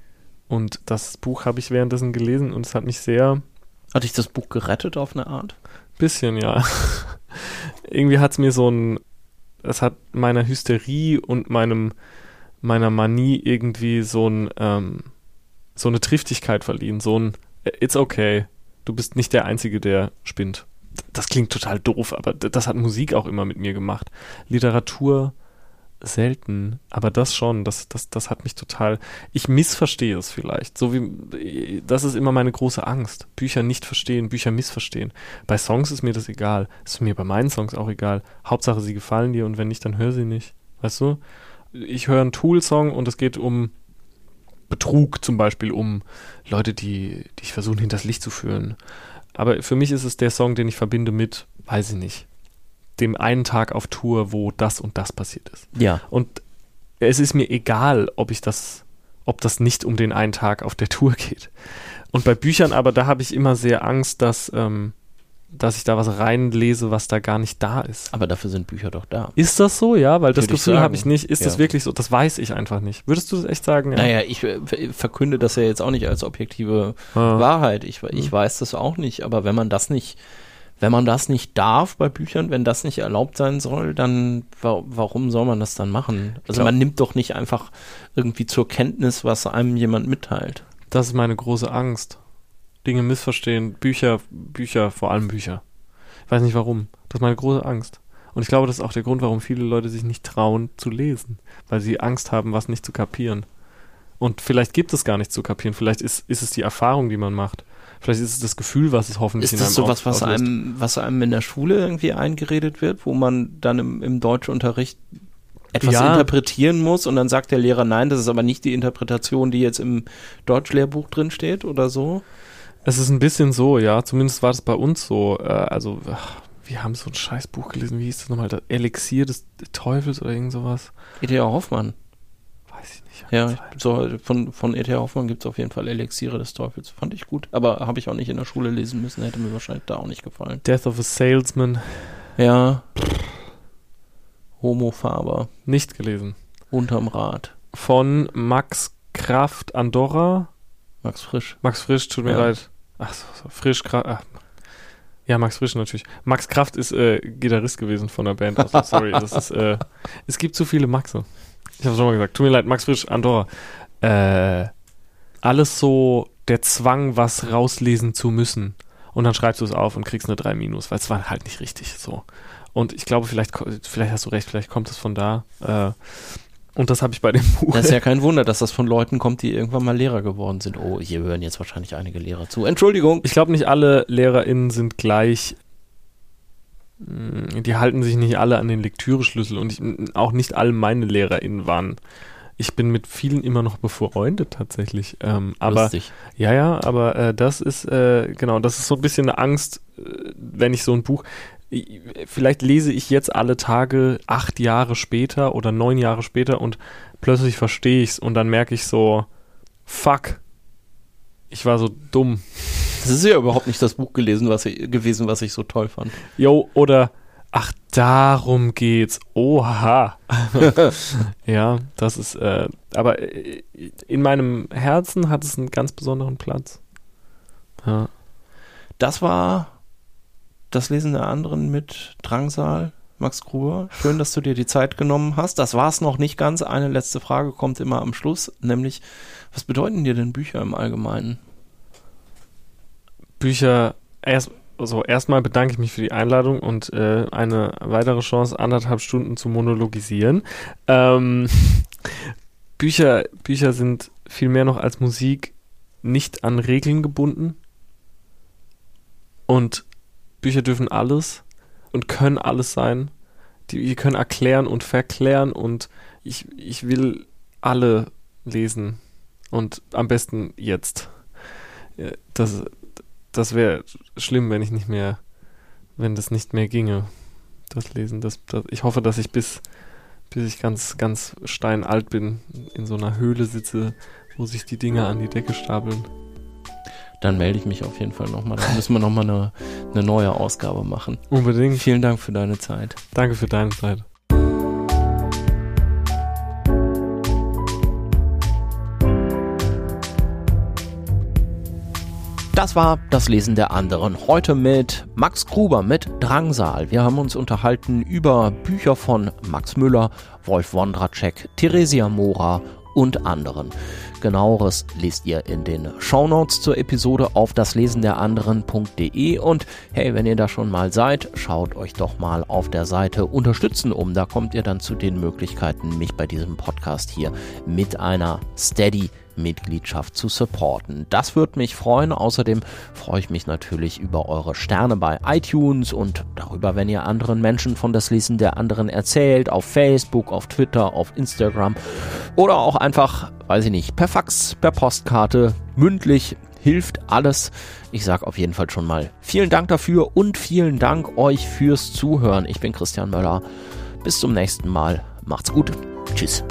Und das Buch habe ich währenddessen gelesen und es hat mich sehr. Hat dich das Buch gerettet auf eine Art? Bisschen, ja. irgendwie hat es mir so ein. Es hat meiner Hysterie und meinem meiner Manie irgendwie so ein ähm, so eine Triftigkeit verliehen, so ein It's okay, du bist nicht der Einzige, der spinnt. Das klingt total doof, aber das hat Musik auch immer mit mir gemacht. Literatur selten, aber das schon, das, das, das hat mich total. Ich missverstehe es vielleicht. So wie das ist immer meine große Angst. Bücher nicht verstehen, Bücher missverstehen. Bei Songs ist mir das egal. Ist mir bei meinen Songs auch egal. Hauptsache sie gefallen dir und wenn nicht, dann hör sie nicht. Weißt du? Ich höre einen Tool-Song und es geht um Betrug zum Beispiel, um Leute, die, die ich versuchen, hinters Licht zu führen. Aber für mich ist es der Song, den ich verbinde mit, weiß ich nicht, dem einen Tag auf Tour, wo das und das passiert ist. Ja. Und es ist mir egal, ob ich das, ob das nicht um den einen Tag auf der Tour geht. Und bei Büchern aber, da habe ich immer sehr Angst, dass, ähm, dass ich da was reinlese, was da gar nicht da ist. Aber dafür sind Bücher doch da. Ist das so, ja? Weil das Würde Gefühl habe ich nicht. Ist Ja. das wirklich so? Das weiß ich einfach nicht. Würdest du das echt sagen? Ja. Naja, ich äh, verkünde das ja jetzt auch nicht als objektive Ah. Wahrheit. Ich, ich Mhm. weiß das auch nicht, aber wenn man das nicht, wenn man das nicht darf bei Büchern, wenn das nicht erlaubt sein soll, dann wa warum soll man das dann machen? Also man nimmt doch nicht einfach irgendwie zur Kenntnis, was einem jemand mitteilt. Das ist meine große Angst. Dinge missverstehen, Bücher, Bücher, vor allem Bücher. Ich weiß nicht warum. Das ist meine große Angst. Und ich glaube, das ist auch der Grund, warum viele Leute sich nicht trauen zu lesen, weil sie Angst haben, was nicht zu kapieren. Und vielleicht gibt es gar nichts zu kapieren. Vielleicht ist, ist es die Erfahrung, die man macht. Vielleicht ist es das Gefühl, was es hoffentlich Ist in das sowas, was einem, was einem in der Schule irgendwie eingeredet wird, wo man dann im, im Deutschunterricht etwas Ja. interpretieren muss und dann sagt der Lehrer, nein, das ist aber nicht die Interpretation, die jetzt im Deutschlehrbuch drin steht oder so? Es ist ein bisschen so, ja. Zumindest war das bei uns so. Äh, also, ach, wir haben so ein scheiß Buch gelesen. Wie hieß das nochmal? Das Elixier des Teufels oder irgend sowas? E.T.A. Hoffmann. Weiß ich nicht. Ja, so, von, von E.T.A. Hoffmann gibt es auf jeden Fall Elixiere des Teufels. Fand ich gut. Aber habe ich auch nicht in der Schule lesen müssen, hätte mir wahrscheinlich da auch nicht gefallen. Death of a Salesman. Ja. Homo Faber. Nicht gelesen. Unterm Rad. Von Max Kraft Andorra. Max Frisch. Max Frisch, tut mir Ja. leid. Ach so, so Frisch. Ach. Ja, Max Frisch natürlich. Max Kraft ist äh, Gitarrist gewesen von der Band. Also, sorry, das ist, äh, es gibt zu viele Maxe. Ich habe schon mal gesagt. Tut mir leid, Max Frisch, Andorra. Äh, alles so der Zwang, was rauslesen zu müssen. Und dann schreibst du es auf und kriegst eine 3 minus, weil es war halt nicht richtig so. Und ich glaube, vielleicht, vielleicht hast du recht, vielleicht kommt es von da. Äh, und das habe ich bei dem Buch. Das ist ja kein Wunder, dass das von Leuten kommt, die irgendwann mal Lehrer geworden sind. Oh, hier hören jetzt wahrscheinlich einige Lehrer zu. Entschuldigung. Ich glaube, nicht alle LehrerInnen sind gleich. Mm, Die halten sich nicht alle an den Lektüreschlüssel und ich, auch nicht alle meine LehrerInnen waren. Ich bin mit vielen immer noch befreundet tatsächlich. Ähm, aber Lustig. ja, ja, aber äh, das ist äh, genau, das ist so ein bisschen eine Angst, äh, wenn ich so ein Buch. Vielleicht lese ich jetzt alle Tage acht Jahre später oder neun Jahre später und plötzlich verstehe ich's und dann merke ich so, fuck, ich war so dumm. Das ist ja überhaupt nicht das Buch gelesen, was ich, gewesen, was ich so toll fand. Jo, oder ach, darum geht's. Oha. ja, das ist, äh, aber äh, in meinem Herzen hat es einen ganz besonderen Platz. Ja. Das war das Lesen der anderen mit Drangsal. Max Gruber, schön, dass du dir die Zeit genommen hast. Das war es noch nicht ganz. Eine letzte Frage kommt immer am Schluss, nämlich, was bedeuten dir denn Bücher im Allgemeinen? Bücher, erst, also erstmal bedanke ich mich für die Einladung und äh, eine weitere Chance, anderthalb Stunden zu monologisieren. Ähm, Bücher, Bücher sind viel mehr noch als Musik nicht an Regeln gebunden. Und Bücher dürfen alles und können alles sein. Die, die können erklären und verklären und ich, ich will alle lesen. Und am besten jetzt. Ja, Das, das wäre schlimm, wenn ich nicht mehr, wenn das nicht mehr ginge, das Lesen. Das, das, ich hoffe, dass ich bis, bis ich ganz, ganz steinalt bin, in so einer Höhle sitze, wo sich die Dinge an die Decke stapeln. Dann melde ich mich auf jeden Fall nochmal. Dann müssen wir nochmal eine, eine neue Ausgabe machen. Unbedingt. Vielen Dank für deine Zeit. Danke für deine Zeit. Das war das Lesen der anderen. Heute mit Max Gruber mit Drangsal. Wir haben uns unterhalten über Bücher von Max Müller, Wolf Wondracek, Theresia Mora und anderen. Genaueres lest ihr in den Shownotes zur Episode auf daslesenderanderen.de und hey, wenn ihr da schon mal seid, schaut euch doch mal auf der Seite Unterstützen um. Da kommt ihr dann zu den Möglichkeiten, mich bei diesem Podcast hier mit einer Steady Mitgliedschaft zu supporten. Das würde mich freuen. Außerdem freue ich mich natürlich über eure Sterne bei iTunes und darüber, wenn ihr anderen Menschen von das Lesen der anderen erzählt, auf Facebook, auf Twitter, auf Instagram oder auch einfach, weiß ich nicht, per Fax, per Postkarte, mündlich hilft alles. Ich sage auf jeden Fall schon mal vielen Dank dafür und vielen Dank euch fürs Zuhören. Ich bin Christian Möller. Bis zum nächsten Mal. Macht's gut. Tschüss.